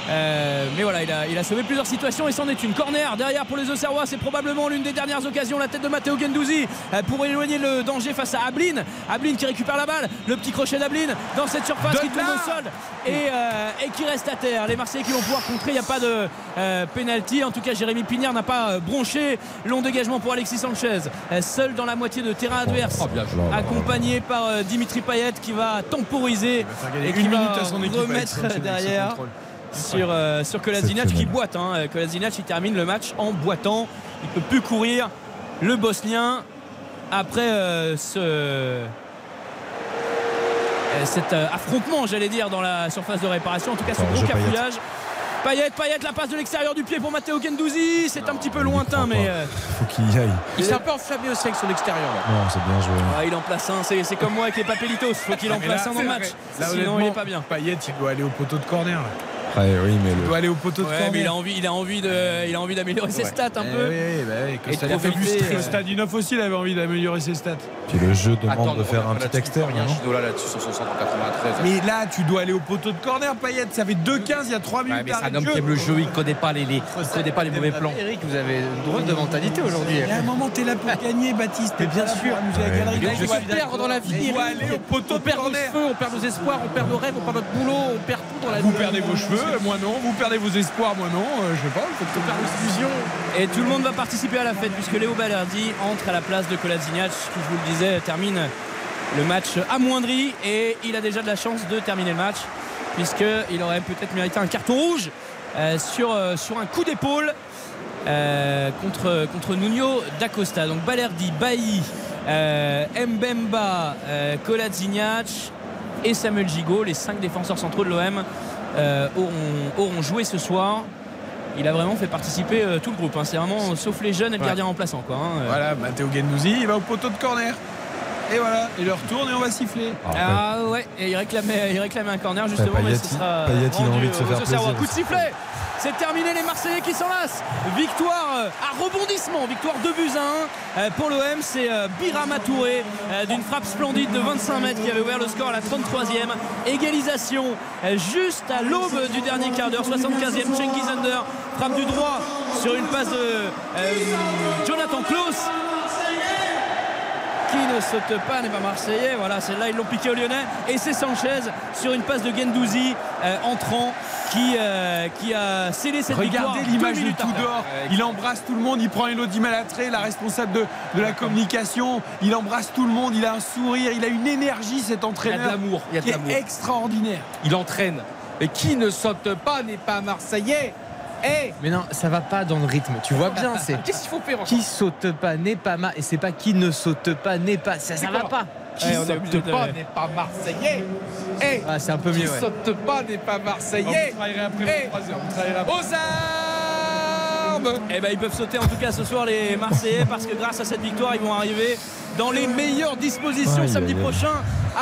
Euh, mais voilà, il a, il a sauvé plusieurs situations et c'en est une. Corner derrière pour les Auxerrois, c'est probablement l'une des dernières occasions. La tête de Matteo Gendouzi euh, pour éloigner le danger face à Ablin. Ablin qui récupère la balle, le petit crochet d'Ablin dans cette surface qui tombe au sol et, euh, et qui reste à terre. Les Marseillais qui vont pouvoir contrer, il n'y a pas de euh, penalty. En tout cas, Jérémy Pignard n'a pas euh, bronché. Long dégagement pour Alexis Sanchez, seul dans la moitié de terrain adverse, Oh, bien accompagné par Dimitri Payet qui va temporiser et qui va remettre derrière. Sur, euh, sur Kolasinac qui boite. Hein. Kolasinac il termine le match en boitant. Il peut plus courir. Le Bosnien après euh, ce euh, cet euh, affrontement, j'allais dire, dans la surface de réparation. En tout cas, ce gros cafouillage. Payet, Payet, la passe de l'extérieur du pied pour Matteo Gendouzi. C'est un petit peu lointain, mais euh, Faut qu'il y aille. Il s'est un peu enflammé aussi avec son extérieur. là. Non, c'est bien joué. ah, il en place un. C'est c'est comme moi avec les papelitos. Faut qu'il en place là, un dans le match. Là, Sinon, il est pas bien. Payet, il doit aller au poteau de corner. là. Ouais, oui, mais Il le, doit aller au poteau de Ouais, corner. mais il a envie, il a envie de, il a envie d'améliorer ses stats un Eh peu. oui, bah oui, Et Costa- de il a fait profiter, euh, Costa Dinoff aussi, il avait envie d'améliorer ses stats. puis le jeu demande Attends, de faire un petit externe. Sur son centre en 93. Mais là, tu dois aller au poteau de corner, Payet. Ça fait 2-15, il y a 3 minutes. Ouais, mais c'est d'arrêt un homme qui aime le jeu, il connaît pas les, les, il connaît pas les mauvais plans. Eric, vous avez une drôle de mentalité aujourd'hui. Il y a un moment, t'es là pour gagner, Baptiste. Mais bien là sûr. Là, Je suis perdre dans la vie. On de perd nos cheveux, on perd nos espoirs, on perd nos rêves, on perd notre boulot, on perd tout dans la vie. Vous perdez vos cheveux, moi non. Vous perdez vos espoirs, moi non. Euh, Je sais pas, faut que illusions. Et tout le monde va participer à la fête puisque Léo Balerdi entre à la place de Kolasinac qui, je vous le disais, termine le match amoindri et il a déjà de la chance de terminer le match puisqu'il aurait peut-être mérité un carton rouge euh, sur, euh, sur un coup d'épaule euh, contre, contre Nuno D'Acosta. Donc Balerdi, Bailly, euh, Mbemba, euh, Kolasinac et Samuel Gigot, les cinq défenseurs centraux de l'OM, euh, auront, auront joué ce soir. Il a vraiment fait participer euh, tout le groupe. hein. C'est vraiment, sauf les jeunes et le Ouais. gardien remplaçant. Quoi, hein. Euh, Voilà, Matteo Gendouzi, il va au poteau de corner. Et voilà, il leur tourne et on va siffler. Ah ouais, et il réclamait, il réclamait un corner justement, mais ce sera Payet, il a envie de se faire plaisir Coup de sifflet c'est terminé, les Marseillais qui s'enlacent. Victoire euh, à rebondissement, victoire 2 buts à 1 euh, pour l'OM. C'est euh, Birama Touré d'une frappe splendide de 25 mètres qui avait ouvert le score à la 33e. Égalisation juste à l'aube du dernier quart d'heure, 75e. Cengiz Under frappe du droit sur une passe de Jonathan Klaus qui ne saute pas n'est pas marseillais voilà celle-là ils l'ont piqué au lyonnais et c'est Sanchez sur une passe de Gendouzi euh, entrant qui, euh, qui a scellé cette victoire Regardez l'image minutes tout après. Il embrasse tout le monde, il prend une Elodie Malatré, la responsable de, de la communication. Il embrasse tout le monde, il a un sourire, il a une énergie cet entraîneur. Il y a de l'amour, il y a de qui est extraordinaire. Il entraîne. Et qui ne saute pas n'est pas marseillais. Eh Mais non, ça va pas dans le rythme. Tu vois bien, c'est Qu'est-ce qu'il faut faire qui saute pas n'est pas ma et c'est pas qui ne saute pas n'est pas ça, ça va pas. Qui on obligé saute de- pas n'est pas marseillais. Ah, c'est un peu Qui mieux. ouais. saute pas n'est pas marseillais. Vous travaillerez après Eh, 3 heures. Aux armes Eh ben, ils peuvent sauter en tout cas ce soir les Marseillais parce que grâce à cette victoire ils vont arriver dans les meilleures dispositions samedi prochain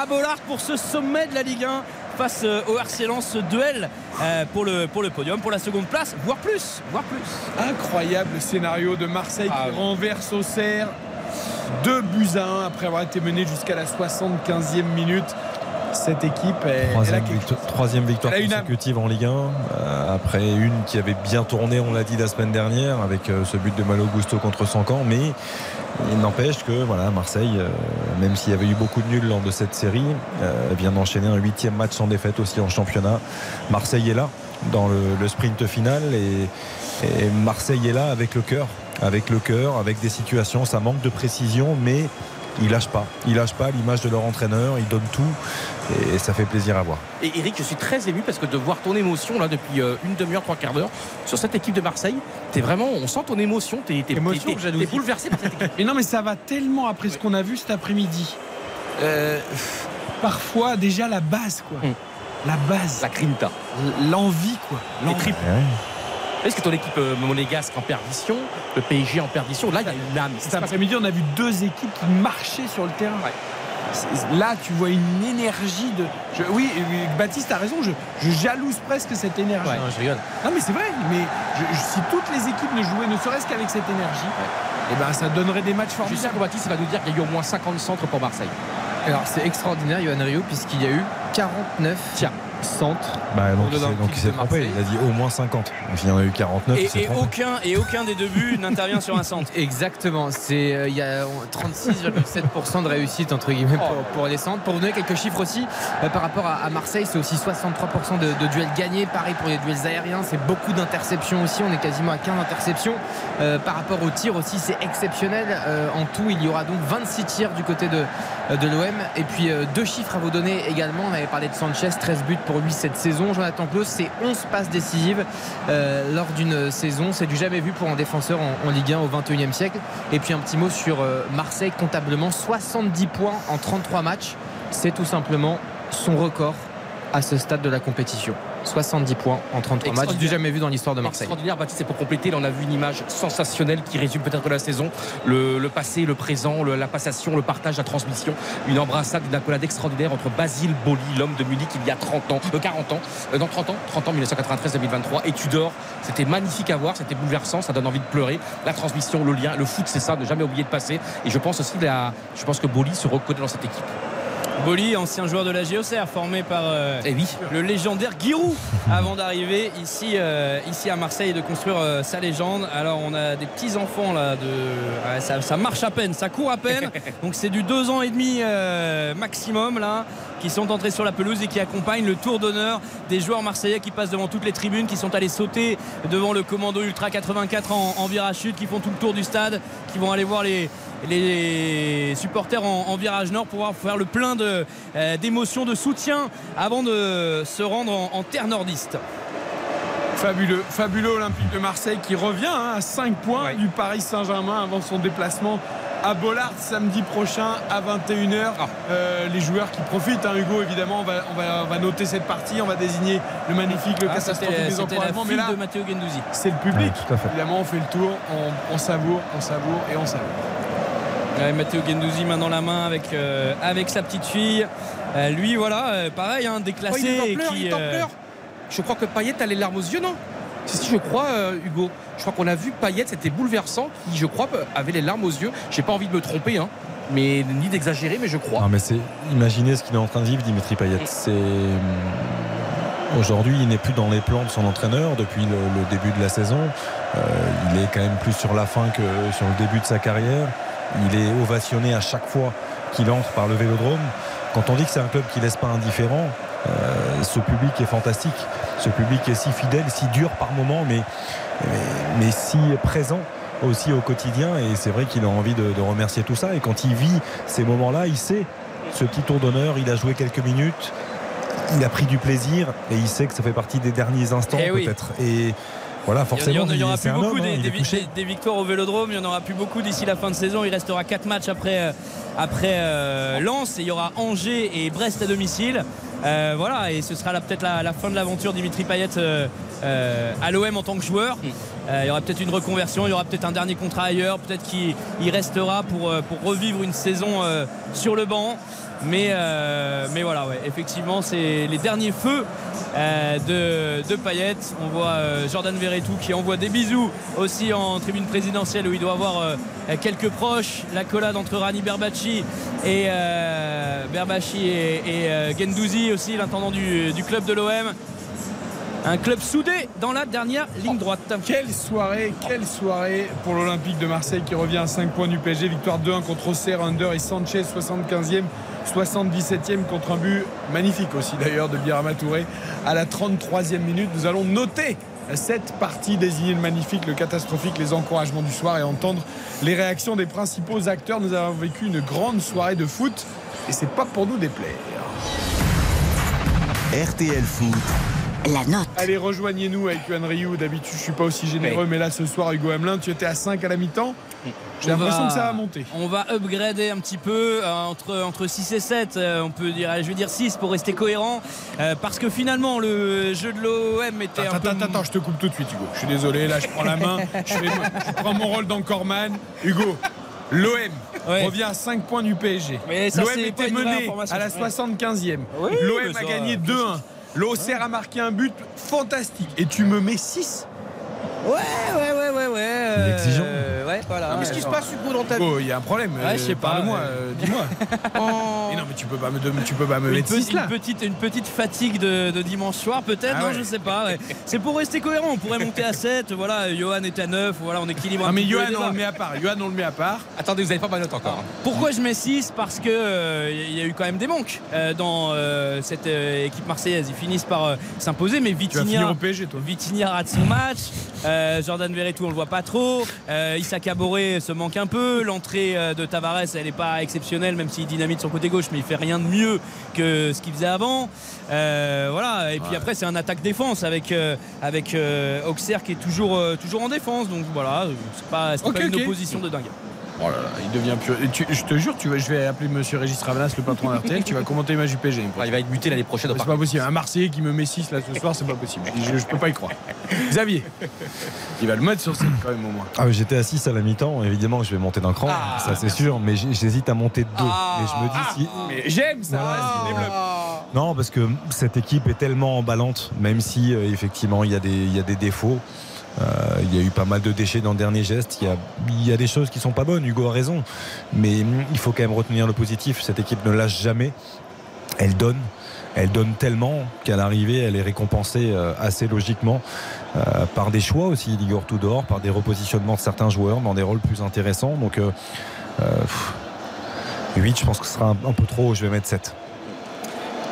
à Bollard pour ce sommet de la Ligue 1 face euh, au RC Lens, ce duel euh, pour, le, pour le podium, pour la seconde place, voire plus, voire plus. Incroyable scénario de Marseille Ah qui oui. renverse Auxerre. 2 buts à 1 après avoir été mené jusqu'à la 75e minute. Cette équipe, elle a Troisième, victoire, troisième consécutive en Ligue 1, euh, après une qui avait bien tourné, on l'a dit la semaine dernière, avec euh, ce but de Malo Gusto contre Sancan, mais il n'empêche que voilà, Marseille, euh, même s'il y avait eu beaucoup de nuls lors de cette série, vient d'enchaîner un huitième match sans défaite aussi en championnat. Marseille est là dans le, le sprint final et, et Marseille est là avec le cœur, avec le cœur, avec des situations, ça manque de précision, mais ils lâchent pas. Ils lâchent pas l'image de leur entraîneur, ils donnent tout et ça fait plaisir à voir. Et Eric, je suis très ému parce que de voir ton émotion là depuis euh, une demi-heure, trois quarts d'heure sur cette équipe de Marseille, t'es vraiment, on sent ton émotion, t'es, bouleversé par cette équipe. Mais non, mais ça va tellement après ce qu'on a vu cet après-midi. Euh, parfois, déjà la base, quoi. Hum. La base. La Grinta. L'envie, quoi. L'envie. Est-ce que ton équipe euh, monégasque en perdition, le PSG en perdition, là il y a une âme. Cet après-midi, on a vu deux équipes qui marchaient sur le terrain. Là, tu vois une énergie de. je- oui, Baptiste a raison, je, je jalouse presque cette énergie. Ouais, non, je rigole. Non, mais c'est vrai, mais je- je- si toutes les équipes ne jouaient ne serait-ce qu'avec cette énergie, eh ben, ça donnerait des matchs Je suis sûr formidables. que Baptiste va nous dire qu'il y a eu au moins 50 centres pour Marseille. Alors c'est extraordinaire, Johan Rio, puisqu'il y a eu 49 Tiens. Centres. Bah, donc, il s'est- l'Olympique donc il s'est de trompé, il a dit au moins 50. Donc il y en a eu 49. il Et, aucun, et aucun des deux buts n'intervient sur un centre. Exactement, c'est euh, il y a 36,7% de réussite entre guillemets pour, pour les centres. Pour vous donner quelques chiffres aussi, euh, par rapport à, à Marseille, c'est aussi 63% de, de duels gagnés. Pareil pour les duels aériens, c'est beaucoup d'interceptions aussi. On est quasiment à 15 interceptions. Euh, par rapport aux tirs aussi, c'est exceptionnel. Euh, en tout, il y aura donc 26 tirs du côté de, de l'OM. Et puis euh, deux chiffres à vous donner également. On avait parlé de Sanchez, 13 buts pour lui cette saison. Jonathan Klaus, c'est 11 passes décisives euh, lors d'une saison. C'est du jamais vu pour un défenseur en, Ligue 1 au 21e siècle. Et puis un petit mot sur euh, Marseille, comptablement 70 points en 33 matchs. C'est tout simplement son record à ce stade de la compétition. 70 points en 33 matchs, du jamais vu dans l'histoire de Marseille. Extraordinaire, Baptiste, et pour compléter, là, on a vu une image sensationnelle qui résume peut-être la saison. Le, le passé, le présent, le- la passation, le partage, la transmission. Une embrassade, une accolade extraordinaire entre Basile Boli, l'homme de Munich il y a 30 ans, euh, 40 ans, euh, non 30 ans, 30 ans, 1993-2023, et Tudor. C'était magnifique à voir, c'était bouleversant, ça donne envie de pleurer. La transmission, le lien, le foot, c'est ça, ne jamais oublier de passer. Et je pense aussi, la, je pense que Boli se reconnaît dans cette équipe. Boli, ancien joueur de la GOCR, formé par euh, Eh oui. le légendaire Giroud avant d'arriver ici, euh, ici à Marseille et de construire euh, sa légende. Alors on a des petits enfants là, de, ouais, ça, ça marche à peine, ça court à peine. Donc c'est du deux ans et demi maximum là qui sont entrés sur la pelouse et qui accompagnent le tour d'honneur des joueurs marseillais qui passent devant toutes les tribunes, qui sont allés sauter devant le commando Ultra 84 en, en virage sud, qui font tout le tour du stade, qui vont aller voir les, les supporters en, en virage nord pour pouvoir faire le plein de, euh, d'émotions, de soutien avant de se rendre en, en terre nordiste. Fabuleux, fabuleux Olympique de Marseille qui revient hein, à 5 points du Paris Saint-Germain avant son déplacement à Bollard samedi prochain à 21h. Euh, les joueurs qui profitent, hein, Hugo évidemment, on va, on, va, on va noter cette partie, on va désigner le magnifique, le Ah, catastrophique des encouragements. Mais là, de c'est le public. Ouais, tout à fait. Évidemment, on fait le tour, on, on savoure, on savoure et on savoure. Ouais, Matteo Gendouzi main dans la main avec, euh, avec sa petite fille. Euh, lui, voilà, euh, pareil, hein, déclassé. Oh, il est en et pleurs, qui, il est en pleurs. Je crois que Payet a les larmes aux yeux, non? Si, si, je crois, euh, Hugo. Je crois qu'on a vu Payet, c'était bouleversant, qui, je crois, avait les larmes aux yeux. J'ai pas envie de me tromper, hein, mais ni d'exagérer, mais je crois. Non, mais c'est imaginez ce qu'il est en train de vivre, Dimitri Payet. C'est aujourd'hui, il n'est plus dans les plans de son entraîneur depuis le, le début de la saison. Euh, il est quand même plus sur la fin que sur le début de sa carrière. Il est ovationné à chaque fois qu'il entre par le Vélodrome. Quand on dit que c'est un club qui laisse pas indifférent, euh, ce public est fantastique. Ce public est si fidèle, si dur par moment, mais, mais, mais si présent aussi au quotidien et c'est vrai qu'il a envie de, de, remercier tout ça et quand il vit ces moments-là il sait ce petit tour d'honneur il a joué quelques minutes il a pris du plaisir et il sait que ça fait partie des derniers instants Eh oui. peut-être et voilà forcément il n'y aura plus beaucoup homme, des, hein, des- victoires au Vélodrome. Il n'y en aura plus beaucoup d'ici la fin de saison. Il restera 4 matchs après, euh, après euh, Lens. Et il y aura Angers et Brest à domicile. Euh, voilà, et ce sera peut-être la, la fin de l'aventure Dimitri Payet euh, euh, à l'OM en tant que joueur. Euh, il y aura peut-être une reconversion, il y aura peut-être un dernier contrat ailleurs, peut-être qu'il il restera pour, pour revivre une saison euh, sur le banc. Mais, euh, mais voilà, ouais, effectivement, c'est les derniers feux euh, de, de. On voit euh, Jordan Verretou qui envoie des bisous aussi en tribune présidentielle où il doit avoir quelques proches. La collade entre Rani Berbacci et Berbacci et, Gendouzi aussi, l'intendant du, club de l'OM. Un club soudé dans la dernière ligne droite. Quelle soirée, quelle soirée pour l'Olympique de Marseille qui revient à 5 points du PSG. Victoire 2-1 contre Auxerre, Under et Sanchez, 75e, 77e contre un but magnifique aussi d'ailleurs de Birama Touré à la 33e minute. Nous allons noter cette partie, désigner le magnifique, le catastrophique, les encouragements du soir et entendre les réactions des principaux acteurs. Nous avons vécu une grande soirée de foot et c'est pas pour nous déplaire. RTL Foot. La note. Allez, rejoignez-nous avec Yohan Ryu. D'habitude, je suis pas aussi généreux, mais là, ce soir, Hugo Hamelin, tu étais à 5 à la mi-temps. J'ai On l'impression que ça va monter. On va upgrader un petit peu euh, entre, entre 6 et 7. euh, on peut dire, je vais dire 6 pour rester cohérent. euh, parce que finalement, le jeu de l'OM était un Attends, peu. attends, attends, je te coupe tout de suite, Hugo. Je suis désolé, là, je prends la main. Je, fais- je prends mon rôle d'Ancorman. Hugo, l'OM Ouais. revient à 5 points du PSG. L'OM était mené à la Ouais. 75e. Oui, L'OM a gagné faut 2-1. L'Auxerre a marqué un but fantastique. Et tu me mets 6 Ouais, ouais, ouais, ouais, ouais. euh, exigeant. ouais, voilà. Qu'est-ce qui se passe, Hugo, dans ta vie il y a un problème. Ouais, je sais pas, Parle-moi, euh, dis-moi. Mais non, mais tu peux pas me, tu peux pas me Une, mettre petite- 6 là. une petite, une petite fatigue de, de dimanche soir, peut-être, Ah non, ouais. je sais pas. ouais. C'est pour rester cohérent. On pourrait monter à 7. Voilà, Johan est à 9. Voilà, on équilibre Non, un mais Johan, on le met à part. Johan, on le met à part. Attendez, vous n'avez pas ma note encore. hein. Pourquoi je mets 6 Parce que euh, il y a eu quand même des manques euh, dans euh, cette euh, équipe marseillaise. Ils finissent par euh, s'imposer, mais Tu vas finir au PSG, toi. Vitinha rate son match. Euh, Jordan Verretou, on le voit pas trop. Euh, Issa Caboret se manque un peu. L'entrée euh, de Tavares, elle n'est pas exceptionnelle, même s'il dynamite son côté gauche, mais il fait rien de mieux que ce qu'il faisait avant. Euh, voilà. Et puis après, c'est un attaque-défense avec euh, avec Auxerre qui est toujours toujours en défense. Donc voilà, c'est pas, pas une opposition de dingue. Oh là là, il devient tu- je te jure, tu vas, je vais appeler Monsieur Régis Ravanas, le patron d'RTL. tu vas commenter du PSG. Ah, il va être muté l'année prochaine. C'est pas possible. Un Marseillais qui me met 6 là ce soir, c'est pas possible. Je, je peux pas y croire. Xavier, il va le mettre sur scène quand même au moins. Ah, mais J'étais à 6 à la mi-temps, évidemment je vais monter d'un cran, Ah. ça c'est sûr, mais j'hésite à monter de 2. Ah. et je me dis si. Mais j'aime ça. Non, parce que cette équipe est tellement emballante, même si euh, effectivement il y, a des- il y a des défauts. Euh, il y a eu pas mal de déchets dans le dernier geste. Il y a, des choses qui sont pas bonnes. Hugo a raison. Mais hum, il faut quand même retenir le positif. Cette équipe ne lâche jamais. Elle donne. Elle donne tellement qu'à l'arrivée, elle est récompensée euh, assez logiquement euh, par des choix aussi, Ligor Tudor, par des repositionnements de certains joueurs dans des rôles plus intéressants. Donc, euh, euh, pff, 8, je pense que ce sera un, un peu trop. Je vais mettre 7.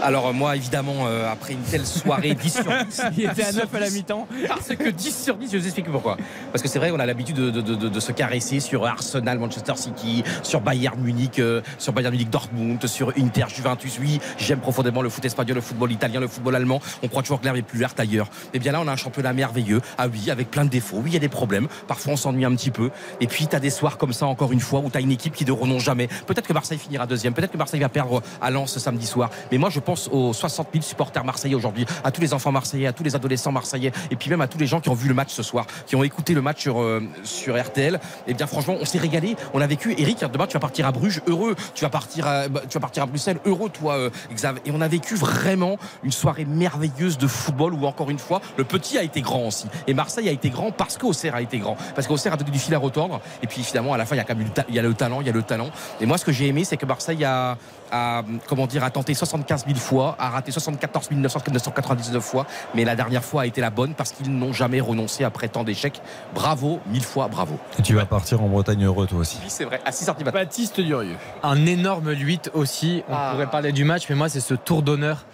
Alors, moi, évidemment, euh, après une telle soirée, 10 sur 10. Il était à 10 sur 9 à la 10. mi-temps. Parce que 10 sur 10, je vous explique pourquoi. Parce que c'est vrai, on a l'habitude de, de- de- de se caresser sur Arsenal, Manchester City, sur Bayern Munich, euh, sur Bayern Munich Dortmund, sur Inter, Juventus. Oui, j'aime profondément le foot espagnol, le football italien, le football allemand. On croit toujours que l'herbe est plus verte ailleurs. Et bien là, on a un championnat merveilleux. Ah oui, avec plein de défauts. Oui, il y a des problèmes. Parfois, on s'ennuie un petit peu. Et puis, tu as des soirs comme ça, encore une fois, où tu as une équipe qui ne renonce jamais. Peut-être que Marseille finira deuxième. Peut-être que Marseille va perdre à Lens ce samedi soir. Mais moi, je pense aux 60 000 supporters marseillais aujourd'hui, à tous les enfants marseillais, à tous les adolescents marseillais, et puis même à tous les gens qui ont vu le match ce soir, qui ont écouté le match sur, euh, RTL. Et eh bien franchement, on s'est régalé, on a vécu. Eric, demain tu vas partir à Bruges, heureux. Tu vas partir à, bah, Bruxelles, heureux toi, euh, Xav. Et on a vécu vraiment une soirée merveilleuse de football où encore une fois, le petit a été grand aussi. Et Marseille a été grand parce qu'Auxerre a été grand, parce qu'Auxerre a donné du fil à retordre. Et puis finalement, à la fin, il y a quand même il y a le talent, il y a le talent. Et moi, ce que j'ai aimé, c'est que Marseille a, a, comment dire, a tenté 75 000 fois, a raté 74 999 fois, mais la dernière fois a été la bonne parce qu'ils n'ont jamais renoncé après tant d'échecs. Bravo, mille fois bravo. Et tu vas partir en Bretagne heureux toi aussi. Oui, c'est vrai, à 6 cm. Baptiste Durieux. Un énorme 8 aussi. On Ah. pourrait parler du match, mais moi, c'est ce tour d'honneur.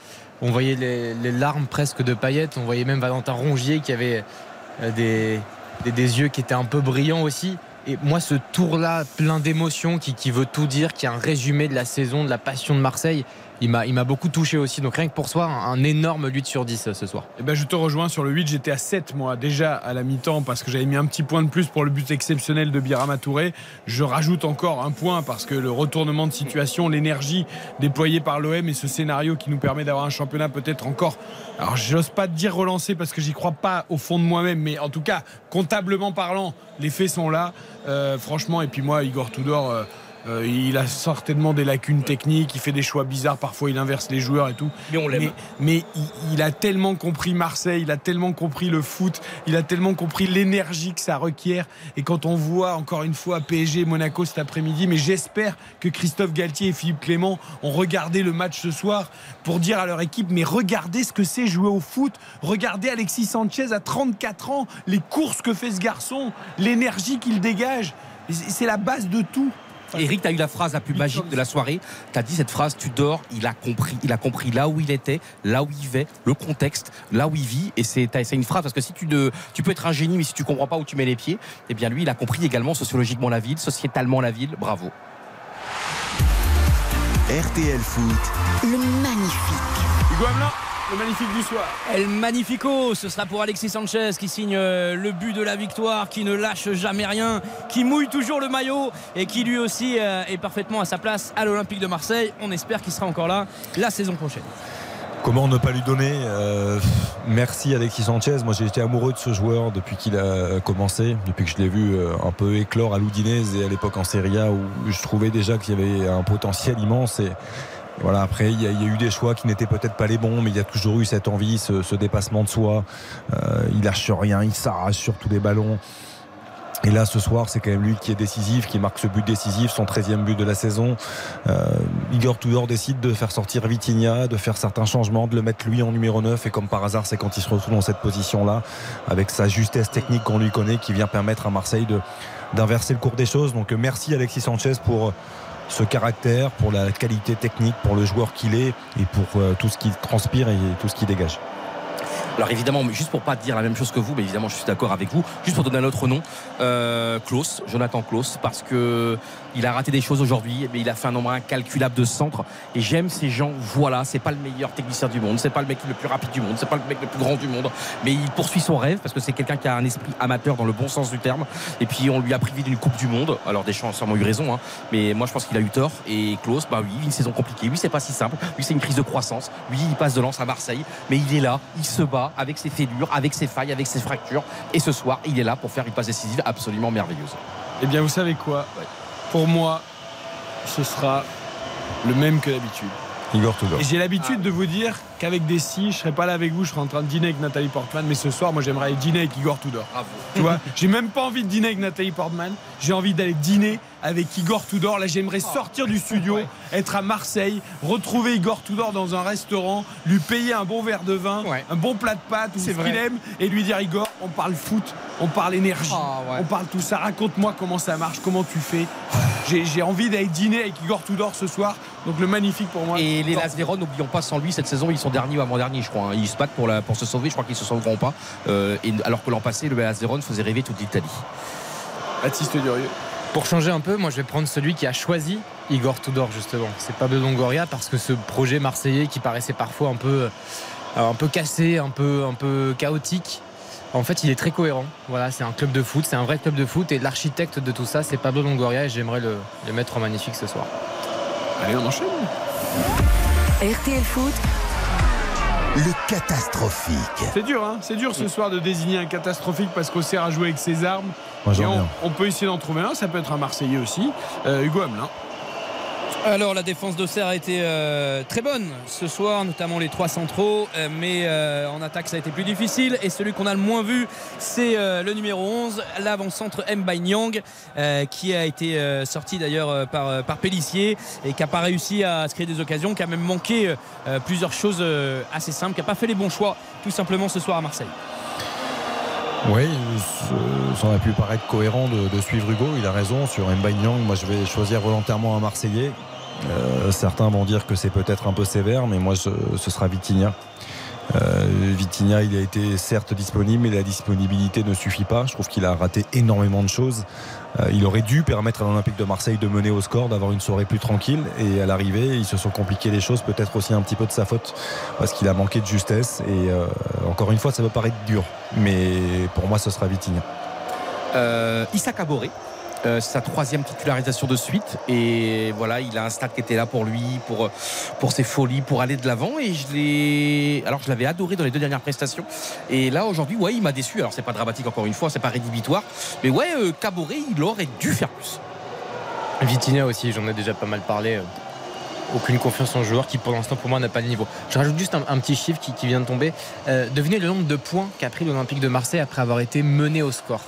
On voyait les, les larmes presque de paillettes. On voyait même Valentin Rongier qui avait euh, des, des, des yeux qui étaient un peu brillants aussi. Et moi, ce tour-là, plein d'émotions, qui, qui veut tout dire, qui est un résumé de la saison, de la passion de Marseille, il m'a beaucoup touché aussi. Donc rien que pour soi, un, un énorme 8 sur 10 euh, ce soir. Eh ben, je te rejoins sur le 8. J'étais à 7 moi déjà à la mi-temps parce que j'avais mis un petit point de plus pour le but exceptionnel de Birama Touré. Je rajoute encore un point parce que le retournement de situation, l'énergie déployée par l'OM et ce scénario qui nous permet d'avoir un championnat peut-être encore. Alors j'ose pas te dire relancer parce que j'y crois pas au fond de moi-même, mais en tout cas comptablement parlant, les faits sont là. Euh, franchement, et puis moi, Igor Tudor. euh, euh, il a certainement des lacunes techniques, il fait des choix bizarres, parfois il inverse les joueurs et tout. Mais on l'aime. Mais, il, il a tellement compris Marseille, il a tellement compris le foot, il a tellement compris l'énergie que ça requiert. Et quand on voit encore une fois PSG Monaco cet après-midi, mais j'espère que Christophe Galtier et Philippe Clément ont regardé le match ce soir pour dire à leur équipe mais regardez ce que c'est jouer au foot, regardez Alexis Sanchez à 34 ans, les courses que fait ce garçon, l'énergie qu'il dégage. C'est la base de tout. Eric, tu as eu la phrase la plus magique de la soirée. Tu as dit cette phrase, tu dors, il a compris. Il a compris là où il était, là où il vit, le contexte, là où il vit. Et c'est c'est une phrase, parce que si tu, ne, tu peux être un génie, mais si tu comprends pas où tu mets les pieds, eh bien lui, il a compris également sociologiquement la ville, sociétalement la ville. Bravo. RTL Foot, Le magnifique. Hugo Hamelin, le magnifique du soir. El Magnifico, ce sera pour Alexis Sanchez qui signe euh, le but de la victoire, qui ne lâche jamais rien, qui mouille toujours le maillot et qui lui aussi euh, est parfaitement à sa place à l'Olympique de Marseille. On espère qu'il sera encore là la saison prochaine. Comment ne pas lui donner euh, Merci Alexis Sanchez. Moi j'ai été amoureux de ce joueur depuis qu'il a commencé, depuis que je l'ai vu un peu éclore à l'Udinese et à l'époque en Serie A où je trouvais déjà qu'il y avait un potentiel immense. Et voilà, après il y, a, eu des choix qui n'étaient peut-être pas les bons, mais il y a toujours eu cette envie, ce, dépassement de soi. Euh, il lâche rien, il s'arrache sur tous les ballons. Et là, ce soir, c'est quand même lui qui est décisif, qui marque ce but décisif, son 13e but de la saison. Euh, Igor Tudor décide de faire sortir Vitinha, de faire certains changements, de le mettre lui en numéro 9. Et comme par hasard, c'est quand il se retrouve dans cette position-là, avec sa justesse technique qu'on lui connaît, qui vient permettre à Marseille d'inverser le cours des choses. Donc merci Alexis Sanchez pour ce caractère, pour la qualité technique, pour le joueur qu'il est et pour euh, tout ce qu'il transpire et tout ce qu'il dégage. Alors évidemment, juste pour pas dire la même chose que vous, mais évidemment je suis d'accord avec vous. Juste pour donner un autre nom, euh, Klaus, Jonathan Klaus, parce que il a raté des choses aujourd'hui, mais il a fait un nombre incalculable de centres. Et j'aime ces gens. Voilà, c'est pas le meilleur technicien du monde, c'est pas le mec le plus rapide du monde, c'est pas le mec le plus grand du monde, mais il poursuit son rêve parce que c'est quelqu'un qui a un esprit amateur dans le bon sens du terme. Et puis on lui a privé d'une Coupe du Monde. Alors Deschamps a sûrement eu raison, hein, mais moi je pense qu'il a eu tort. Et Klaus, bah oui, une saison compliquée. Lui, c'est pas si simple. Lui, c'est une crise de croissance. Lui, il passe de lance à Marseille, mais il est là, il se bat avec ses fêlures, avec ses failles, avec ses fractures. Et ce soir, il est là pour faire une passe décisive absolument merveilleuse. Eh bien, vous savez quoi? Pour moi, ce sera le même que d'habitude. Igor Tudor. Et j'ai l'habitude de vous dire qu'avec des si, je serais pas là avec vous, je serais en train de dîner avec Nathalie Portman, mais ce soir, moi, j'aimerais aller dîner avec Igor Tudor. Bravo. Tu vois, j'ai même pas envie de dîner avec Nathalie Portman, j'ai envie d'aller dîner avec Igor Tudor. Là, j'aimerais sortir du studio, être à Marseille, retrouver Igor Tudor dans un restaurant, lui payer un bon verre de vin, un bon plat de pâtes ou ce qu'il aime, et lui dire Igor, on parle foot, on parle énergie, Ah, ouais. on parle tout ça. Raconte-moi comment ça marche, comment tu fais. J'ai j'ai envie d'aller dîner avec Igor Tudor ce soir, donc le magnifique pour moi. Et les Las Véron, n'oublions pas, sans lui, cette saison, ils sont derniers ou avant-dernier, je crois. hein. Ils se battent pour, la, pour se sauver, je crois qu'ils se sauveront pas. Euh, et, alors que l'an passé, le Las Véron faisait rêver toute l'Italie. Baptiste Durieux. Pour changer un peu, moi je vais prendre celui qui a choisi Igor Tudor justement. C'est Pablo Longoria parce que ce projet marseillais qui paraissait parfois un peu, euh, un peu cassé, un peu, un peu chaotique. En fait, il est très cohérent. Voilà, c'est un club de foot, c'est un vrai club de foot et l'architecte de tout ça, c'est Pablo Longoria et j'aimerais le, le mettre en magnifique ce soir. Allez, on enchaîne. RTL Foot, Le catastrophique. C'est dur, hein c'est dur ce soir de désigner un catastrophique parce qu'Auxerre a joué avec ses armes. Moi, j'en Et on, on peut essayer d'en trouver un, ça peut être un Marseillais aussi. Euh, Hugo Hamelin. Alors la défense d'Auxerre a été euh, très bonne ce soir, notamment les trois centraux, euh, mais euh, en attaque ça a été plus difficile. Et celui qu'on a le moins vu, c'est le numéro 11, l'avant-centre Mbai Nyang, qui a été sorti d'ailleurs par, par Pellissier et qui n'a pas réussi à se créer des occasions, qui a même manqué plusieurs choses assez simples, qui n'a pas fait les bons choix tout simplement ce soir à Marseille. Oui, ça aurait pu paraître cohérent de, suivre Hugo. Il a raison sur Nyang. Moi, je vais choisir volontairement un Marseillais. Euh, certains vont dire que c'est peut-être un peu sévère, mais moi, ce sera Vitinha. Euh, Vitinha, il a été certes disponible, mais la disponibilité ne suffit pas. Je trouve qu'il a raté énormément de choses. Euh, il aurait dû permettre à l'Olympique de Marseille de mener au score, d'avoir une soirée plus tranquille. Et à l'arrivée, ils se sont compliqués les choses, peut-être aussi un petit peu de sa faute, parce qu'il a manqué de justesse. Et euh, encore une fois, ça peut paraître dur, mais pour moi, ce sera Vitinha. Euh, Issa. Euh, sa troisième titularisation de suite. Et voilà il a un stade qui était là pour lui pour, pour ses folies pour aller de l'avant. Et je l'ai alors je l'avais adoré dans les deux dernières prestations. Et là aujourd'hui ouais il m'a déçu. Alors c'est pas dramatique encore une fois c'est pas rédhibitoire. Mais ouais euh, Caboret il aurait dû faire plus. Vitinha aussi, j'en ai déjà pas mal parlé. euh, Aucune confiance en joueur qui pour l'instant pour moi n'a pas de niveau. Je rajoute juste un, petit chiffre qui, qui vient de tomber. Euh, devinez le nombre de points qu'a pris l'Olympique de Marseille après avoir été mené au score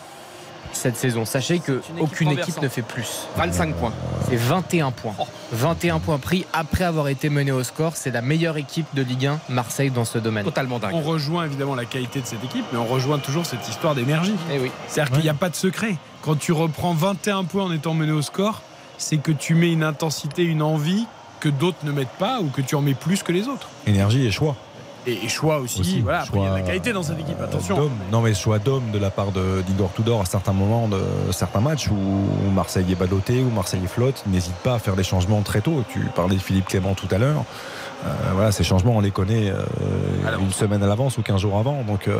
cette saison. Sachez que équipe aucune équipe renversante. ne fait plus. 25 points C'est 21 points. 21 points pris après avoir été mené au score. C'est la meilleure équipe de Ligue 1 Marseille dans ce domaine. totalement dingue On rejoint évidemment la qualité de cette équipe, mais on rejoint toujours cette histoire d'énergie. Eh oui. C'est-à-dire qu'il n'y a pas de secret. Quand tu reprends 21 points en étant mené au score, c'est que tu mets une intensité, une envie que d'autres ne mettent pas ou que tu en mets plus que les autres. Énergie et choix. Et, et choix aussi. Aussi, voilà, après, il y a de la qualité dans cette équipe, attention. D'homme. Non, mais choix d'homme de la part de- d'Igor Tudor à certains moments de certains matchs où Marseille est ballotté, où Marseille flotte. Il n'hésite pas à faire des changements très tôt. Tu parlais de Philippe Clément tout à l'heure. Euh, voilà, ces changements, on les connaît euh, une semaine à l'avance ou 15 jours avant. Donc euh,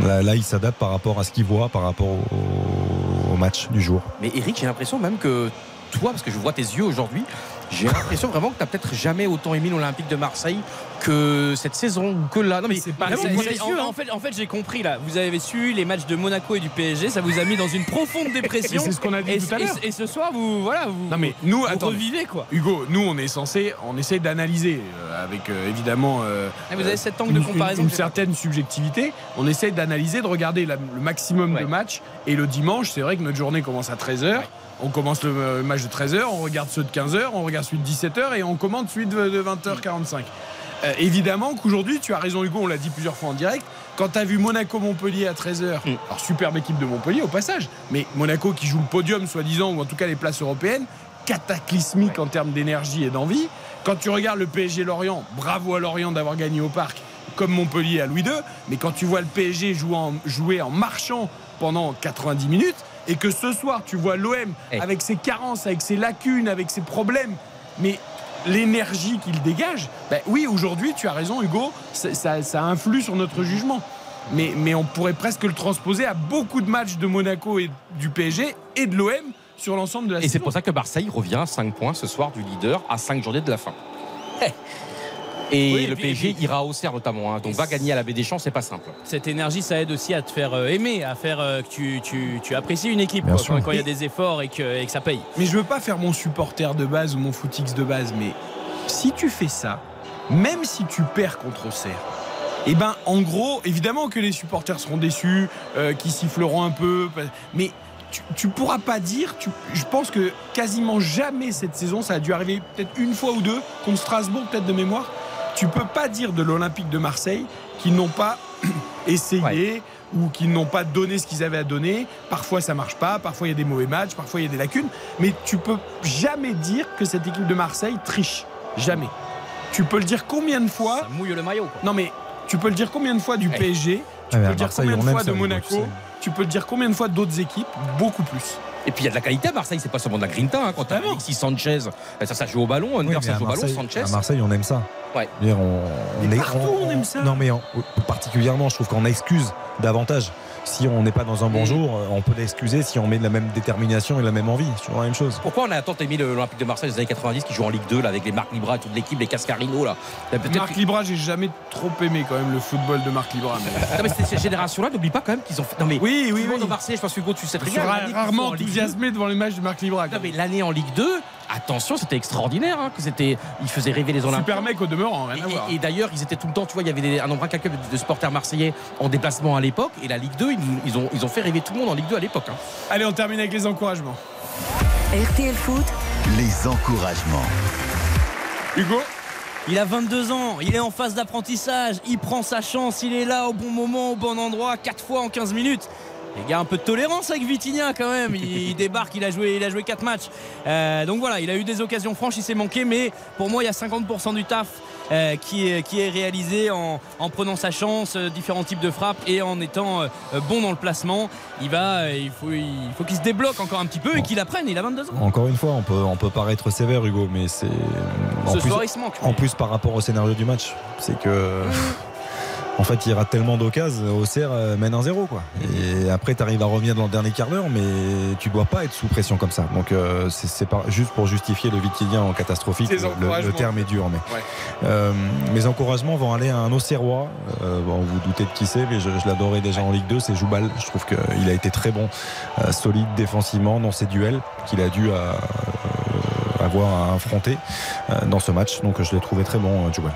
là, là, il s'adapte par rapport à ce qu'il voit, par rapport au, au match du jour. mais Eric j'ai l'impression même que toi parce que je vois tes yeux aujourd'hui j'ai l'impression vraiment que tu n'as peut-être jamais autant aimé l'Olympique de Marseille que cette saison ou que là non mais C'est pas vraiment, en, hein. en fait, en fait j'ai compris là. Vous avez su les matchs de Monaco et du PSG, ça vous a mis dans une profonde dépression. Et c'est ce qu'on a dit et, tout à l'heure. et ce soir, vous voilà, vous, Non mais nous, vous revivez quoi. Hugo, nous on est censé, on essaye d'analyser euh, avec euh, évidemment euh, Ah, vous avez euh, cet angle de une- comparaison une, certaine subjectivité. On essaye d'analyser, de regarder la- le maximum Ouais. de matchs. Et le dimanche, c'est vrai que notre journée commence à 13h. On commence le match de 13h, on regarde ceux de 15h, on regarde celui de 17h et on commente celui de, de 20h45. Euh, évidemment qu'aujourd'hui, tu as raison Hugo, on l'a dit plusieurs fois en direct, quand tu as vu Monaco-Montpellier à 13h, Mm. alors superbe équipe de Montpellier au passage, mais Monaco qui joue le podium soi-disant, ou en tout cas les places européennes, cataclysmique en termes d'énergie et d'envie. Quand tu regardes le PSG Lorient, bravo à Lorient d'avoir gagné au parc, comme Montpellier à Louis II, mais quand tu vois le PSG jouer en, jouer en marchant pendant 90 minutes, et que ce soir tu vois l'OM Eh. avec ses carences, avec ses lacunes, avec ses problèmes, mais l'énergie qu'il dégage, ben oui, aujourd'hui, tu as raison, Hugo, ça, influe sur notre jugement. Mais, mais on pourrait presque le transposer à beaucoup de matchs de Monaco et du PSG et de l'OM sur l'ensemble de la Et c'est pour ça que Marseille revient à 5 points ce soir du leader à 5 journées de la fin. Et Oui, et le PSG et puis- ira au Auxerre notamment. hein. donc Et va gagner à la Baie des Champs, c'est pas simple. Cette énergie, ça aide aussi à te faire euh, aimer, à faire euh, que tu, tu, tu apprécies une équipe quoi, quand quand il y a des efforts et que, et que ça paye. Mais je veux pas faire mon supporter de base ou mon footix de base, mais si tu fais ça, même si tu perds contre Auxerre, eh ben en gros, évidemment que les supporters seront déçus, euh, qui siffleront un peu, mais tu, tu pourras pas dire, tu- je pense que quasiment jamais cette saison, ça a dû arriver peut-être une fois ou deux, contre Strasbourg peut-être de mémoire, tu peux pas dire de l'Olympique de Marseille qu'ils n'ont pas essayé ou qu'ils n'ont pas donné ce qu'ils avaient à donner. Parfois ça marche pas, parfois il y a des mauvais matchs, parfois il y a des lacunes, mais tu peux jamais dire que cette équipe de Marseille triche. Jamais. Tu peux le dire combien de fois Ça mouille le maillot. quoi. Non mais tu peux le dire combien de fois du PSG Tu Ah, peux le dire Marseille, combien de fois de Monaco. Tu peux le dire combien de fois d'autres équipes Beaucoup plus. Et puis il y a de la qualité à Marseille, c'est pas seulement de la grinta. Hein. Quand t'as Alexis Sanchez, ça, ça joue au ballon, Under, Oui, ça à joue au ballon, Marseille- Sanchez. À Marseille, on aime ça. Ouais. On, Mais est- partout, on aime ça. Non, mais en- particulièrement, je trouve qu'on excuse d'avantage. Si on n'est pas dans un bon jour, euh, on peut l'excuser si on met de la même détermination et la même envie. C'est toujours la même chose. Pourquoi on a tant aimé le- l'Olympique de Marseille des années 90 qui joue en Ligue 2 là, avec les Marc Libra et toute l'équipe, les Cascarino là? Marc Libra, j'ai jamais trop aimé quand même le football de Marc Libra. mais- Non, mais c'est- cette génération-là, n'oublie pas quand même qu'ils ont fait. Non, mais Oui, oui, tout le monde oui. au Marseille, je pense que Hugo, tu sais très bien. rarement sont en Ligue 2. enthousiasmé devant les matchs de Marc Libra. Non, mais l'année en Ligue 2, attention, c'était extraordinaire. hein, que c'était, ils faisaient rêver les Olympiques. Super mec au demeurant, rien à Et- voir. Et, et d'ailleurs, ils étaient tout le temps, tu vois, il y avait des- un nombre incalculable de, de supporters marseillais en déplacement à l'époque. Et la Ligue 2, ils, ils ont, ils ont fait rêver tout le monde en Ligue 2 à l'époque. hein. Allez, on termine avec les encouragements. RTL Foot, Les encouragements. Hugo? Il a 22 ans, il est en phase d'apprentissage, il prend sa chance, il est là au bon moment, au bon endroit, 4 fois en 15 minutes. Les gars, un peu de tolérance avec Vitinha quand même. Il, il débarque, il a joué, il a joué 4 matchs. Euh, donc voilà, il a eu des occasions franches, il s'est manqué, mais pour moi, il y a 50% du taf euh, qui, est, qui est réalisé en, en prenant sa chance, euh, différents types de frappes et en étant euh, bon dans le placement. Il va, il faut, il faut qu'il se débloque encore un petit peu et qu'il apprenne. Il a 22 ans. Encore une fois, on peut, on peut paraître sévère, Hugo, mais c'est. en Ce plus- soir, il se manque. En plus, par rapport au scénario du match, c'est que. En fait, il rate tellement d'occasions, Auxerre euh, mène 1-0. Quoi. Et après, tu arrives à revenir dans le dernier quart d'heure, mais tu dois pas être sous pression comme ça. Donc, euh, c'est c'est pas juste pour justifier le Vitinien en catastrophique. Le, terme est dur, mais. Ouais. Euh, mes encouragements vont aller à un Auxerrois. Euh, bon, vous doutez de qui c'est, mais je, je l'adorais déjà en Ligue 2. C'est Joubal. Je trouve qu'il a été très bon, euh, solide défensivement dans ses duels qu'il a dû euh, avoir à affronter euh, dans ce match. Donc, je l'ai trouvé très bon, euh, Joubal.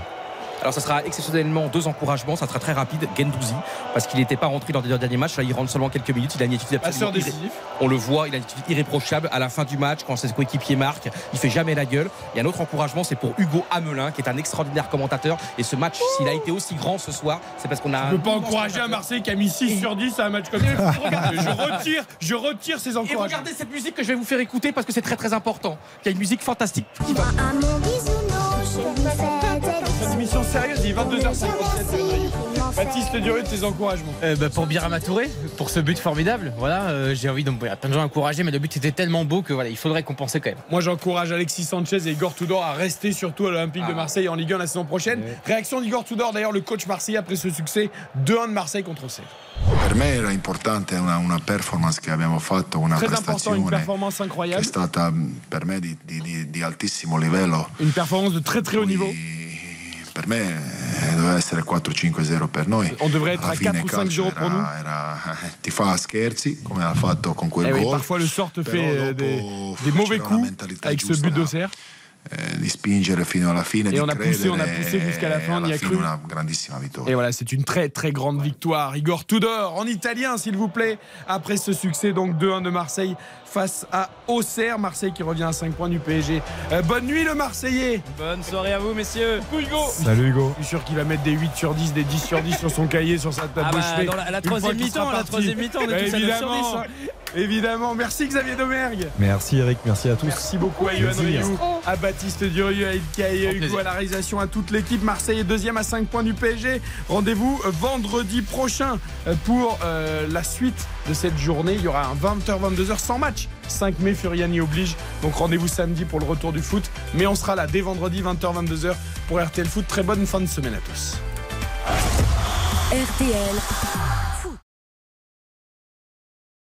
Alors ça sera exceptionnellement deux encouragements, ça sera très rapide. Gendouzi, parce qu'il n'était pas rentré dans les deux derniers matchs, là il rentre seulement quelques minutes, il a une attitude absolument irré-. On le voit, il a une attitude irréprochable à la fin du match quand ses coéquipiers marquent, il fait jamais la gueule. Et un autre encouragement, c'est pour Hugo Hamelin, qui est un extraordinaire commentateur. Et ce match, s'il a été aussi grand ce soir, c'est parce qu'on a. Je peux pas encourager un Marseille qui a mis 6 sur 10 à un match comme ça. je retire, je retire ces Et encouragements. regardez cette musique que je vais vous faire écouter parce que c'est très très important. Il y a une musique fantastique qui va? Une émission sérieuse, il est 22h57. Baptiste Durieux, tes encouragements. Euh, bah, pour Birama Touré, pour ce but formidable. Voilà, euh, j'ai envie de. Il y a plein de gens encourager, mais le but était tellement beau que voilà, il faudrait compenser quand même. Moi, j'encourage Alexis Sanchez et Igor Tudor à rester surtout à l'Olympique de Marseille en Ligue 1 la saison prochaine. Réaction d'Igor Tudor, d'ailleurs, le coach marseillais après ce succès 2-1 de Marseille contre Auxerre. Per me era importante una, una performance che abbiamo fatto, una Très important, une performance che è incroyable. stata per me di, di- di- di altissimo livello. Une performance de très très haut niveau. Per me eh, doveva essere 4-5-0 per noi. On devrait être Alla à fine 4 ou 5 calcio euros pour nous. era, era- ti fa scherzi come ha fatto con quel Eh oui, gol. parfois le sort te fait euh, des, des mauvais coups avec ce but da- d'Auxerre. Eh, di spingere fino alla fine, Et di on a poussé, on a poussé jusqu'à la fin, e on y a cru. una grandissima vittoria. Et voilà, c'est une très très grande victoire. Igor Tudor en italien, s'il vous plaît, après ce succès donc 2-1 de Marseille face à Auxerre. Marseille qui revient à 5 points du PSG. Euh, bonne nuit le Marseillais. Bonne soirée à vous, messieurs. Hugo. Salut Hugo. Je suis sûr qu'il va mettre des 8 sur 10, des 10 sur 10 sur son cahier, sur sa table Ah de bah, chevet. dans la- troisième mi-temps, la troisième mi-temps, on est tous à 9 sur 10, Évidemment, hein. évidemment. Merci Xavier Domergue. Merci Eric, merci à tous. Merci beaucoup à Yohan. Rioux, à Baptiste Durieux, à Ilkay, à Hugo à la réalisation, à toute l'équipe. Marseille est deuxième à 5 points du PSG. Rendez-vous euh, vendredi prochain euh, pour euh, la suite de cette journée. Il y aura un 20h, 22h sans match. 5 mai, Furiani oblige. Donc rendez-vous samedi pour le retour du foot. Mais on sera là dès vendredi, 20h, 22h pour RTL Foot. Très bonne fin de semaine à tous. RTL